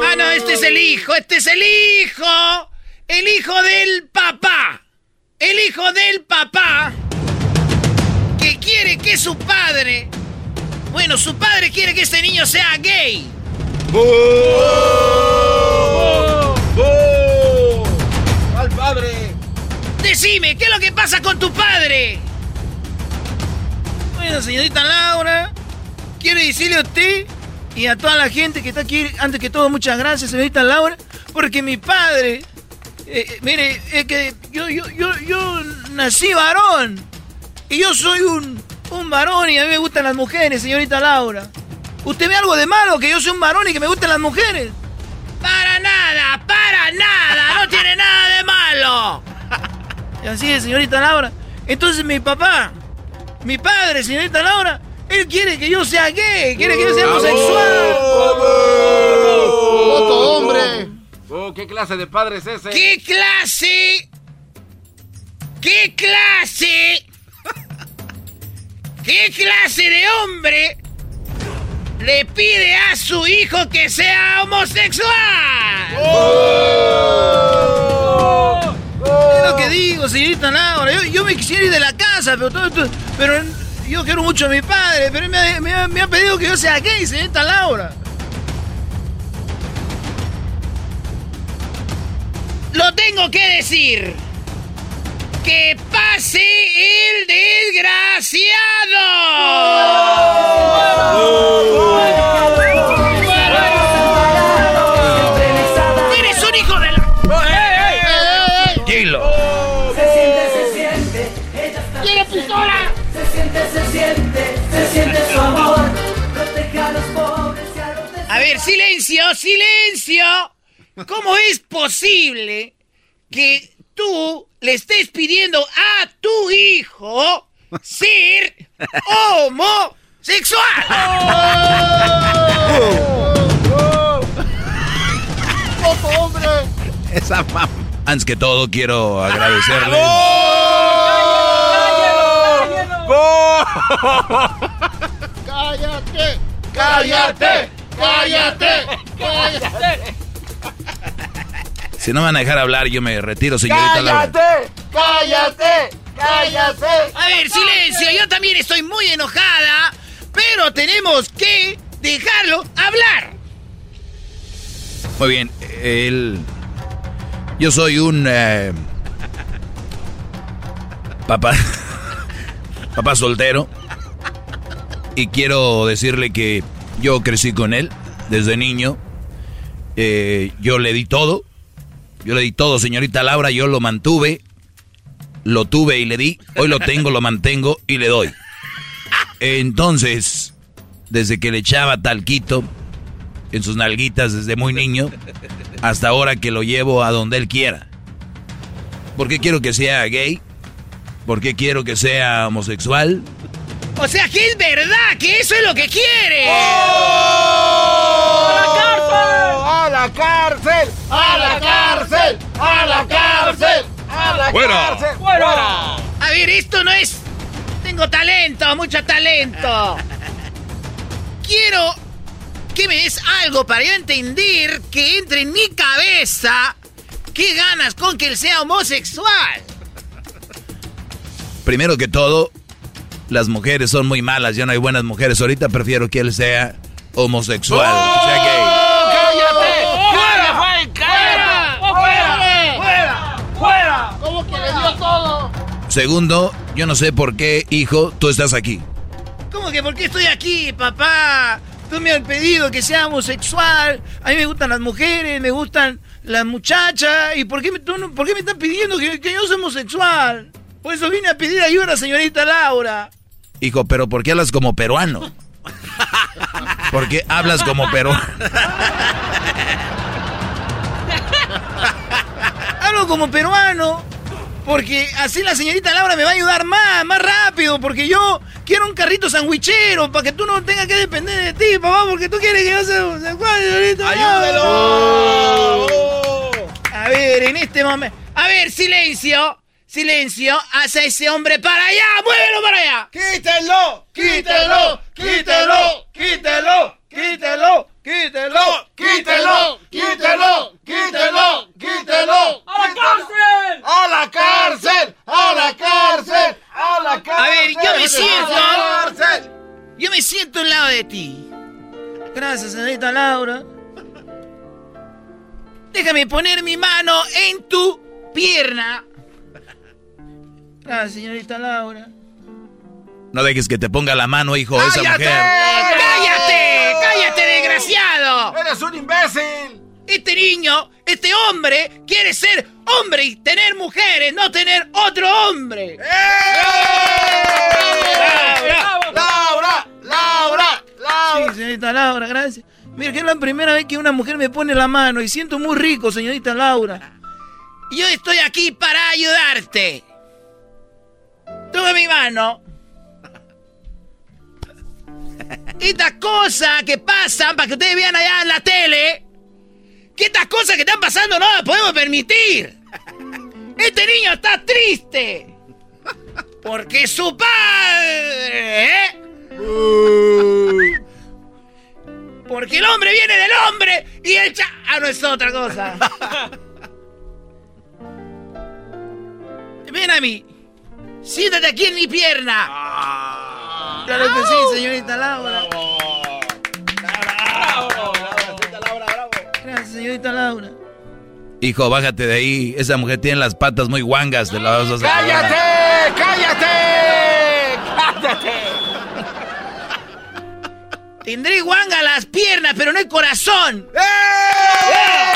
Ah, no, este es el hijo, este es el hijo. El hijo del papá. El hijo del papá. Que quiere que su padre... Bueno, su padre quiere que este niño sea gay. ¡Al padre! Decime, ¿qué es lo que pasa con tu padre? Señorita Laura, quiero decirle a usted y a toda la gente que está aquí, antes que todo, muchas gracias, señorita Laura, porque mi padre, eh, eh, mire, es que yo, yo, yo, yo nací varón y yo soy un, un varón y a mí me gustan las mujeres, señorita Laura. ¿Usted ve algo de malo que yo soy un varón y que me gustan las mujeres? Para nada, para nada, no tiene nada de malo. Y <laughs> así es, señorita Laura. Entonces mi papá, mi padre, señorita Laura, él quiere que yo sea gay, quiere que yo sea homosexual. ¡Otro hombre! Oh, ¿Qué clase de padre es ese? ¿Qué clase? ¿Qué clase? ¿Qué clase de hombre le pide a su hijo que sea homosexual? Es lo que digo, señorita Laura. Yo, yo me quisiera ir de la casa, pero todo esto- pero yo quiero mucho a mi padre, pero él me, ha- me ha- me ha pedido que yo sea gay, señorita Laura. lo tengo que decir. ¡Que pase el desgraciado! Silencio, silencio. ¿Cómo es posible que tú le estés pidiendo a tu hijo ser homosexual? ¡Ojo, hombre! Esa mam- Antes que todo, quiero agradecerle. ¡Cállate! ¡Cállate! ¡Cállate! ¡Cállate! <laughs> Si no me van a dejar hablar, yo me retiro, señorita Laura. ¡Cállate! ¡Cállate! ¡Cállate! A ver, silencio, yo también estoy muy enojada, pero tenemos que dejarlo hablar. Muy bien, él. Yo soy un. eh, papá. <laughs> papá soltero. Y quiero decirle que yo crecí con él desde niño. Eh, yo le di todo. Yo le di todo, señorita Laura. Yo lo mantuve. Lo tuve y le di. Hoy lo tengo, lo mantengo y le doy. Entonces, desde que le echaba talquito en sus nalguitas desde muy niño hasta ahora que lo llevo a donde él quiera. ¿Por qué quiero que sea gay? ¿Por qué quiero que sea homosexual? O sea que es verdad que eso es lo que quiere. ¡A la cárcel! ¡A la cárcel! ¡A la cárcel! ¡A la ¡Fuera! cárcel! ¡Fuera! A ver, esto no es. Tengo talento, mucho talento. Quiero que me des algo para yo entender que entre en mi cabeza qué ganas con que él sea homosexual. Primero que todo, las mujeres son muy malas, ya no hay buenas mujeres. Ahorita prefiero que él sea homosexual, que sea gay. ¡Cállate! ¡Fuera! ¡Fuera! ¡Fuera! ¡Fuera! ¡Fuera! ¿Cómo que le dio todo? Segundo, yo no sé por qué, hijo, tú estás aquí. ¿Cómo que por qué estoy aquí, papá? Tú me has pedido que sea homosexual. A mí me gustan las mujeres, me gustan las muchachas. ¿Y por qué me, tú por qué me están pidiendo que, que yo sea homosexual? Por eso vine a pedir ayuda señorita Laura. Hijo, pero ¿por qué hablas como peruano? ¿Por qué hablas como peruano? Hablo como peruano. Porque así la señorita Laura me va a ayudar más, más rápido. Porque yo quiero un carrito sandwichero para que tú no tengas que depender de ti, papá. Porque tú quieres que yo sea homosexual, señorita ¡Ayúdelo! A ver, en este momento. A ver, silencio. Silencio. Hace ese hombre para allá. ¡Muévelo para allá! ¡Quítelo! ¡Quítelo! ¡Quítelo! ¡Quítelo! ¡Quítelo! ¡Quítelo! ¡Quítelo! ¡Quítelo! ¡Quítelo! ¡Quítelo! ¡A la cárcel! ¡A la cárcel! ¡A la cárcel! ¡A la cárcel! A ver, yo me ¡A siento. Yo me siento al lado de ti. Gracias, señorita Laura. Déjame poner mi mano en tu pierna. Gracias, señorita Laura. No dejes que te ponga la mano, hijo, esa mujer. ¡Cállate! ¡Cállate, desgraciado! ¡Eres un imbécil! Este niño, este hombre, quiere ser hombre y tener mujeres, no tener otro hombre. ¡Laura! ¡Laura! ¡Laura! ¡Laura! Sí, señorita Laura, gracias. Mira, que es la primera vez que una mujer me pone la mano y siento muy rico, señorita Laura. Y Yo estoy aquí para ayudarte. Toma mi mano. Estas cosas que pasan para que ustedes vean allá en la tele, que estas cosas que están pasando no las podemos permitir. Este niño está triste. Porque su padre... ¿eh? Porque el hombre viene del hombre y el cha... Ah, no es otra cosa. <laughs> Ven a mí. Siéntate aquí en mi pierna. Claro que sí, señorita Laura. Gracias, señorita Laura. Hijo, bájate de ahí. Esa mujer tiene las patas muy guangas. De la vas a ¡Cállate! ¡Cállate! ¡Cállate! Tendré guanga las piernas, pero no el corazón. ¡Bravo!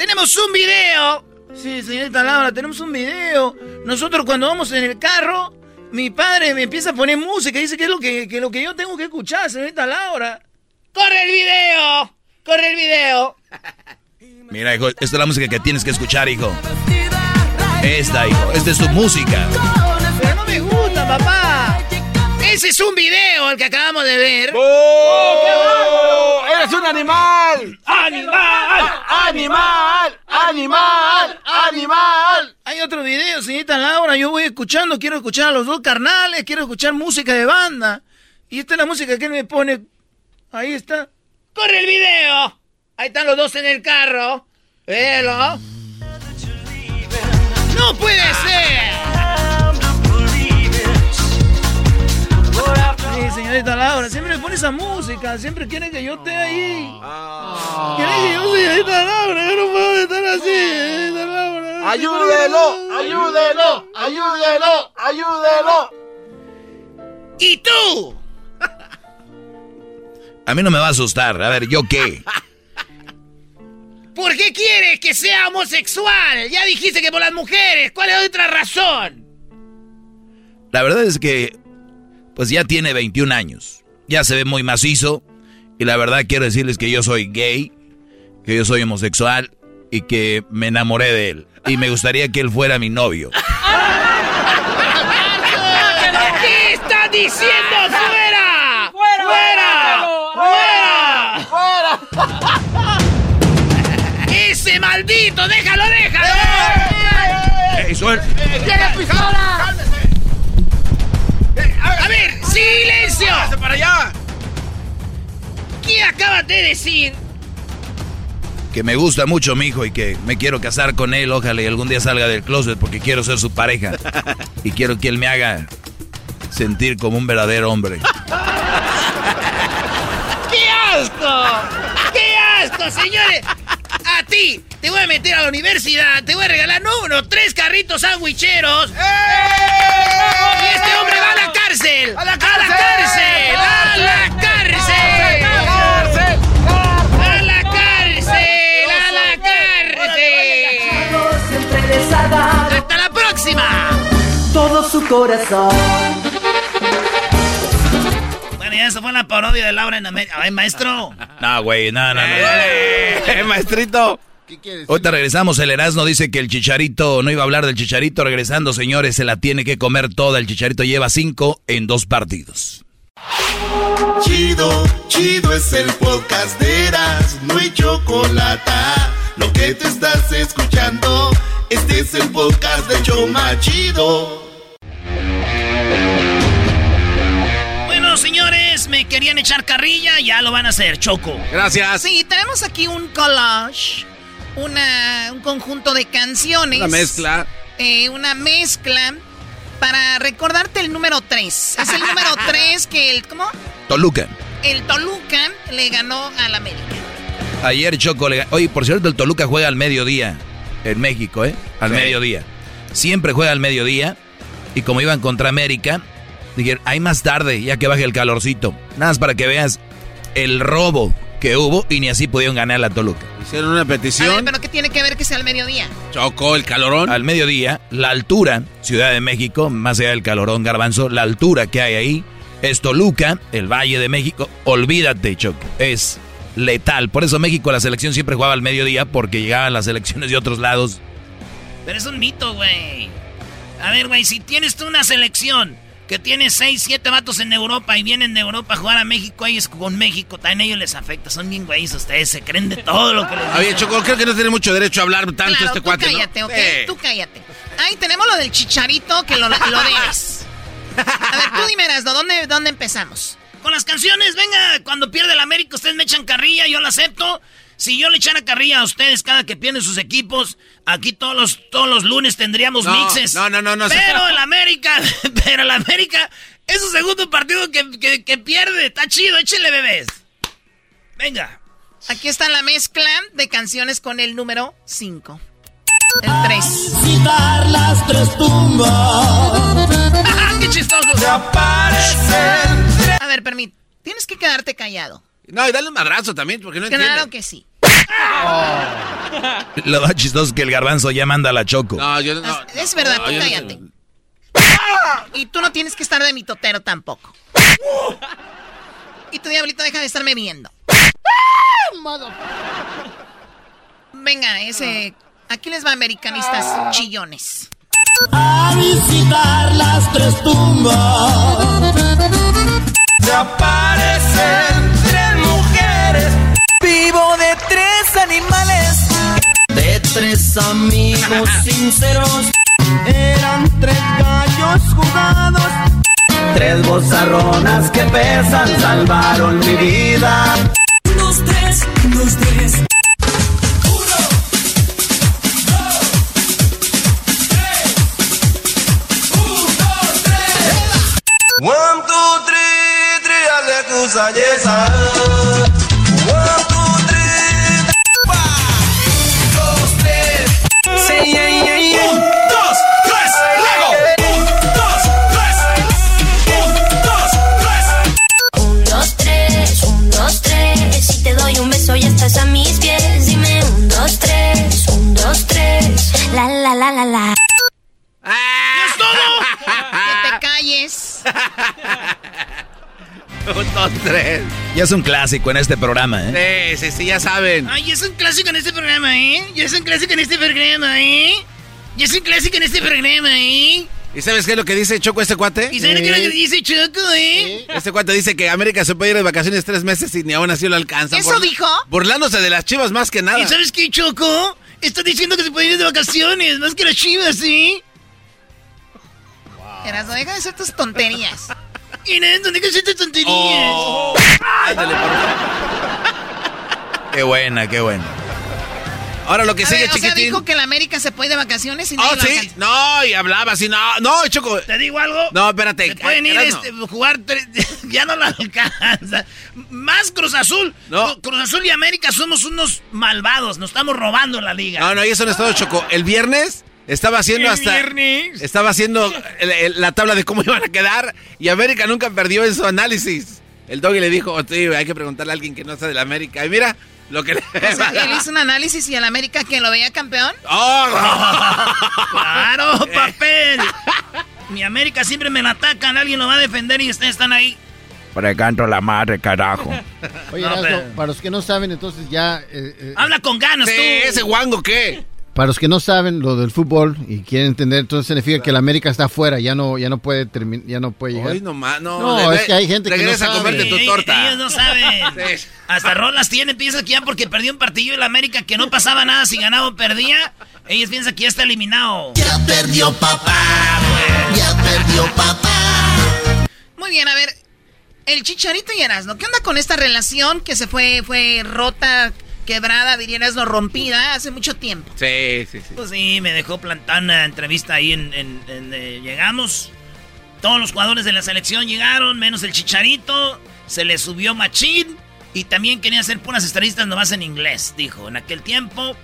Tenemos un video. Sí, señorita Laura, tenemos un video. Nosotros cuando vamos en el carro, mi padre me empieza a poner música y dice que es lo que, que lo que yo tengo que escuchar, señorita Laura. ¡Corre el video! ¡Corre el video! Mira, hijo, esta es la música que tienes que escuchar, hijo. Esta, hijo. Esta es tu música. Pero no me gusta, papá. Ese es un video el que acabamos de ver. ¡Oh! ¡Eres un animal! ¡Animal! ¡Animal! ¡Animal! ¡Animal! Hay otro video, señorita Laura. Yo voy escuchando, quiero escuchar a los dos carnales, quiero escuchar música de banda. Y esta es la música que él me pone. Ahí está. ¡Corre el video! Ahí están los dos en el carro. Velo. ¡No puede ser! Señorita Laura, siempre me pone esa música, siempre quieren que yo esté ahí. Quieren que yo, señorita Laura, yo no puedo estar así, señorita Laura. ¡Ayúdelo! ¡Ayúdelo! ¡Ayúdelo! ¡Ayúdelo! ¿Y tú? A mí no me va a asustar. A ver, ¿yo qué? ¿Por qué quieres que sea homosexual? Ya dijiste que por las mujeres. ¿Cuál es otra razón? La verdad es que, pues ya tiene 21 años. Ya se ve muy macizo. Y la verdad quiero decirles que yo soy gay, que yo soy homosexual y que me enamoré de él. Y me gustaría que él fuera mi novio. <laughs> ¿Qué estás diciendo? ¡Fuera! ¡Fuera! ¡Fuera! ¡Ese maldito! ¡Déjalo, déjalo! ¡Ey, suel- ¡Tiene pistola! Para allá! ¿Qué acabas de decir? Que me gusta mucho mi hijo y que me quiero casar con él. Ojalá y algún día salga del closet porque quiero ser su pareja. <laughs> Y quiero que él me haga sentir como un verdadero hombre. <laughs> ¡Qué asco! ¡Qué asco, señores! A ti te voy a meter a la universidad, te voy a regalar no uno, tres carritos sandwicheros. Y este hombre va a la cárcel. ¡A la ¡A la cárcel! ¡A la cárcel! ¡A la cárcel! ¡A la cárcel! ¡Hasta la próxima! todo su corazón. Bueno, ya esa fue la parodia de Laura en América. ¡Ay, maestro! No, güey, no, no, no. Eh, maestrito. ¿Qué quieres? Ahorita regresamos. El Erasmo dice que el chicharito, no iba a hablar del chicharito. Regresando, señores, se la tiene que comer toda. El chicharito lleva cinco en dos partidos. Chido, chido es el podcast de Eras, no hay chocolate. Lo que te estás escuchando, este es el podcast de Choma Chido. Bueno, señores, me querían echar carrilla, ya lo van a hacer, Choco. Gracias. Sí, tenemos aquí un collage, una, un conjunto de canciones. Una mezcla. eh, una mezcla para recordarte el número 3. Es el número <laughs> 3 que el, ¿cómo? Toluca. El Toluca le ganó al América. Ayer Choco le... Oye, por cierto, el Toluca juega al mediodía en México, ¿eh? Al Sí. mediodía. Siempre juega al mediodía. Y como iban contra América, dijeron, hay más tarde, ya que baje el calorcito. Nada más para que veas el robo que hubo y ni así pudieron ganar la Toluca. Hicieron una A ver, petición. pero ¿qué tiene que ver que sea al mediodía? Chocó el calorón. Al mediodía, la altura, Ciudad de México, más allá del calorón garbanzo, la altura que hay ahí es Toluca, el Valle de México. Olvídate, Choco, es letal. Por eso México, la selección siempre jugaba al mediodía porque llegaban las selecciones de otros lados. Pero es un mito, güey. A ver, güey, si tienes tú una selección que tiene 6, 7 vatos en Europa y vienen de Europa a jugar a México, ellos con México, también a ellos les afecta. Son bien güeyes ustedes, se creen de todo lo que les Oye. Choco, creo que no tiene mucho derecho a hablar tanto Claro, este tú cuate, ¿no? cállate, ¿ok? Sí. Tú cállate. Ahí tenemos lo del chicharito que lo, lo debes. A ver, tú dime, Erasno, ¿dónde, ¿dónde empezamos? Con las canciones, venga, cuando pierde el América, ustedes me echan carrilla, yo la acepto. Si yo le echara carrilla a ustedes cada que pierden sus equipos, aquí todos los, todos los lunes tendríamos No, mixes. no, no, no, no, Pero el América, <laughs> pero el América es su segundo partido que, que- que pierde. Está chido, échenle bebés. Venga. Aquí está la mezcla de canciones con el número 5. El 3. Visitar las tres tumbas. <laughs> ¡Qué chistoso! aparecen. A ver, permíteme. Tienes que quedarte callado. No, y dale un madrazo también, porque no entiende. Claro que sí. <laughs> Lo más chistoso es que el garbanzo ya manda a la choco. No, yo no. Es verdad, No, tú no- cállate. <laughs> Y tú no tienes que estar de mi totero tampoco. Y tu diablito deja de estarme viendo. Venga, ese. Aquí les va, americanistas chillones. A visitar las tres tumbas. Se aparecen. Vivo de tres animales. De tres amigos <laughs> sinceros. Eran tres gallos jugados. Tres bozarronas que pesan salvaron mi vida. Dos, tres, dos, tres. One, two, three, three, aleluya, yes, One, La, la, la, la, la. ¡Es todo! que te calles. <laughs> Un, dos, tres. Ya es un clásico en este programa, ¿eh? Sí, sí, sí, ya saben. Ay, es un clásico en este programa, ¿eh? Ya es un clásico en este programa, ¿eh? Ya es un clásico en este programa, ¿eh? ¿Y sabes qué es lo que dice Choco este cuate? ¿Y sabes qué es lo que dice Choco, eh? Este cuate dice que América se puede ir de vacaciones tres meses y ni aún así lo alcanza. ¿Eso dijo? Burlándose de las chivas más que nada. ¿Y sabes qué, Choco? Está diciendo que se puede ir de vacaciones, más que las chivas, ¿sí? Erasmo, deja de hacer tus tonterías. <laughs> Inés, ¿dónde que hacer tus tonterías? Oh. Ándale, por <laughs> Qué buena, qué buena. Ahora lo que A sigue, ver, o sea, chiquitín. dijo que la América se puede de vacaciones y Oh, nadie lo sí. No, y hablaba así. No, no, Choco. ¿Te digo algo? No, espérate. Se pueden ir Erasmo. este, jugar tres, <laughs> ya no la alcanza. Más Cruz Azul. No. Cru- Cruz Azul y América somos unos malvados, nos estamos robando la liga. No, no, y eso no es todo, Choco. El viernes estaba haciendo El hasta. viernes. Estaba haciendo el- el- la tabla de cómo <laughs> iban a quedar y América nunca perdió en su análisis. El doggy le dijo, "Oh, sí, hay que preguntarle a alguien que no está de la América. Y mira lo que le. O sea, <laughs> él hizo un análisis y el América que lo veía campeón. <laughs> ¡Oh! ¡Claro, <laughs> papel! Mi América siempre me la atacan, alguien lo va a defender y ustedes están ahí. Precanto la madre, carajo. Oye, No, pero- para los que no saben, entonces ya... eh, eh, Habla con ganas Sí, tú. ese guango, ¿qué? Para los que no saben lo del fútbol y quieren entender, entonces significa que el América está afuera, ya no, ya no puede terminar, ya no puede llegar. Hoy nomás, no. No, es que hay gente que no regresa a sabe. comerte tu torta. Ellos no saben. Sí. Hasta rolas tienen, piensan que ya porque perdió un partido en la América que no pasaba nada si ganaba o perdía. Ellos piensan que ya está eliminado. Ya perdió papá. Ya perdió papá. Muy bien, a ver. El Chicharito y Erasmo, ¿qué onda con esta relación que se fue, fue rota, quebrada, diría Erasmo, rompida hace mucho tiempo? Sí, sí, sí. Pues sí, me dejó plantar una entrevista ahí en... en- en, eh, llegamos, todos los jugadores de la selección llegaron, menos el Chicharito, se le subió machín y también quería hacer puras estadistas nomás en inglés, dijo. En aquel tiempo,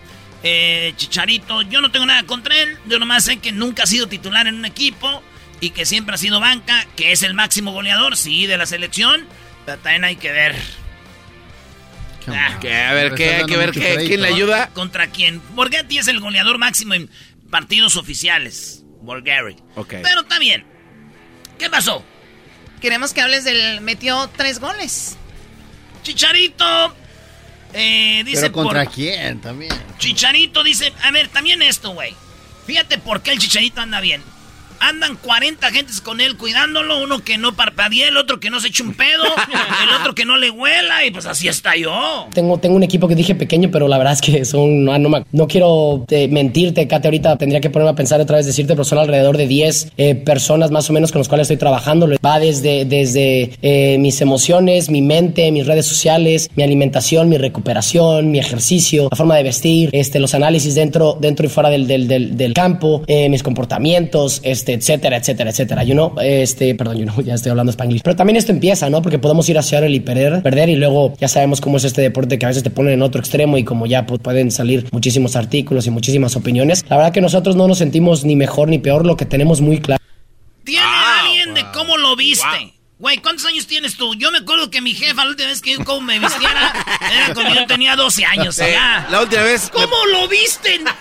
eh, Chicharito, yo no tengo nada contra él, yo nomás sé que nunca ha sido titular en un equipo y que siempre ha sido banca, que es el máximo goleador, sí, de la selección, pero también hay que ver. Ah, Que, a ver, ¿qué? Hay que ver qué, quién le ayuda. ¿Contra quién? Borghetti es el goleador máximo en partidos oficiales. Borghetti. Ok. Pero está bien. ¿Qué pasó? Queremos que hables del... Metió tres goles. Chicharito. eh, dice Pero contra por- quién también. Chicharito dice, a ver, también esto, güey. Fíjate por qué el Chicharito anda bien. Andan 40 gentes con él cuidándolo, uno que no parpadea, el otro que no se eche un pedo, <laughs> el otro que no le huela, y pues así está yo. Tengo, tengo un equipo que dije pequeño, pero la verdad es que son. No, no, me- no quiero eh, mentirte, Kate. Ahorita tendría que ponerme a pensar otra vez, decirte, pero son alrededor de 10 eh, personas más o menos con las cuales estoy trabajando. Va desde, desde eh, mis emociones, mi mente, mis redes sociales, mi alimentación, mi recuperación, mi ejercicio, la forma de vestir, este, los análisis dentro, dentro y fuera del, del, del, del campo, eh, mis comportamientos, este, este, etcétera, etcétera, etcétera. You know, este, perdón, you know, <laughs> ya estoy hablando español. Pero también esto empieza, ¿no? Porque podemos ir hacia el y perder, perder y luego ya sabemos cómo es este deporte que a veces te ponen en otro extremo y como ya pues, pueden salir muchísimos artículos y muchísimas opiniones. La verdad que nosotros no nos sentimos ni mejor ni peor, lo que tenemos muy claro. ¿Tiene alguien de cómo lo viste? Güey, ¿cuántos años tienes tú? Yo me acuerdo que mi jefa la última vez que yo cómo me vistiera era cuando yo tenía 12 años. Ya. la última vez. ¿Cómo lo visten? <laughs>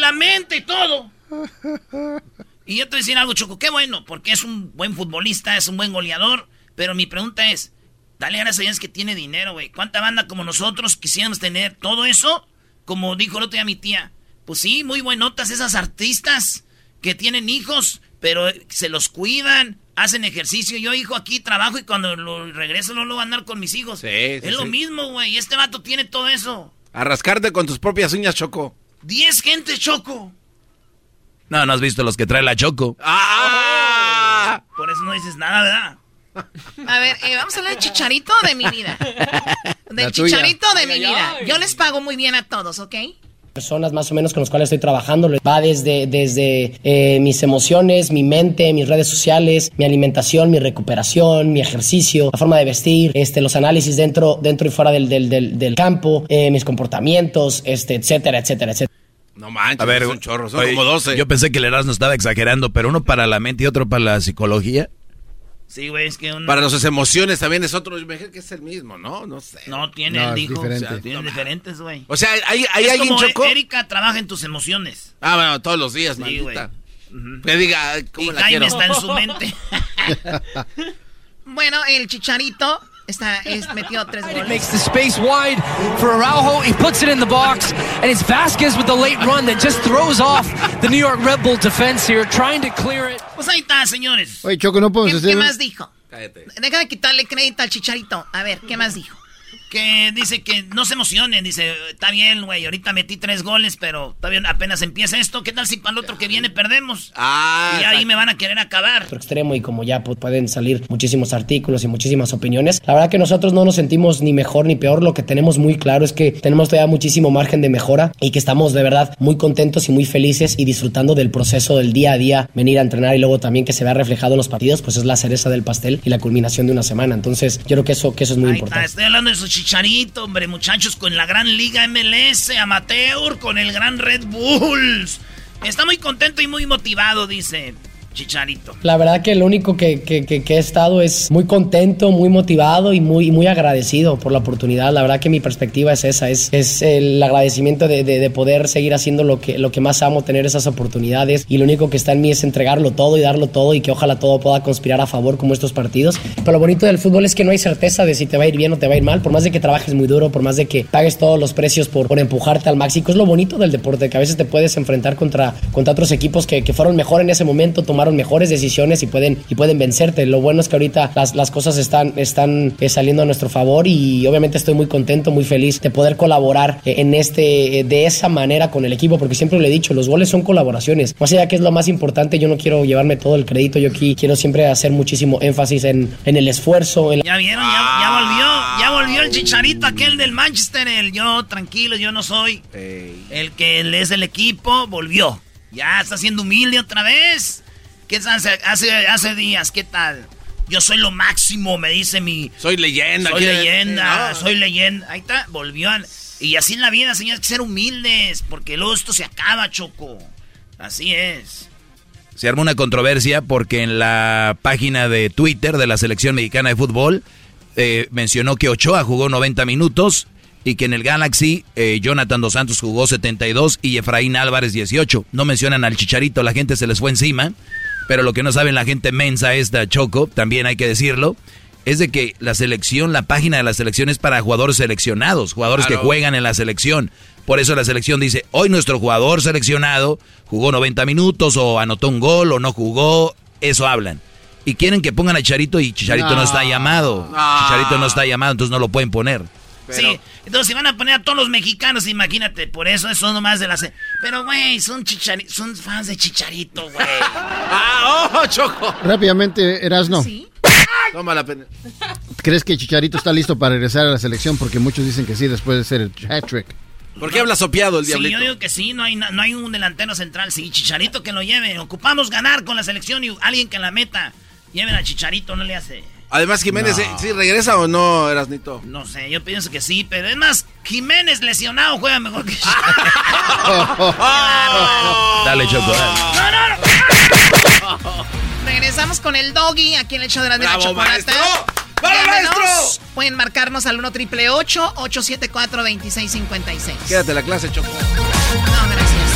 La mente y todo. Y yo te voy a decir algo, Choco. Qué bueno, porque es un buen futbolista, es un buen goleador. Pero mi pregunta es, dale gracias a Dios que tiene dinero, güey. ¿Cuánta banda como nosotros quisiéramos tener todo eso? Como dijo el otro día mi tía. Pues sí, muy buenotas esas artistas que tienen hijos, pero se los cuidan, hacen ejercicio. Yo, hijo, aquí trabajo y cuando lo regreso no lo voy a andar con mis hijos. Sí, es sí, lo sí. mismo, güey. Este vato tiene todo eso. A rascarte con tus propias uñas, Choco. Diez gente, Choco. No, no has visto los que trae la Choco. ¡Ah! Por eso no dices nada, ¿verdad? A ver, eh, vamos a hablar de Chicharito de mi vida. <laughs> Del La tuya. Chicharito de mi vida. Yo les pago muy bien a todos, ¿ok? personas más o menos con las cuales estoy trabajando. Va desde, desde eh, mis emociones, mi mente, mis redes sociales, mi alimentación, mi recuperación, mi ejercicio, la forma de vestir, este, los análisis dentro, dentro y fuera del, del, del, del campo, eh, mis comportamientos, este, etcétera, etcétera, etcétera. No manches, A ver, es un chorro, son oye, como 12. Yo pensé que el Erasmo estaba exagerando, pero uno para la mente y otro para la psicología. Sí, güey, es que uno... Para las emociones también es otro. Me que es el mismo, ¿no? No sé. No, tiene, No, dijo. diferente. O sea, tienen diferentes, güey. O sea, ¿hay, hay Es alguien, como Choco? Erika trabaja en tus emociones. Ah, bueno, todos los días, Sí, maldita. güey. Que diga, ¿cómo Y la Jaime quiero? está en su mente. <laughs> <laughs> Bueno, el Chicharito está, es, metió tres It goles. makes the space wide for Araujo. He puts it in the box, and it's Vasquez with the late run that just throws off the New York Red Bull defense here, trying to clear it. Pues ahí está, señores. Oye, Choco, no podemos ¿Qué, hacer... qué más dijo? Deja de quitarle crédito al Chicharito. A ver, ¿qué más dijo? Que dice que no se emocionen. Dice, está bien, güey, ahorita metí tres goles, pero todavía apenas empieza esto. ¿Qué tal si para el otro que viene perdemos? Ah, y ahí me van a querer acabar. otro extremo y como ya pues, pueden salir muchísimos artículos y muchísimas opiniones. La verdad que nosotros no nos sentimos ni mejor ni peor, lo que tenemos muy claro es que tenemos todavía muchísimo margen de mejora y que estamos de verdad muy contentos y muy felices y disfrutando del proceso del día a día, venir a entrenar y luego también que se vea reflejado en los partidos, pues es la cereza del pastel y la culminación de una semana. Entonces, yo creo que eso que eso es muy Ah, importante. estoy hablando de su chicharito, hombre, muchachos, con la gran liga MLS, amateur, con el gran Red Bulls. Está muy contento y muy motivado, dice Chicharito. La verdad que lo único que, que- que- que he estado es muy contento, muy motivado y muy, muy agradecido por la oportunidad. La verdad que mi perspectiva es esa, es, es el agradecimiento de, de- de poder seguir haciendo lo que, lo que más amo, tener esas oportunidades. Y lo único que está en mí es entregarlo todo y darlo todo y que ojalá todo pueda conspirar a favor como estos partidos. Pero lo bonito del fútbol es que no hay certeza de si te va a ir bien o te va a ir mal, por más de que trabajes muy duro, por más de que pagues todos los precios por, por empujarte al máximo. Es lo bonito del deporte, que a veces te puedes enfrentar contra, contra otros equipos que, que fueron mejor en ese momento, tomaron mejores decisiones y pueden, y pueden vencerte. Lo bueno es que ahorita las, las cosas están, están eh, saliendo a nuestro favor y obviamente estoy muy contento, muy feliz de poder colaborar eh, en este, eh, de esa manera con el equipo, porque siempre le he dicho, los goles son colaboraciones. Más allá que es lo más importante, yo no quiero llevarme todo el crédito, yo aquí quiero siempre hacer muchísimo énfasis en, en el esfuerzo, en la- Ya vieron, ya, ya volvió, ya volvió el chicharito aquel del Manchester, el yo tranquilo, yo no soy el que es del equipo, volvió. Ya está siendo humilde otra vez. ¿Qué hace, hace, hace días? ¿Qué tal? Yo soy lo máximo, me dice mi... Soy leyenda. Soy leyenda, No. soy leyenda. Ahí está, volvió. a- Y así en la vida, señores, hay que ser humildes, porque luego esto se acaba, Choco. Así es. Se armó una controversia porque en la página de Twitter de la selección mexicana de fútbol eh, mencionó que Ochoa jugó 90 minutos y que en el Galaxy eh, Jonathan Dos Santos jugó 72 y Efraín Álvarez 18. No mencionan al Chicharito, la gente se les fue encima, pero lo que no saben la gente mensa esta Choco, también hay que decirlo, es de que la selección, la página de la selección es para jugadores seleccionados, jugadores que juegan en la selección. Por eso la selección dice, hoy nuestro jugador seleccionado jugó 90 minutos o anotó un gol o no jugó, eso hablan. Y quieren que pongan a Chicharito y Chicharito no, No. está llamado. No. Chicharito no está llamado, entonces no lo pueden poner. Sí, entonces si van a poner a todos los mexicanos, imagínate, por eso eso nomás de la... se- Pero, güey, son, chichari- son fans de Chicharito, güey. <laughs> ¡Ah, oh, Choco! Rápidamente, Erasno. Toma la pena. ¿Crees que Chicharito está listo para regresar a la selección? Porque muchos dicen que sí, después de ser el hat-trick. ¿Por qué habla sopeado el Sí, diablito? yo digo que sí, no hay, no hay un delantero central. Sí, Chicharito que lo lleve. Ocupamos ganar con la selección y alguien que la meta. Lleven a Chicharito, no le hace. Además, Jiménez, No. ¿eh? ¿sí regresa o no, Erasnito? No sé, yo pienso que sí, pero es más, Jiménez lesionado juega mejor que <laughs> Dale, Choco, dale. No, no, no. Regresamos con el doggy aquí en el show de la, de la ¡Bravo, chocolata. maestro! Pueden marcarnos al 1 triple 874 2656 Quédate la clase, Choco. No, gracias.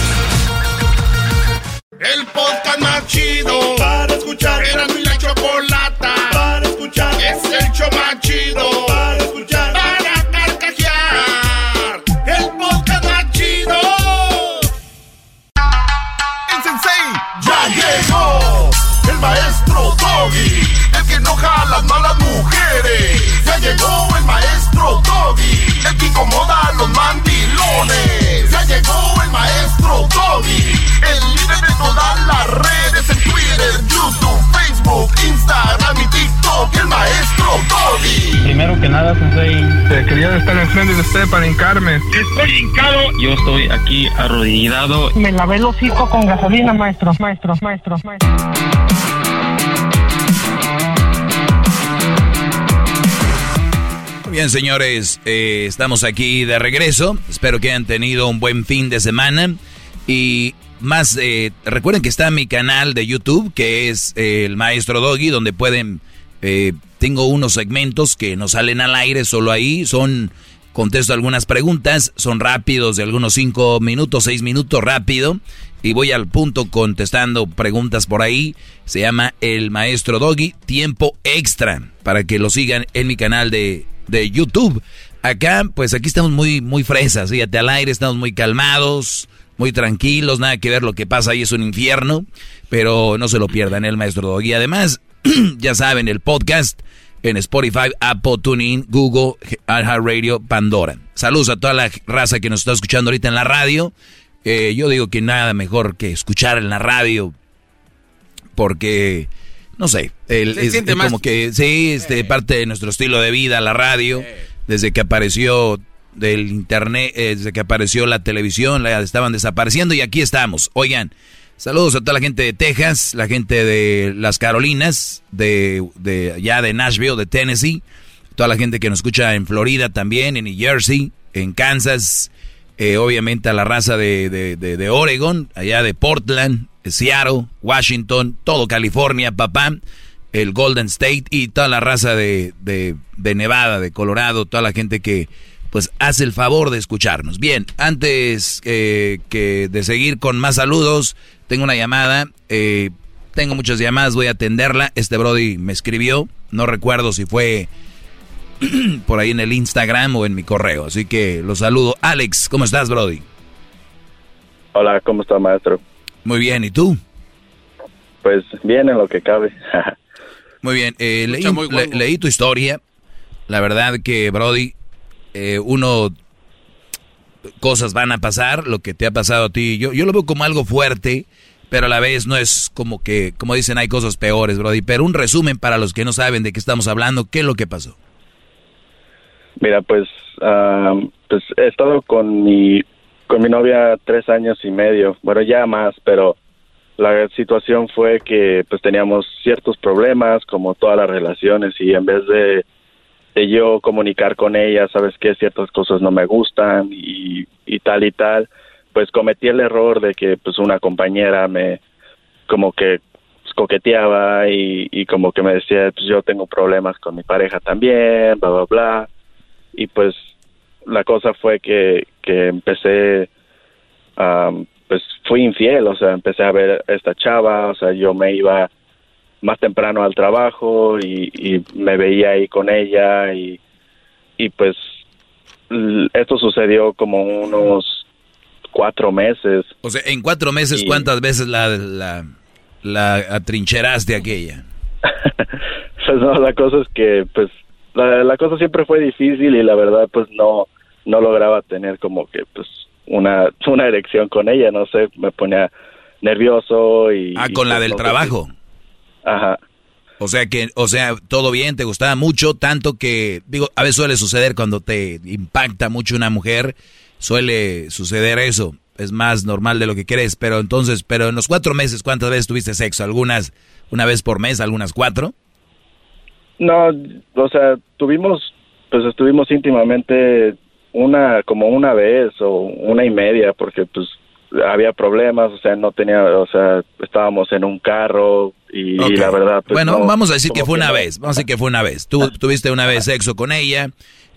El podcast más chido para escuchar. Era mi la escuchar. Es el show más chido para escuchar. Para carcajear. El podcast más chido. El sensei ya llegó. El maestro Doggy. El que enoja a las malas mujeres. Ya llegó el maestro Doggy. El que incomoda a los mandilones. Ya llegó el maestro Doggy. El líder de todas las redes. En Twitter, YouTube, Facebook, Instagram y TikTok. Primero que nada, Sensei, eh, quería estar enfrente de usted para hincarme. Estoy hincado. Yo estoy aquí arrodillado. Me lavé el hocico con gasolina, maestro, maestro, maestro, maestro. Muy bien, señores, eh, estamos aquí de regreso. Espero que hayan tenido un buen fin de semana. Y más, eh, recuerden que está mi canal de YouTube, que es eh, el Maestro Doggy, donde pueden... tengo unos segmentos que no salen al aire, solo ahí. Son, contesto algunas preguntas, son rápidos, de algunos cinco minutos, seis minutos rápido. Y voy al punto contestando preguntas por ahí. Se llama El Maestro Doggy, tiempo extra, para que lo sigan en mi canal de, de YouTube. Acá, pues aquí estamos muy, muy fresas, fíjate, al aire estamos muy calmados, muy tranquilos, nada que ver lo que pasa ahí es un infierno, pero no se lo pierdan el Maestro Doggy. Además, <clears throat> ya saben, el podcast en Spotify, Apple, TuneIn, Google, Radio, Pandora. Saludos a toda la raza que nos está escuchando ahorita en la radio. Eh, yo digo que nada mejor que escuchar en la radio, porque, no sé, el, Se es, siente es más- como que, sí, este, parte de nuestro estilo de vida, la radio, desde que apareció del internet, eh, desde que apareció la televisión, la estaban desapareciendo y aquí estamos. Oigan, saludos a toda la gente de Texas, la gente de las Carolinas, de, de ya de Nashville, de Tennessee, toda la gente que nos escucha en Florida también, en New Jersey, en Kansas, eh, obviamente a la raza de, de, de- Oregon, allá de Portland, Seattle, Washington, todo California, papá, el Golden State y toda la raza de, de, de Nevada, de Colorado, toda la gente que pues hace el favor de escucharnos. Bien, antes eh, que de seguir con más saludos, tengo una llamada, eh, tengo muchas llamadas, voy a atenderla. Este Brody me escribió, no recuerdo si fue <clears throat> por ahí en el Instagram o en mi correo, así que lo saludo. Alex, ¿cómo estás, Brody? Hola, ¿cómo está, maestro? Muy bien, ¿y tú? Pues bien en lo que cabe. <laughs> Muy bien, eh, leí, muy le- leí tu historia. La verdad que, Brody, eh, uno, cosas van a pasar, lo que te ha pasado a ti. Yo, yo lo veo como algo fuerte, pero a la vez no es como que, como dicen, hay cosas peores, Brody. Pero un resumen para los que no saben de qué estamos hablando, ¿qué es lo que pasó? Mira, pues, ah, pues he estado con mi con mi novia tres años y medio, bueno ya más, pero la situación fue que pues teníamos ciertos problemas como todas las relaciones y en vez de, de yo comunicar con ella, sabes que ciertas cosas no me gustan y, tal y tal, pues cometí el error de que pues una compañera me como que coqueteaba y, como que me decía pues yo tengo problemas con mi pareja también, bla bla bla y pues la cosa fue que, que empecé, am, pues fui infiel, o sea, empecé a ver a esta chava, o sea, yo me iba más temprano al trabajo y, y me veía ahí con ella y, y pues esto sucedió como unos cuatro meses. O sea, en cuatro meses, ¿cuántas veces la, la, la atrincheraste aquella? <laughs> Pues no, la cosa es que pues la, la cosa siempre fue difícil y la verdad pues no no lograba tener como que pues una una erección con ella, no sé, me ponía nervioso y Ah, y, con la pues, del no trabajo. Ajá. O sea que, o sea, todo bien, te gustaba mucho, tanto que, digo, a veces suele suceder cuando te impacta mucho una mujer, suele suceder eso. Es más normal de lo que crees. Pero entonces, pero en los cuatro meses, ¿cuántas veces tuviste sexo? ¿Algunas una vez por mes? ¿Algunas cuatro? No, o sea, tuvimos, pues estuvimos íntimamente una, como una vez o una y media, porque pues había problemas, o sea, no tenía, o sea, estábamos en un carro y, la verdad. pues, bueno, no, vamos a decir que fue una no. vez. Vamos a decir que fue una vez. Tú tuviste una vez sexo con ella.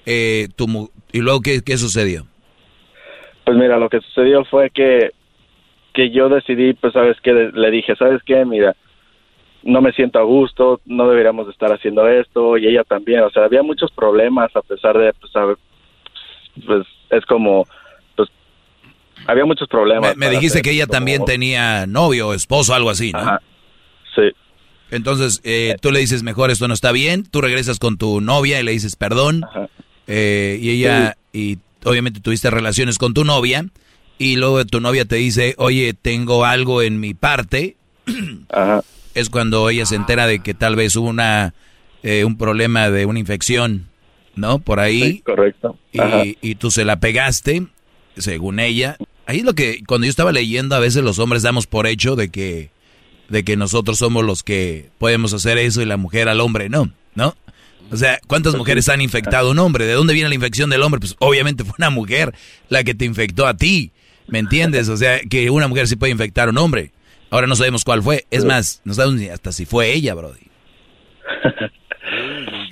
Eh, tu ¿Y luego qué, qué sucedió? Pues mira, lo que sucedió fue que, que yo decidí, pues sabes que le dije, sabes qué, mira, no me siento a gusto, no deberíamos de estar haciendo esto y ella también, o sea, había muchos problemas a pesar de, pues, sabe, pues es como, había muchos problemas. Me, dijiste que ella también tenía novio, esposo, algo así, ¿no? Sí. Entonces, eh, tú le dices, mejor esto no está bien, tú regresas con tu novia y le dices perdón, eh, y ella, y obviamente tuviste relaciones con tu novia, y luego tu novia te dice, oye, tengo algo en mi parte, es cuando ella se entera de que tal vez hubo una, eh, un problema de una infección, ¿no? Por ahí. correcto. Ajá. Y, y tú se la pegaste, según ella. Ahí es lo que, cuando yo estaba leyendo, a veces los hombres damos por hecho de que, de que nosotros somos los que podemos hacer eso y la mujer al hombre no, ¿no? O sea, ¿cuántas mujeres han infectado a un hombre? ¿De dónde viene la infección del hombre? Pues obviamente fue una mujer la que te infectó a ti, ¿me entiendes? O sea, que una mujer sí puede infectar a un hombre. Ahora no sabemos cuál fue. Es más, no sabemos ni hasta si fue ella, Brody.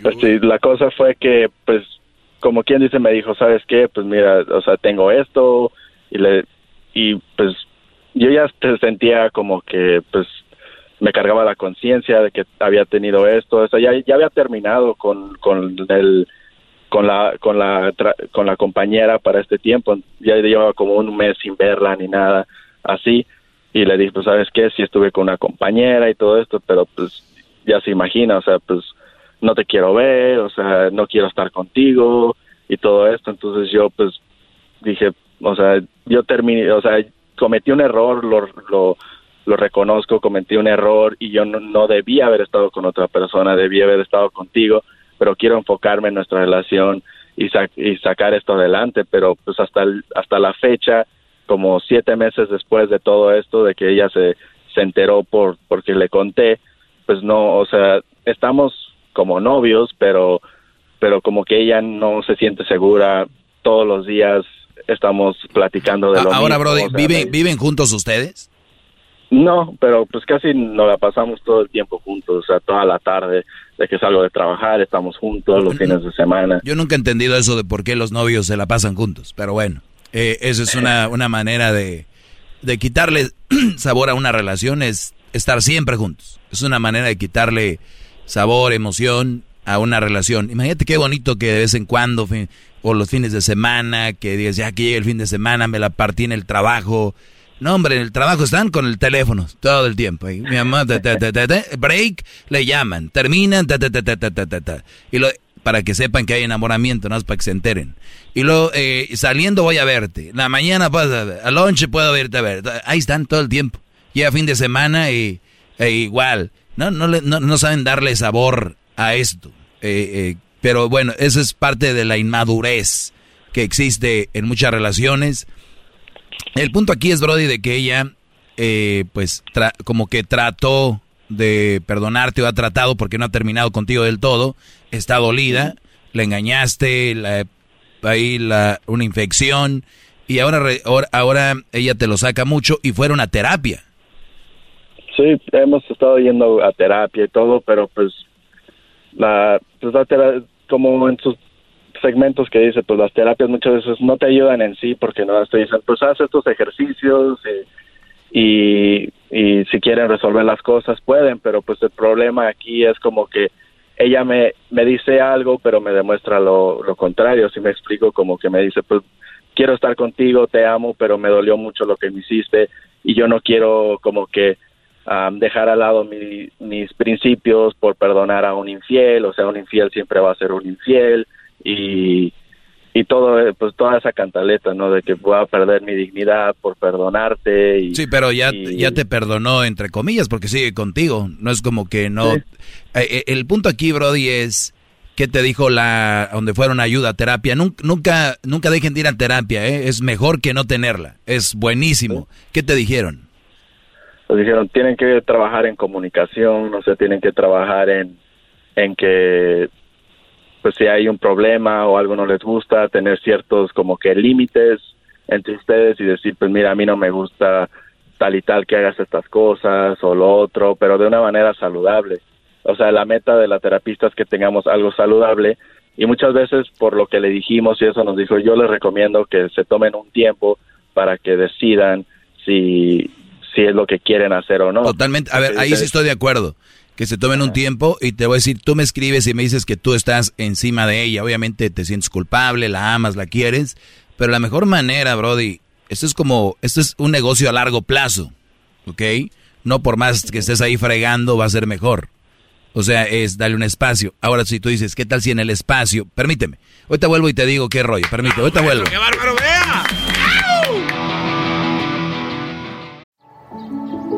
Pues <laughs> sí, la cosa fue que, pues, como quien dice, me dijo, ¿sabes qué? Pues mira, o sea, tengo esto y le y pues yo ya sentía como que, pues, me cargaba la conciencia de que había tenido esto, o sea, ya, ya había terminado con, con el con la con la con la compañera para este tiempo, ya llevaba como un mes sin verla ni nada así y le dije, pues, ¿sabes qué? Sí estuve con una compañera y todo esto, pero pues ya se imagina, o sea, pues no te quiero ver, o sea, no quiero estar contigo y todo esto. Entonces yo pues dije, o sea, yo terminé, o sea, cometí un error, lo, lo, lo reconozco, cometí un error y yo no, no debía haber estado con otra persona, debía haber estado contigo, pero quiero enfocarme en nuestra relación y, y sacar esto adelante, pero pues hasta, hasta la fecha, como siete meses después de todo esto, de que ella se, se enteró por porque le conté, pues no, o sea, estamos como novios, pero pero como que ella no se siente segura todos los días estamos platicando de lo A- Ahora, mismo, Brody, o sea, ¿viven, ¿viven juntos ustedes? no, pero pues casi nos la pasamos todo el tiempo juntos, o sea, toda la tarde, de que salgo de trabajar, estamos juntos los fines de semana. Yo nunca he entendido eso de por qué los novios se la pasan juntos, pero bueno, eh, eso es una, una manera de, de quitarle <clears throat> sabor a una relación, es estar siempre juntos. Es una manera de quitarle sabor, emoción a una relación. Imagínate qué bonito que de vez en cuando, o los fines de semana, que digas, ya que llegue el fin de semana, me la partí en el trabajo. No, hombre, en el trabajo están con el teléfono todo el tiempo. Mi mamá, break, le llaman, terminan, Y para que sepan que hay enamoramiento, no es para que se enteren. Y luego, saliendo voy a verte. La mañana, pasa, a lunch puedo verte a ver. Ahí están todo el tiempo. Llega fin de semana y e igual. No, no, le- no, no saben darle sabor a esto. Eh, eh, pero bueno, eso es parte de la inmadurez que existe en muchas relaciones. El punto aquí es, Brody, de que ella, eh, pues, tra- como que trató de perdonarte o ha tratado porque no ha terminado contigo del todo, está dolida, le engañaste, la- ahí la, una infección, y ahora, re- ahora, ahora ella te lo saca mucho y fuera una terapia. Sí, hemos estado yendo a terapia y todo, pero pues la, pues la tera- como en sus segmentos que dice, pues las terapias muchas veces no te ayudan en sí porque no te dicen, pues haz estos ejercicios y, y, y si quieren resolver las cosas pueden, pero pues el problema aquí es como que ella me, me dice algo, pero me demuestra lo, lo contrario, si me explico, como que me dice, pues quiero estar contigo, te amo, pero me dolió mucho lo que me hiciste y yo no quiero como que am, dejar al lado mi- mis principios por perdonar a un infiel, o sea, un infiel siempre va a ser un infiel y y todo eh, pues toda esa cantaleta, ¿no? De que voy a perder mi dignidad por perdonarte y Sí, pero ya, ya te perdonó, entre comillas, porque sigue contigo. No es como que no... Eh, eh, el punto aquí, Brody, es... ¿Qué te dijo la donde fueron ayuda, a terapia? Nunca, nunca, dejen de ir a terapia, ¿eh? es mejor que no tenerla. Es buenísimo. ¿Qué te dijeron? Pues dijeron, tienen que trabajar en comunicación, no sé, tienen que trabajar en, en que, pues si hay un problema o algo no les gusta, tener ciertos como que límites entre ustedes y decir, pues mira, a mí no me gusta tal y tal que hagas estas cosas o lo otro, pero de una manera saludable. O sea, la meta de la terapista es que tengamos algo saludable y muchas veces por lo que le dijimos y eso nos dijo, yo les recomiendo que se tomen un tiempo para que decidan si, si es lo que quieren hacer o no. Totalmente. A ver, ahí sí estoy de acuerdo. Que se tomen un tiempo y te voy a decir, tú me escribes y me dices que tú estás encima de ella. Obviamente te sientes culpable, la amas, la quieres, pero la mejor manera, Brody, esto es como, esto es un negocio a largo plazo, ¿ok? No por más que estés ahí fregando va a ser mejor. O sea, es darle un espacio. Ahora si tú dices, ¿qué tal si en el espacio? Permíteme. Ahorita vuelvo y te digo qué rollo. Permíteme, ahorita vuelvo. ¡Qué bárbaro, vea!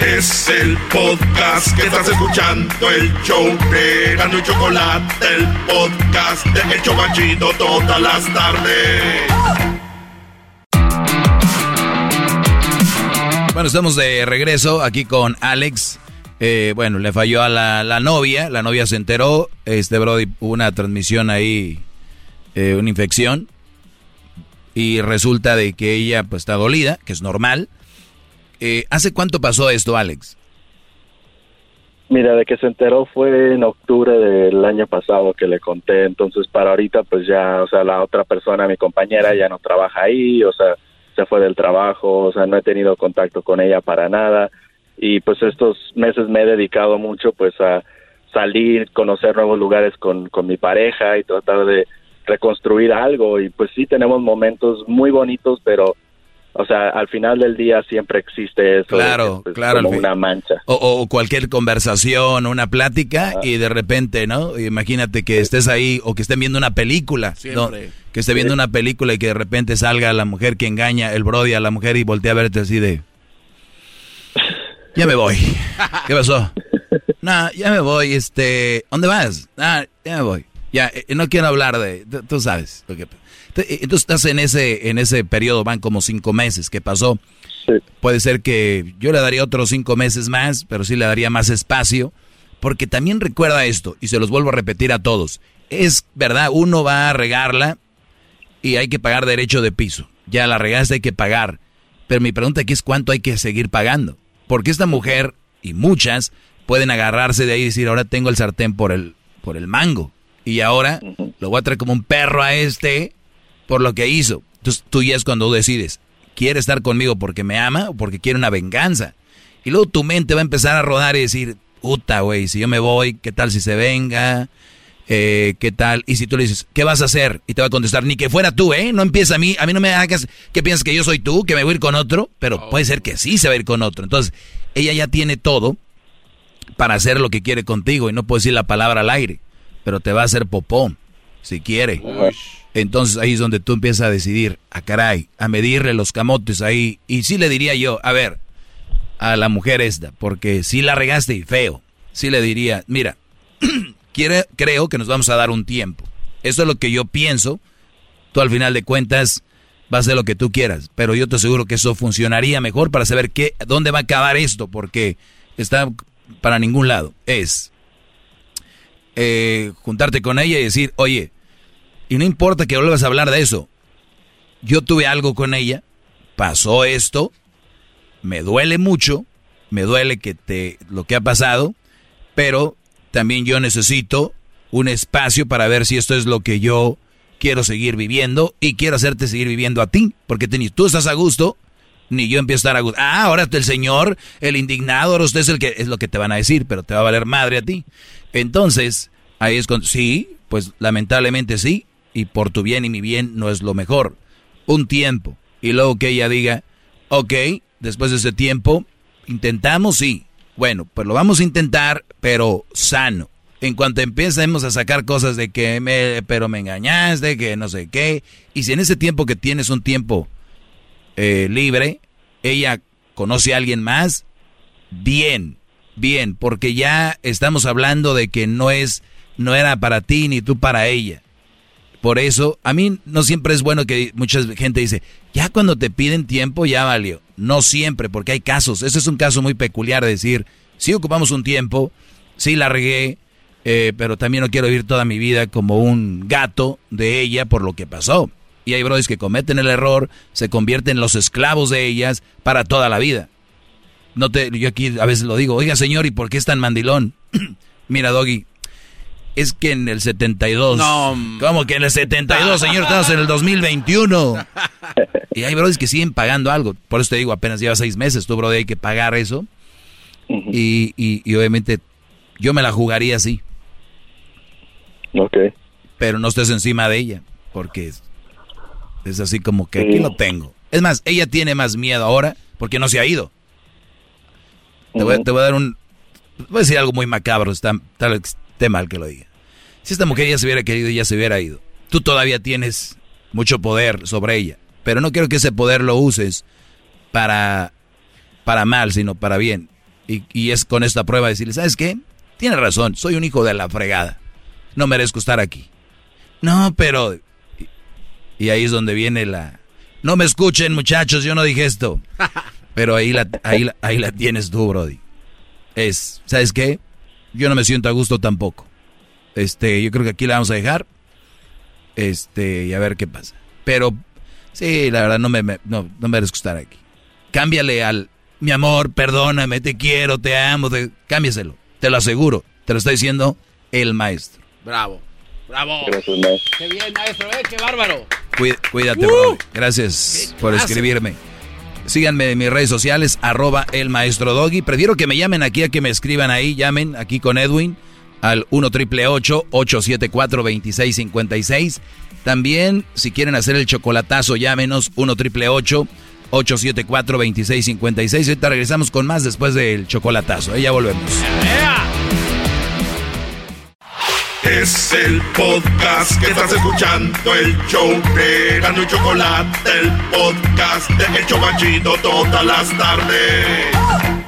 Es el podcast que estás escuchando, el show de Gano y Chocolate, el podcast de El Chobachito todas las tardes. Bueno, estamos de regreso aquí con Alex. Eh, bueno, le falló a la, la, novia, la novia se enteró, este Brody hubo una transmisión ahí, eh, una infección, y resulta de que ella pues está dolida, que es normal. Eh, ¿Hace cuánto pasó esto, Alex? Mira, de que se enteró fue en octubre del año pasado que le conté, entonces para ahorita pues ya, o sea, la otra persona, mi compañera, ya no trabaja ahí, o sea, se fue del trabajo, o sea, no he tenido contacto con ella para nada. Y pues estos meses me he dedicado mucho pues a salir, conocer nuevos lugares con, con mi pareja y tratar de reconstruir algo. Y pues sí tenemos momentos muy bonitos, pero o sea, al final del día siempre existe eso. Claro, pues, claro. Como una mancha. O, o, cualquier conversación, una plática y de repente, ¿no? Imagínate que estés ahí o que estén viendo una película. ¿no? Que esté viendo una película y que de repente salga la mujer que engaña, el brody a la mujer y voltea a verte así de... Ya me voy. <laughs> ¿Qué pasó? No, ya me voy, este... ¿Dónde vas? Ah, ya me voy. Ya, eh, no quiero hablar de... Tú sabes lo que... Entonces estás en ese, en ese periodo, van como cinco meses. ¿Qué pasó? Puede ser que yo le daría otros cinco meses más, pero sí le daría más espacio. Porque también recuerda esto, y se los vuelvo a repetir a todos. Es verdad, uno va a regarla y hay que pagar derecho de piso. Ya la regaste, hay que pagar. Pero mi pregunta aquí es cuánto hay que seguir pagando. Porque esta mujer, y muchas, pueden agarrarse de ahí y decir, ahora tengo el sartén por el, por el mango. Y ahora lo voy a traer como un perro a este por lo que hizo. Entonces tú ya es cuando decides, ¿quiere estar conmigo porque me ama o porque quiere una venganza? Y luego tu mente va a empezar a rodar y decir, puta, güey, si yo me voy, ¿qué tal si se venga? Eh, ¿Qué tal? Y si tú le dices, ¿qué vas a hacer? Y te va a contestar, ni que fuera tú, ¿eh? No empieza a mí, a mí no me hagas que piensas que yo soy tú, que me voy a ir con otro, pero puede ser que sí se va a ir con otro. Entonces, ella ya tiene todo para hacer lo que quiere contigo y no puedo decir la palabra al aire, pero te va a hacer popó, si quiere. Entonces ahí es donde tú empiezas a decidir, a caray, a medirle los camotes ahí. Y sí le diría yo, a ver, a la mujer esta, porque si la regaste y feo, sí le diría, mira, <clears throat> quiere, creo que nos vamos a dar un tiempo. Eso es lo que yo pienso. Tú al final de cuentas vas a hacer lo que tú quieras, pero yo te aseguro que eso funcionaría mejor para saber qué, dónde va a acabar esto, porque está para ningún lado. Es eh, juntarte con ella y decir, oye, y no importa que vuelvas a hablar de eso. Yo tuve algo con ella, pasó esto, me duele mucho, me duele que te lo que ha pasado, pero también yo necesito un espacio para ver si esto es lo que yo quiero seguir viviendo y quiero hacerte seguir viviendo a ti, porque ni tú estás a gusto, ni yo empiezo a estar a gusto. Ah, ahora el señor, el indignado, ahora usted es el que es lo que te van a decir, pero te va a valer madre a ti. Entonces, Ahí es con, sí, pues lamentablemente sí, y por tu bien y mi bien no es lo mejor. Un tiempo. Y luego que ella diga, ok, después de ese tiempo, intentamos, sí. Bueno, pues lo vamos a intentar, pero sano. En cuanto empecemos a sacar cosas de que me, pero me engañaste, que no sé qué. Y si en ese tiempo que tienes un tiempo eh, libre, ella conoce a alguien más, bien, bien, porque ya estamos hablando de que no es, no era para ti ni tú para ella. Por eso, a mí no siempre es bueno que mucha gente dice, ya cuando te piden tiempo ya valió. No siempre, porque hay casos. Ese es un caso muy peculiar de decir, sí ocupamos un tiempo, sí la regué, eh, pero también no quiero vivir toda mi vida como un gato de ella por lo que pasó. Y hay brothers que cometen el error, se convierten en los esclavos de ellas para toda la vida. No te, yo aquí a veces lo digo, oiga señor, ¿y por qué es tan mandilón? <clears throat> Mira, Doggy, es que en el 72. No. ¿Cómo que en el 72, señor? Estamos en el 2021. <laughs> Y hay brothers que siguen pagando algo. Por eso te digo, apenas lleva seis meses, tu brother, hay que pagar eso. y, y, obviamente yo me la jugaría así. Ok. Pero no estés encima de ella, porque es, así como que aquí lo tengo. Es más, ella tiene más miedo ahora porque no se ha ido. Te voy, te voy a dar un... Voy a decir algo muy macabro, está, tal, mal que lo diga. Si esta mujer ya se hubiera querido ya se hubiera ido, tú todavía tienes mucho poder sobre ella. Pero no quiero que ese poder lo uses para, para mal, sino para bien. Y, y es con esta prueba decirle, ¿sabes qué? Tienes razón, soy un hijo de la fregada. No merezco estar aquí. No, pero... Y, ahí es donde viene la... No me escuchen, muchachos, yo no dije esto. <laughs> Pero ahí la, ahí, ahí la tienes tú, Brody. Es, ¿sabes qué? yo no me siento a gusto tampoco. Este, yo creo que aquí la vamos a dejar. Este, y a ver qué pasa. Pero, sí, la verdad no me, no, no merezco estar aquí. Cámbiale al, mi amor, perdóname, te quiero, te amo, te, cámbiaselo. Te lo aseguro. Te lo está diciendo el maestro. Bravo. Bravo. Qué bien, maestro, ¿eh? Qué bárbaro. Cuídate, bro. Gracias por escribirme. Síganme en mis redes sociales, arroba el maestro Doggy. Prefiero que me llamen aquí a que me escriban ahí. Llamen aquí con Edwin al 1 triple 874 2656. También, si quieren hacer el chocolatazo, llámenos 1 triple 874 2656. Ahorita regresamos con más después del chocolatazo. Ahí ya volvemos. Es el podcast que estás escuchando, el show de Gano y Chocolate, el podcast de El Chocachito todas las tardes.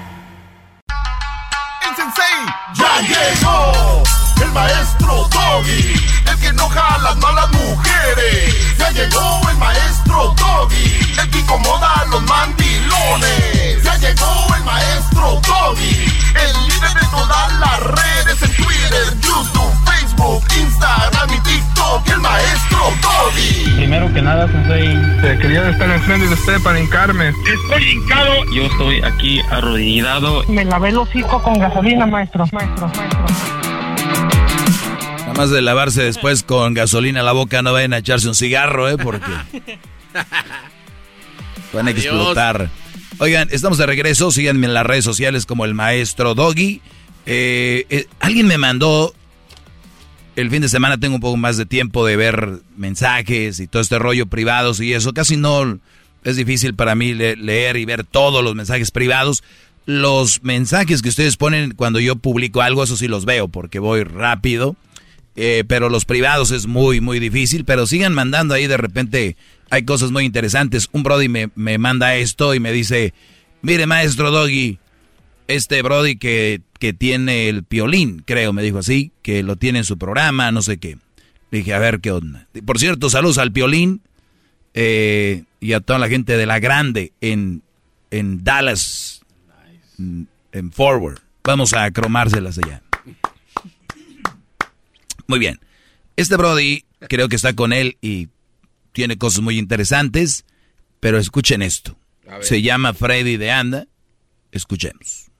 Llegó! El maestro Doggy, el que enoja a las malas mujeres. Ya llegó el maestro Doggy, el que incomoda a los mandilones. Ya llegó el maestro Doggy, el líder de todas las redes en Twitter, YouTube, Facebook, Instagram y TikTok. El maestro Doggy. Primero que nada, Sensei, eh, quería estar enfrente de usted para hincarme. Estoy hincado. Yo estoy aquí arrodillado. Me lavé el hocico con gasolina, maestro. Maestro, maestro. Nada más de lavarse después con gasolina a la boca, no vayan a echarse un cigarro, ¿eh? Porque <laughs> van a explotar. Oigan, estamos de regreso. Síganme en las redes sociales como el maestro Doggy. Eh, eh, alguien me mandó. El fin de semana tengo un poco más de tiempo de ver mensajes y todo este rollo privados y eso. Casi no es difícil para mí leer y ver todos los mensajes privados. Los mensajes que ustedes ponen cuando yo publico algo, eso sí los veo porque voy rápido. Eh, pero los privados es muy, muy difícil. Pero sigan mandando ahí de repente. Hay cosas muy interesantes. Un Brody me, me manda esto y me dice: Mire, maestro Doggy, este Brody que, que tiene el piolín, creo, me dijo así, que lo tiene en su programa, no sé qué. Dije, a ver qué onda. Por cierto, saludos al piolín eh, y a toda la gente de la grande en, en Dallas, en Forward. Vamos a cromárselas allá. Muy bien. Este Brody creo que está con él y tiene cosas muy interesantes, pero escuchen esto. Se llama Freddy de Anda. Escuchemos.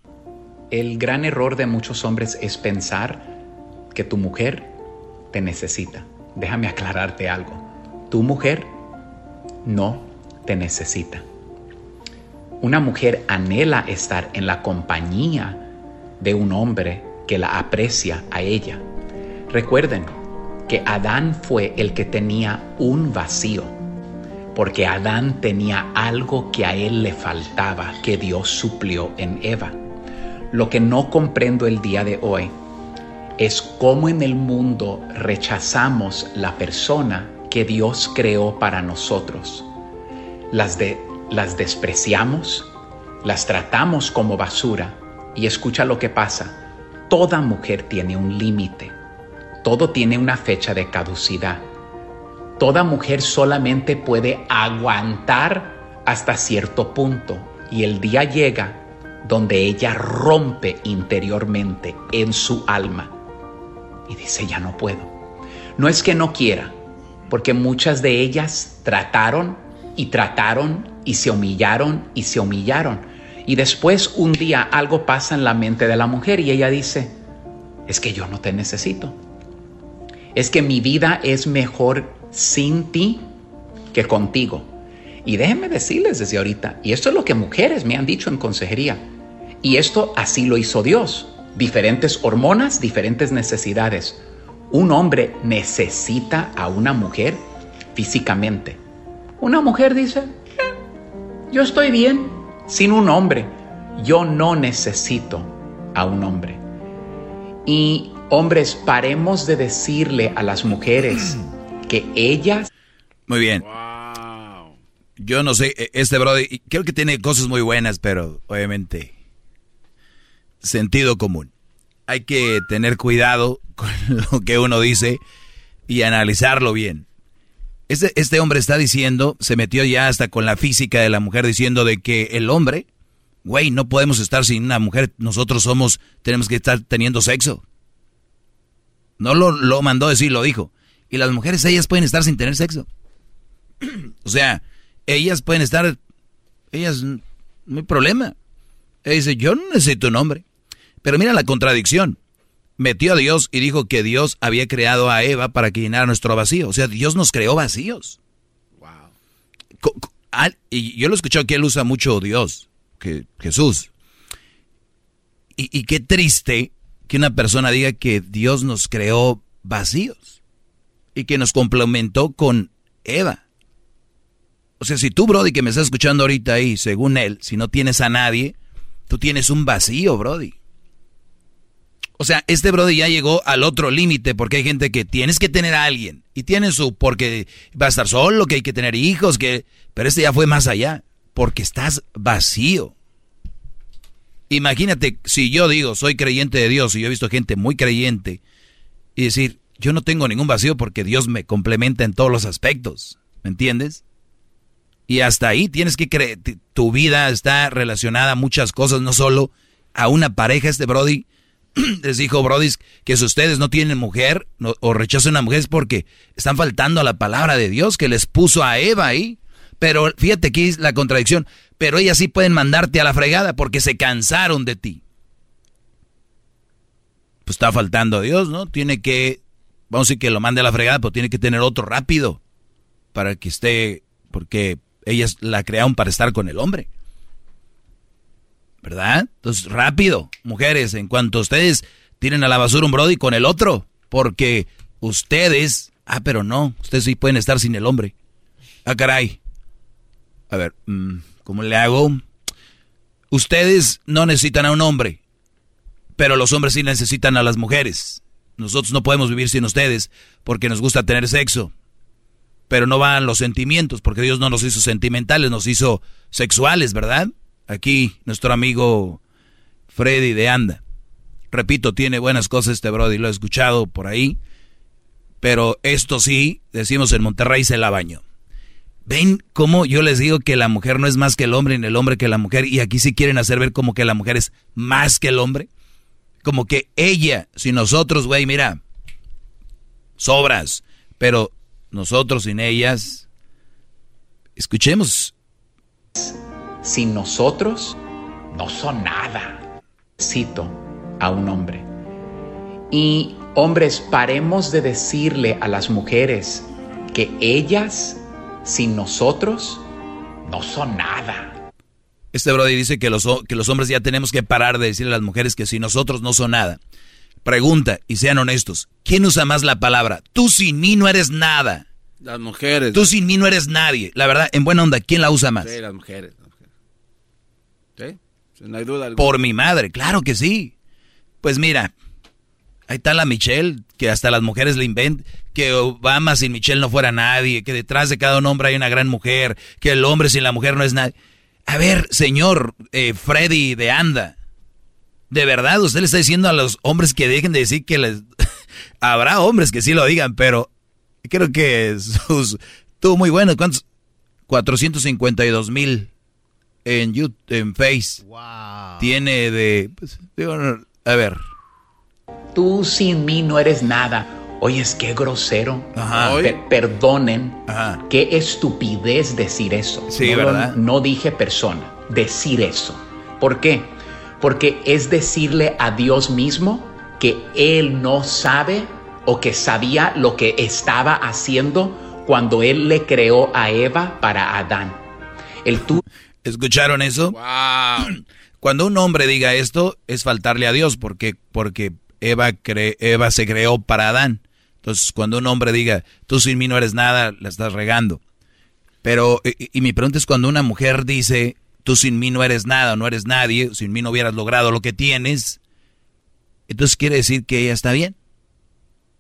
El gran error de muchos hombres es pensar que tu mujer te necesita. Déjame aclararte algo. Tu mujer no te necesita. Una mujer anhela estar en la compañía de un hombre que la aprecia a ella Recuerden que Adán fue el que tenía un vacío, porque Adán tenía algo que a él le faltaba, que Dios suplió en Eva. Lo que no comprendo el día de hoy es cómo en el mundo rechazamos la persona que Dios creó para nosotros. Las, las despreciamos, las tratamos como basura y escucha lo que pasa. Toda mujer tiene un límite. Todo tiene una fecha de caducidad. Toda mujer solamente puede aguantar hasta cierto punto y el día llega donde ella rompe interiormente en su alma y dice, ya no puedo. No es que no quiera, porque muchas de ellas trataron y trataron y se humillaron y se humillaron. Y después un día algo pasa en la mente de la mujer y ella dice, es que yo no te necesito. Es que mi vida es mejor sin ti que contigo. Y déjenme decirles desde ahorita, y esto es lo que mujeres me han dicho en consejería, y esto así lo hizo Dios. Diferentes hormonas, diferentes necesidades. Un hombre necesita a una mujer físicamente. Una mujer dice, "Eh, yo estoy bien sin un hombre. Yo no necesito a un hombre. Y hombres, paremos de decirle a las mujeres que ellas... Muy bien. Yo no sé, e- este brody, creo que tiene cosas muy buenas, pero obviamente sentido común. Hay que tener cuidado <laughs> con lo que uno dice y analizarlo bien. Este, este hombre está diciendo, se metió ya hasta con la física de la mujer diciendo de que el hombre, güey, no podemos estar sin una mujer, nosotros somos, tenemos que estar teniendo sexo. No lo, lo mandó decir, lo dijo. Y las mujeres, ellas pueden estar sin tener sexo. <clears throat> o sea, ellas pueden estar, ellas, no hay problema. Ella dice, yo no necesito un hombre. Pero mira la contradicción. Metió a Dios y dijo que Dios había creado a Eva para que llenara nuestro vacío. O sea, Dios nos creó vacíos. Al- y yo lo he escuchado que él usa mucho Dios, que Jesús. Y, y qué triste que una persona diga que Dios nos creó vacíos y que nos complementó con Eva. O sea, si tú, Brody, que me estás escuchando ahorita ahí, según él, si no tienes a nadie, tú tienes un vacío, Brody. O sea, este Brody ya llegó al otro límite porque hay gente que tienes que tener a alguien y tiene su porque va a estar solo, que hay que tener hijos, que pero este ya fue más allá porque estás vacío. Imagínate si yo digo soy creyente de Dios y yo he visto gente muy creyente y decir yo no tengo ningún vacío porque Dios me complementa en todos los aspectos, ¿me entiendes? Y hasta ahí tienes que creer, tu vida está relacionada a muchas cosas, no solo a una pareja. Este Brody <clears throat> les dijo, Brody, que si ustedes no tienen mujer o rechazan a una mujer es porque están faltando a la palabra de Dios que les puso a Eva ahí. Pero fíjate aquí es la contradicción. Pero ellas sí pueden mandarte a la fregada porque se cansaron de ti. Pues está faltando a Dios, ¿no? Tiene que, vamos a decir que lo mande a la fregada, pero tiene que tener otro rápido para que esté, porque ellas la crearon para estar con el hombre. ¿Verdad? Entonces, rápido, mujeres, en cuanto ustedes tiren a la basura un brody con el otro, porque ustedes, ah, pero no, ustedes sí pueden estar sin el hombre. Ah, caray. A ver, mm, ¿cómo le hago? Ustedes no necesitan a un hombre, pero los hombres sí necesitan a las mujeres. Nosotros no podemos vivir sin ustedes porque nos gusta tener sexo pero no van los sentimientos, porque Dios no nos hizo sentimentales, nos hizo sexuales, ¿verdad? Aquí nuestro amigo Freddy de Anda. Repito, tiene buenas cosas este Brody, lo he escuchado por ahí, pero esto sí, decimos en Monterrey, se la baño. ¿Ven cómo yo les digo que la mujer no es más que el hombre ni el hombre que la mujer? Y aquí sí quieren hacer ver como que la mujer es más que el hombre. Como que ella, si nosotros, güey, mira, sobras, pero nosotros sin ellas, escuchemos. Sin nosotros no son nada. Cito a un hombre. Y hombres, paremos de decirle a las mujeres que ellas sin nosotros no son nada. Este Brody dice que los, que los hombres ya tenemos que parar de decirle a las mujeres que si nosotros no son nada. Pregunta, y sean honestos, ¿quién usa más la palabra? Tú sin mí no eres nada. Las mujeres. Tú sin mí no eres nadie. La verdad, en buena onda, ¿quién la usa más? Sí, las mujeres. las mujeres. Sí, no hay duda. alguna. Por mi madre, claro que sí. Pues mira, ahí está la Michelle, que hasta las mujeres le inventan, que Obama sin Michelle no fuera nadie, que detrás de cada un hombre hay una gran mujer, que el hombre sin la mujer no es nadie. A ver, señor eh, Freddy de Anda, de verdad usted le está diciendo a los hombres que dejen de decir que les... <laughs> Habrá hombres que sí lo digan, pero creo que sus... Tú muy bueno, ¿cuántos? 452 mil en YouTube, en Face. Tiene de... pues, digo, a ver. Tú sin mí no eres nada. Oyes, qué grosero. Ajá. Pe- perdonen. Qué estupidez decir eso. Sí, no, ¿verdad? No dije persona, decir eso. ¿Por qué? Porque es decirle a Dios mismo que Él no sabe o que sabía lo que estaba haciendo cuando Él le creó a Eva para Adán. El tú ¿Escucharon eso? <clears throat> Cuando un hombre diga esto, es faltarle a Dios, porque, porque Eva, cre- Eva se creó para Adán. Entonces, cuando un hombre diga, tú sin mí no eres nada, la estás regando. Pero, y, y mi pregunta es cuando una mujer dice, tú sin mí no eres nada, no eres nadie, sin mí no hubieras logrado lo que tienes, entonces quiere decir que ella está bien.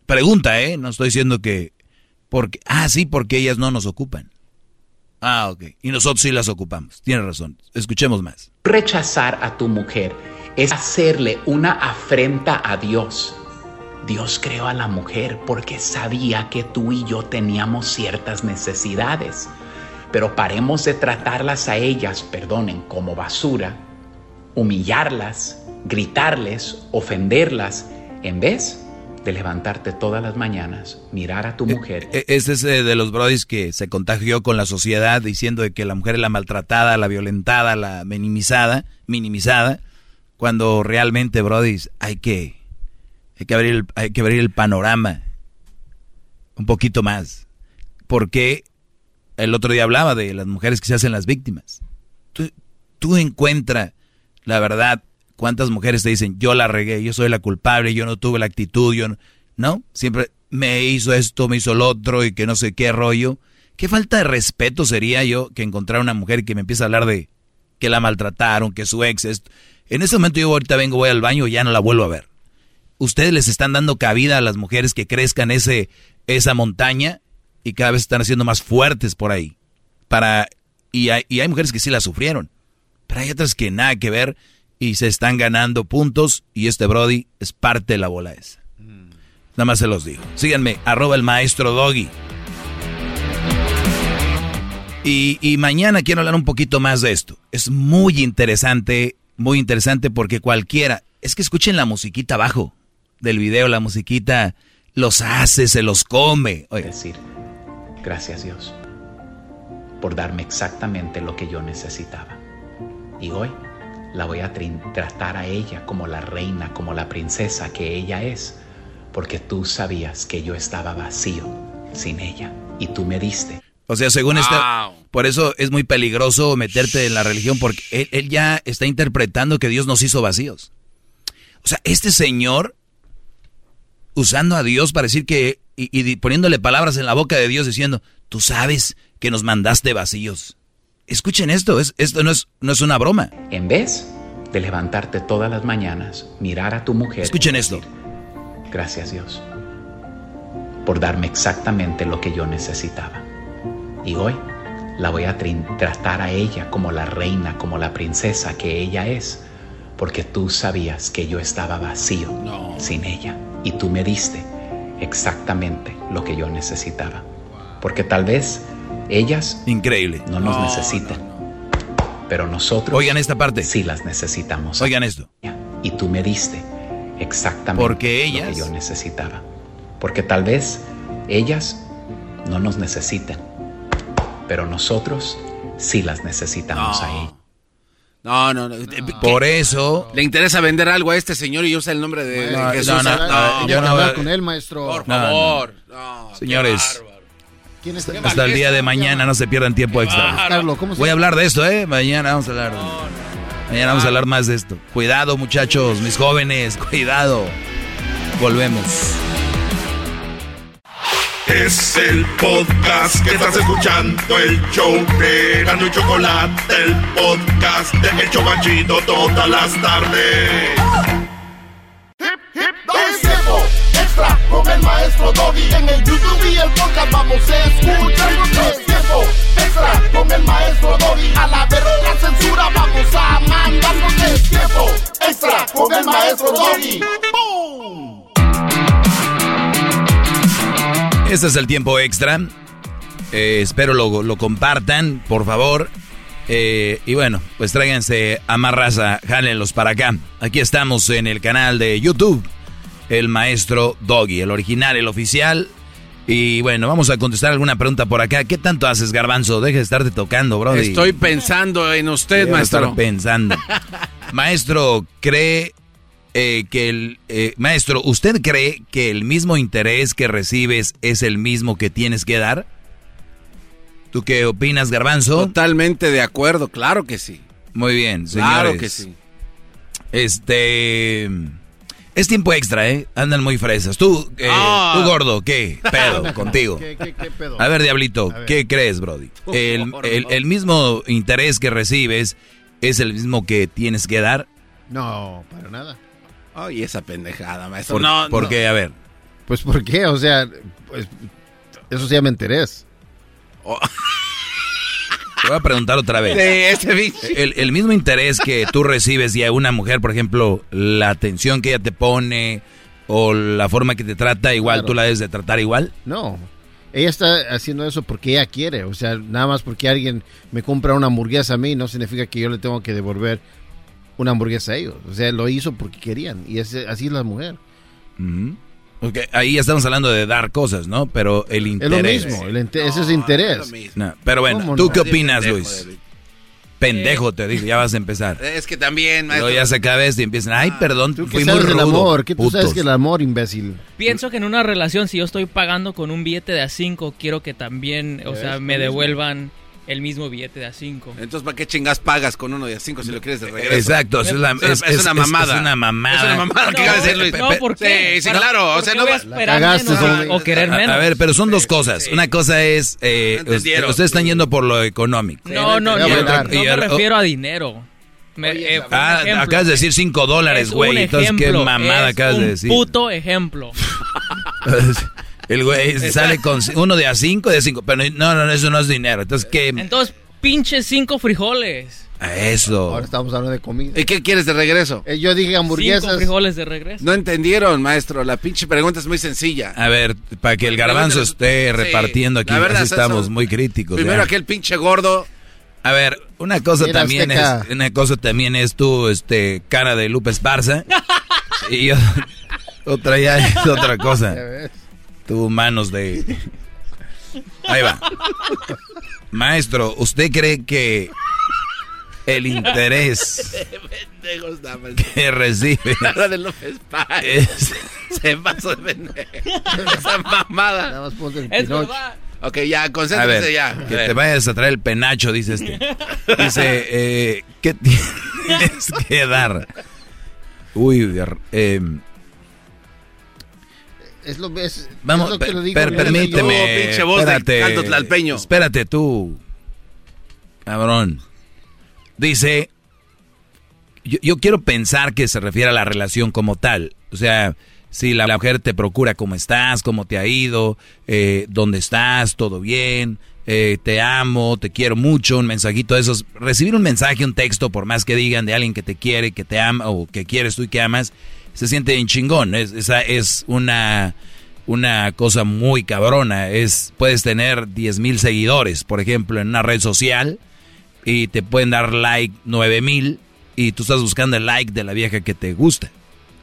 Pregunta, ¿eh? No estoy diciendo que... Porque, ah, sí, porque ellas no nos ocupan. Ah, ok. Y nosotros sí las ocupamos. Tienes razón. Escuchemos más. rechazar a tu mujer es hacerle una afrenta a Dios. Dios creó a la mujer porque sabía que tú y yo teníamos ciertas necesidades. Pero paremos de tratarlas a ellas, perdonen, como basura, humillarlas, gritarles, ofenderlas, en vez de levantarte todas las mañanas, mirar a tu mujer E- Este es eh, de los brodis que se contagió con la sociedad diciendo de que la mujer es la maltratada, la violentada, la minimizada, minimizada, cuando realmente, brodis, hay que, hay que abrir el, hay que abrir el panorama un poquito más. Porque el otro día hablaba de las mujeres que se hacen las víctimas. Tú, tú encuentra la verdad, cuántas mujeres te dicen, yo la regué, yo soy la culpable, yo no tuve la actitud, yo no, ¿no? Siempre me hizo esto, me hizo lo otro y que no sé qué rollo. Qué falta de respeto sería yo que encontrar una mujer que me empieza a hablar de que la maltrataron, que su ex es... En ese momento yo ahorita vengo, voy al baño y ya no la vuelvo a ver. Ustedes les están dando cabida a las mujeres que crezcan ese, esa montaña y cada vez están haciendo más fuertes por ahí. Para, y, hay, y hay mujeres que sí la sufrieron, pero hay otras que nada que ver y se están ganando puntos y este Brody es parte de la bola esa. Nada más se los digo. Síganme, arroba el maestro Doggy. Y, y mañana quiero hablar un poquito más de esto. Es muy interesante, muy interesante porque cualquiera, es que escuchen la musiquita abajo del video, la musiquita los hace, se los come. Oye, decir, gracias Dios por darme exactamente lo que yo necesitaba. Y hoy la voy a tratar a ella como la reina, como la princesa que ella es, porque tú sabías que yo estaba vacío sin ella y tú me diste. O sea, según esta, por eso es muy peligroso meterte en la religión porque él, él ya está interpretando que Dios nos hizo vacíos. O sea, este señor usando a Dios para decir que y, poniéndole palabras en la boca de Dios diciendo, tú sabes que nos mandaste vacíos. Escuchen esto, es, esto no es, no es una broma. En vez de levantarte todas las mañanas, mirar a tu mujer. Escuchen esto. Gracias Dios por darme exactamente lo que yo necesitaba. Y hoy la voy a tratar a ella como la reina, como la princesa que ella es, porque tú sabías que yo estaba vacío sin ella y tú me diste exactamente lo que yo necesitaba. Porque tal vez ellas Increíble. no nos No, necesitan, pero nosotros Oigan esta parte. sí las necesitamos. Oigan esto. Y tú me diste exactamente Porque lo ellas- que yo necesitaba. Porque tal vez ellas no nos necesiten, pero nosotros sí las necesitamos a ellas. No, no, no. Por eso. Le interesa vender algo a este señor y usa el nombre de, No, Jesús. no, no, Ah, no, yo no- hablar con él, maestro. Por No, no. favor. Señores. ¿Quién está? hasta el día de mañana no se pierdan tiempo extra. Carlos, ¿cómo se Voy a hablar de esto, ¿eh? Mañana vamos a hablar. Mañana vamos a hablar más de esto. Cuidado, muchachos, mis jóvenes, cuidado. Volvemos. Es el podcast que estás escuchando, el show de Gano y Chocolate, el podcast de Hecho Machito todas las tardes. Es tiempo extra con el maestro Doggy. En el YouTube y el podcast vamos a escuchar. Es tiempo extra con el maestro Doggy. A la verga censura vamos a mandar. Es tiempo extra con el maestro Doggy. Este es el tiempo extra. Eh, espero lo, lo compartan, por favor. Eh, y bueno, pues tráiganse a más raza, jálenlos para acá. Aquí estamos en el canal de YouTube, el maestro Doggy, el original, el oficial. Y bueno, vamos a contestar alguna pregunta por acá. ¿Qué tanto haces, Garbanzo? Deja de estarte tocando, bro. Estoy pensando en usted, maestro. pensando. <laughs> maestro, ¿cree eh, que el... eh, maestro, ¿usted cree que el mismo interés que recibes es el mismo que tienes que dar? ¿Tú qué opinas, Garbanzo? Totalmente de acuerdo, claro que sí. Muy bien, señores. Claro que sí. Este... Es tiempo extra, ¿eh? Andan muy fresas. Tú, eh, Ah. tú gordo, ¿qué pedo <laughs> contigo? ¿Qué, qué, qué pedo? A ver, Diablito, A ver. ¿qué crees, Brody? El, el- el mismo interés que recibes es el mismo que tienes que dar. No, para nada. Ay, esa pendejada, maestro. ¿Por, no, por no. qué? A ver. Pues ¿por qué? O sea, pues, eso se llama interés. <laughs> Te voy a preguntar otra vez. Sí, ese bicho. El, el mismo interés que tú recibes y a una mujer, por ejemplo, la atención que ella te pone o la forma que te trata, igual Claro. tú la debes de tratar igual. No. Ella está haciendo eso porque ella quiere. O sea, nada más porque alguien me compra una hamburguesa a mí no significa que yo le tengo que devolver una hamburguesa a ellos. O sea, lo hizo porque querían. Y ese- así es la mujer. Ujú. Ok, ahí ya estamos hablando de dar cosas, ¿no? Pero el Es interés. lo mismo. el ese es interés. No, pero bueno, ¿Cómo ¿tú no? qué opinas, Luis? Pendejo, te digo, ya vas a empezar. Es que también, maestro. Luego ya se acaba esto y empiezan, ay, perdón, ¿Tú qué fui muy rudo. amor? ¿Qué tú sabes putos". que el amor, imbécil? Pienso que en una relación, si yo estoy pagando con un billete de A5, quiero que también, o sea, me mismo. El mismo billete de A5. Entonces, ¿para qué chingas pagas con uno de a cinco si lo quieres de regreso? Exacto, es, la- Es una- es- es una es- mamada. Es una mamada. Es una mamada que No, acaba de decir Luis. no, ¿por qué? Sí, sí, claro. O ¿por sea, no voy a cagaste, o querer menos. A, ver, pero son dos cosas. Una cosa es, eh, ustedes están yendo por lo económico. No, no, no, no me refiero a dinero. Me- Oye, eh, Ah, ejemplo. acabas de decir 5 dólares, Es güey. Entonces, qué mamada acabas de un decir. puto ejemplo. <laughs> <laughs> El güey sale con uno de a 5, de 5. Pero no, no, eso no es dinero. Entonces, ¿qué? Entonces, pinches cinco frijoles. A Eso. Ahora estamos hablando de comida. ¿Y qué quieres de regreso? Eh, yo dije Cinco hamburguesas. frijoles de regreso. No entendieron, maestro. La pinche pregunta es muy sencilla. A ver, para que el garbanzo esté Sí, repartiendo aquí, la verdad, así estamos muy críticos. Primero ya. aquel pinche gordo. A ver, una cosa Mira, también Azteca. es, una cosa también es tu, este, cara de Lupe Esparza. <laughs> y yo- otra ya es otra Ya cosa. Ves. Tu manos de... Ahí va. Maestro, ¿usted cree que el interés que recibe <laughs> Cara de López Paz. es... Se pasó de pendejo. Esa mamada. Nada más ponte el Es verdad. Ok, ya, A concéntrese ver, ya. A que ver. te vayas a traer el penacho, dice este. Dice, eh, ¿qué <laughs> tienes que dar? Uy, eh, Es lo, es, vamos, es lo que per- le digo. per- yo- permíteme. Pinche voz de espérate, caldo tlalpeño. Espérate tú, cabrón. Dice, yo, yo quiero pensar que se refiere a la relación como tal. O sea, si la mujer te procura cómo estás, cómo te ha ido, eh, dónde estás, todo bien, eh, te amo, te quiero mucho, un mensajito de esos. Recibir un mensaje, un texto, por más que digan de alguien que te quiere, que te ama o que quieres tú y que amas, se siente en chingón. Es, esa es una, una cosa muy cabrona. Es, puedes tener 10 mil seguidores, por ejemplo, en una red social y te pueden dar like 9 mil y tú estás buscando el like de la vieja que te gusta,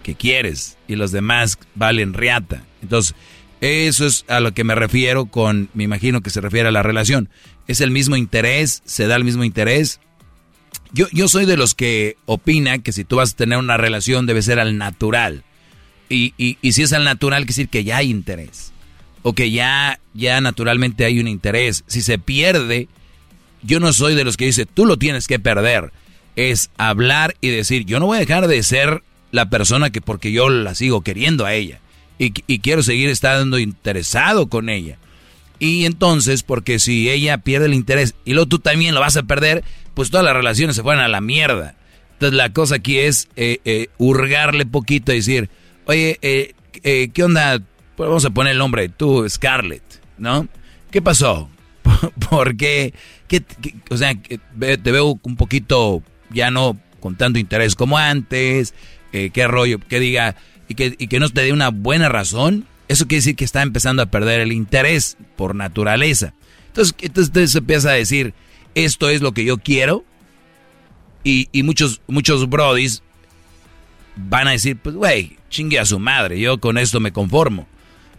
que quieres y los demás valen riata. Entonces, eso es a lo que me refiero con, me imagino que se refiere a la relación. Es el mismo interés, se da el mismo interés. Yo, yo soy de los que opina que si tú vas a tener una relación debe ser al natural. Y, y, y si es al natural, quiere decir que ya hay interés. O que ya, ya naturalmente hay un interés. Si se pierde, yo no soy de los que dice, tú lo tienes que perder. Es hablar y decir, yo no voy a dejar de ser la persona que porque yo la sigo queriendo a ella. y, y quiero seguir estando interesado con ella. Y entonces, porque si ella pierde el interés y luego tú también lo vas a perder, pues todas las relaciones se fueran a la mierda. Entonces la cosa aquí es eh, eh, poquito y decir, oye, eh, eh, ¿qué onda? Pues vamos a poner el nombre, tú, Scarlett, ¿no? ¿Qué pasó? <laughs> ¿Por qué? ¿Qué- qué- o sea, te veo un poquito ya no con tanto interés como antes, eh, qué rollo, que diga, y que, no te dé una buena razón, eso quiere decir que está empezando a perder el interés por naturaleza. Entonces, entonces, entonces empieza a decir, esto es lo que yo quiero, y, y muchos, muchos brodis van a decir, pues, güey, chingue a su madre, yo con esto me conformo.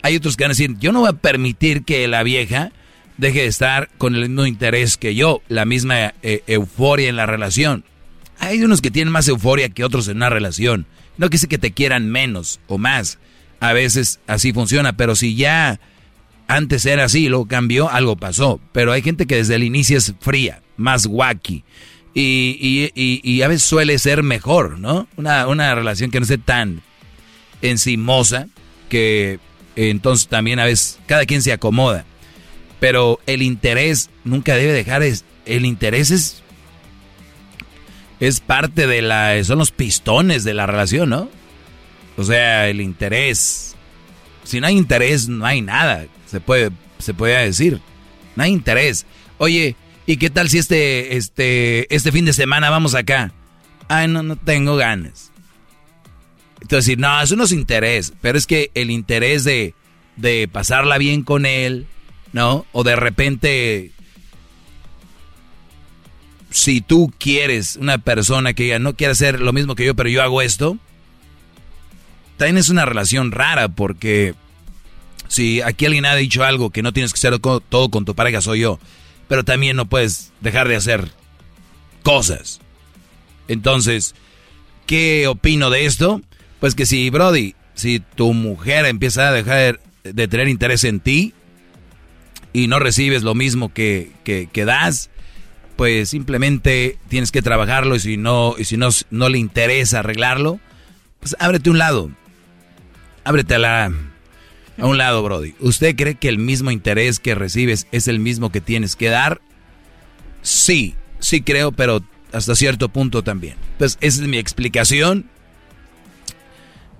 Hay otros que van a decir, yo no voy a permitir que la vieja deje de estar con el mismo interés que yo, la misma eh, euforia en la relación. Hay unos que tienen más euforia que otros en una relación. No que que te quieran menos o más. A veces así funciona, pero si ya antes era así, luego cambió, algo pasó. Pero hay gente que desde el inicio es fría, más wacky. Y, a veces suele ser mejor, ¿no? Una, una relación que no esté tan encimosa, que entonces también a veces cada quien se acomoda. Pero el interés nunca debe dejar, es, el interés es, es parte de la, son los pistones de la relación, ¿no? O sea, el interés. Si no hay interés, no hay nada, se puede, se puede decir. No hay interés. Oye, ¿y qué tal si este, este, este fin de semana vamos acá? Ay, no, no tengo ganas. Entonces, no, eso no es interés, pero es que el interés de, de pasarla bien con él, ¿no? O de repente, si tú quieres una persona que ya no quiere hacer lo mismo que yo, pero yo hago esto, también es una relación rara porque si aquí alguien ha dicho algo que no tienes que hacer todo con tu pareja, soy yo, pero también no puedes dejar de hacer cosas. Entonces, ¿qué opino de esto? Pues que si, Brody, si tu mujer empieza a dejar de tener interés en ti y no recibes lo mismo que, que, que das, pues simplemente tienes que trabajarlo y si no, y si no, no le interesa arreglarlo, pues ábrete un lado. Ábrete a, la, a un lado, Brody. ¿Usted cree que el mismo interés que recibes es el mismo que tienes que dar? Sí, sí creo, pero hasta cierto punto también. Entonces, esa es mi explicación.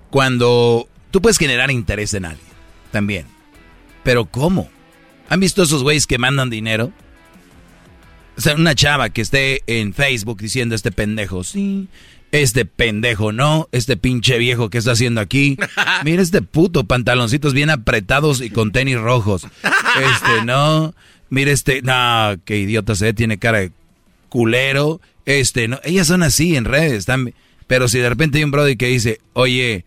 Cuando tú puedes generar interés en alguien, también. Pero ¿cómo? ¿Han visto esos güeyes que mandan dinero? O sea, una chava que esté en Facebook diciendo este pendejo, sí, este pendejo no, este pinche viejo que está haciendo aquí. <laughs> Mira este puto pantaloncitos bien apretados y con tenis rojos. Este no, mira este, no, qué idiota se ve, tiene cara de culero. Este no, ellas son así en redes, están, pero si de repente hay un brody que dice, oye,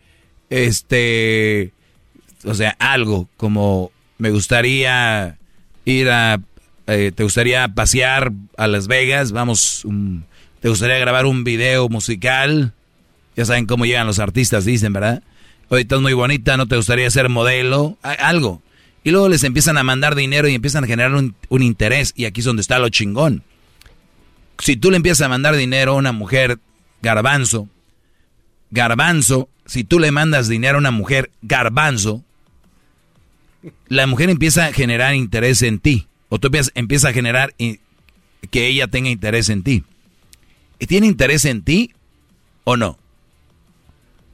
este, o sea, algo como me gustaría ir a, eh, te gustaría pasear a Las Vegas, vamos, te gustaría grabar un video musical, ya saben cómo llegan los artistas, dicen, ¿verdad? Oye, estás muy bonita, ¿no te gustaría ser modelo? Algo. Y luego les empiezan a mandar dinero y empiezan a generar un, interés, y aquí es donde está lo chingón. Si tú le empiezas a mandar dinero a una mujer garbanzo, garbanzo, si tú le mandas dinero a una mujer garbanzo, la mujer empieza a generar interés en ti. O tú empiezas, empieza a generar i- que ella tenga interés en ti. ¿Y ¿Tiene interés en ti o no?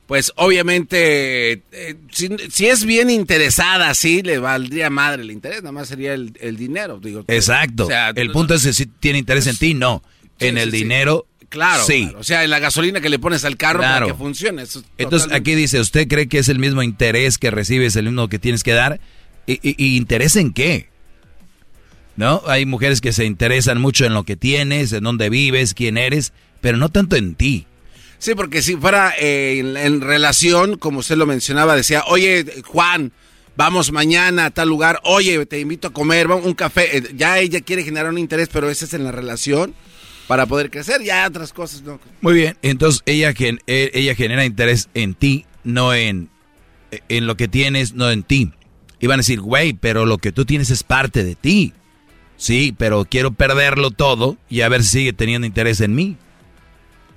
Pues obviamente, eh, si, si es bien interesada, sí, le valdría madre el interés, nada más sería el, el dinero. Digo, Exacto. o sea, el no- punto es si tiene interés en ti, no. Sí, en el sí. dinero, Claro, sí. claro. O sea, en la gasolina que le pones al carro Claro. para que funcione. eso es Entonces totalmente- aquí dice, ¿usted cree que es el mismo interés que recibes, el mismo que tienes que dar? ¿Y, y- y interés en qué? ¿No? Hay mujeres que se interesan mucho en lo que tienes, en dónde vives, quién eres, pero no tanto en ti. Sí, porque si fuera eh, en, en relación, como usted lo mencionaba, decía, oye, Juan, vamos mañana a tal lugar, oye, te invito a comer, vamos, un café. Eh, Ya ella quiere generar un interés, pero ese es en la relación para poder crecer. Ya otras cosas, no. Muy bien, entonces ella, gen- eh, ella genera interés en ti, no en, en lo que tienes, no en ti. Y van a decir, güey, pero lo que tú tienes es parte de ti. Sí, pero quiero perderlo todo y a ver si sigue teniendo interés en mí.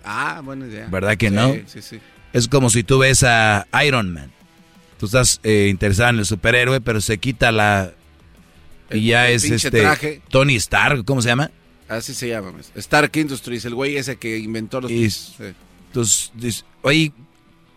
Ah, buena idea. ¿Verdad que Sí, no? Sí, sí. Es como si tú ves a Iron Man. Tú estás eh, interesada en el superhéroe, pero se quita la... Y ya es este... traje. Tony Stark, ¿cómo se llama? Así se llama. pues. Stark Industries, el güey ese que inventó los... Y- sí. Entonces, oye,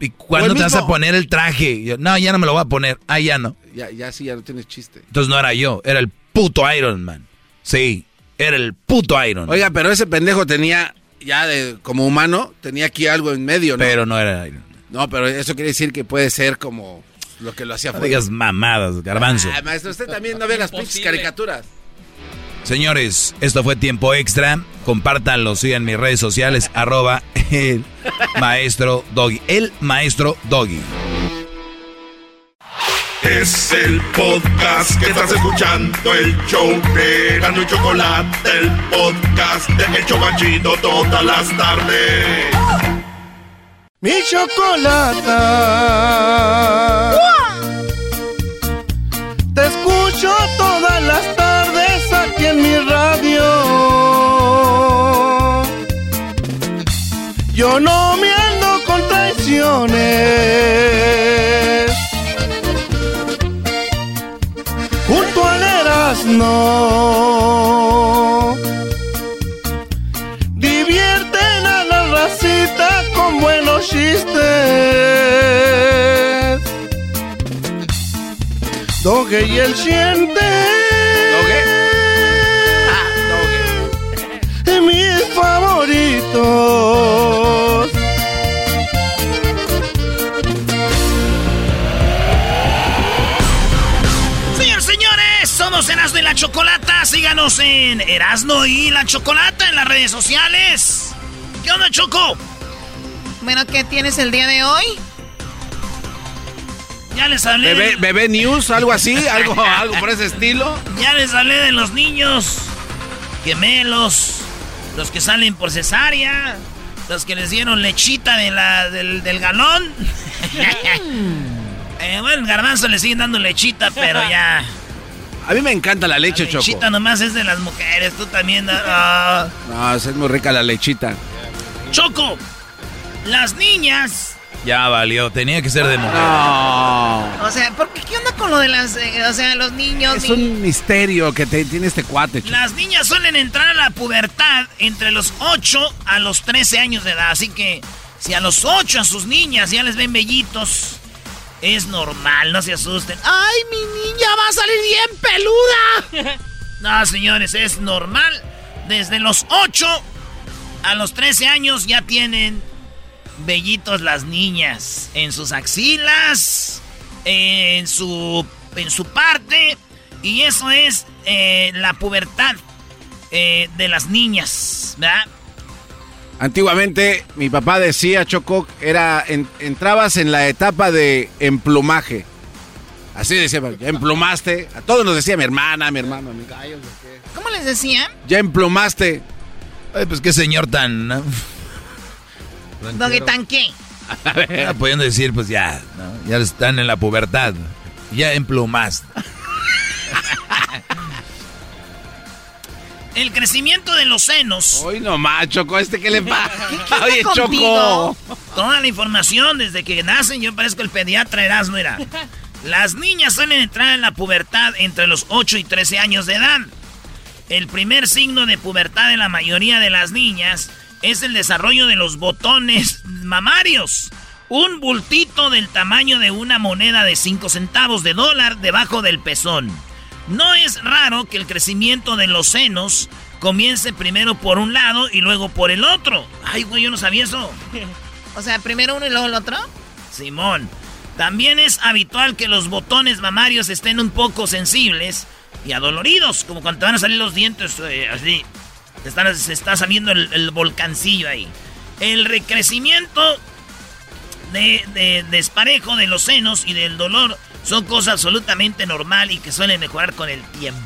¿y cuándo te vas a poner el traje? Yo, no, ya no me lo voy a poner. Ah, ya no. Ya, ya sí, ya no tienes chiste. Entonces no era yo, era el puto Iron Man. Sí, era el puto Iron. Oiga, pero ese pendejo tenía, ya de, como humano, tenía aquí algo en medio, ¿no? Pero no era Iron. No, pero eso quiere decir que puede ser como lo que lo hacía No fuera. digas mamadas, garbanzo. Ah, maestro, usted también no ve las pinches caricaturas. Señores, esto fue tiempo extra. Compártanlo, sigan mis redes sociales, <laughs> arroba el maestro Doggy. El maestro Doggy. Es el podcast que estás escuchando, el show de Gano Chocolate, el podcast de El Chobachito todas las tardes. Mi chocolata. Divierten a la racita con buenos chistes. Doge y el siente. Síganos en Erasno y la Chocolata en las redes sociales. ¿Qué onda, Choco? Bueno, ¿qué tienes el día de hoy? Ya les hablé. Bebé, de- bebé News, algo así, <laughs> algo, algo por ese estilo. Ya les hablé de los niños gemelos, los que salen por cesárea, los que les dieron lechita de la, del, del galón. <laughs> Eh, bueno, garbanzo le siguen dando lechita, pero ya. <laughs> A mí me encanta la leche, La Choco. lechita nomás es de las mujeres, tú también. ah. No, es muy rica la lechita. Choco, las niñas. Ya valió, tenía que ser de mujer. O sea, ¿por qué, ¿qué onda con lo de las, eh, o sea, los niños? Es y- un misterio que te- tiene este cuate, Choco. Las niñas suelen entrar a la pubertad entre los 8 a los 13 años de edad. Así que si a los 8 a sus niñas ya les ven bellitos, es normal, no se asusten. ¡Ay, mi niña va a salir bien peluda! <laughs> no, señores, es normal. Desde los 8 a los 13 años ya tienen bellitos las niñas. En sus axilas, en su, en su parte. Y eso es eh, la pubertad eh, de las niñas, ¿verdad? Antiguamente, mi papá decía, Choco, era en- entrabas en la etapa de emplumaje. Así decía, ya emplumaste. A todos nos decía mi hermana, mi hermano, mi. ¿Cómo les decía? Ya emplumaste. Ay, pues qué señor tan... ¿no? Doggy tanque. Ah, Pueden decir, pues ya, ¿no? ya están en la pubertad. Ya emplumaste. El crecimiento de los senos. Hoy nomás, Choco, ¿este qué le <laughs> pasa? Oye? Choco. Toda la información desde que nacen, yo parezco el pediatra Erasmo, era. <laughs> Las niñas suelen entrar en la pubertad entre los 8 y 13 años de edad. El primer signo de pubertad de la mayoría de las niñas es el desarrollo de los botones mamarios. Un bultito del tamaño de una moneda de 5 centavos de dólar debajo del pezón. No es raro que el crecimiento de los senos comience primero por un lado y luego por el otro. Ay, güey, yo no sabía eso. <laughs> O sea, primero uno y luego el otro. Simón. También es habitual que los botones mamarios estén un poco sensibles y adoloridos, como cuando te van a salir los dientes eh, así. Te están- se está saliendo el, el volcancillo ahí. El recrecimiento de, de desparejo de los senos y del dolor son cosas absolutamente normal y que suelen mejorar con el tiempo.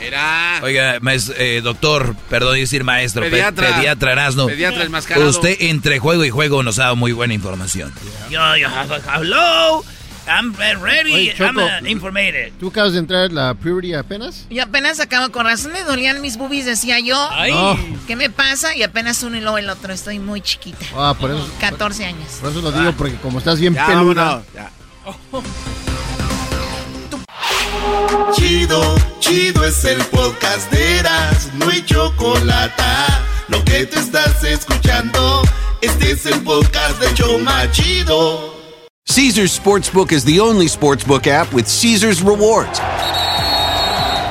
Era. Oiga, maes- eh, doctor, perdón decir maestro, pe- Pediatra. pediatra Erasmo. Pediatra enmascarado. Usted entre juego y juego nos ha dado muy buena información. Yo, yo, hello, I'm ready, Oye, I'm Choco. uh, informated. ¿Tú acabas de entrar en la puberty apenas? Yo apenas acabo con razón, me dolían mis boobies, decía yo. Ay. ¿Qué me pasa? Y apenas uno y luego el otro, estoy muy chiquita. Ah, por eso, 14 años. por eso lo digo, porque como estás bien Ya, peluda. vámonos, ya. Chido, chido es el podcast de Eras, no hay chocolate. Lo que te estás escuchando, este es el podcast de Choma Chido. Caesar's Sportsbook is the only sportsbook app with Caesar's rewards.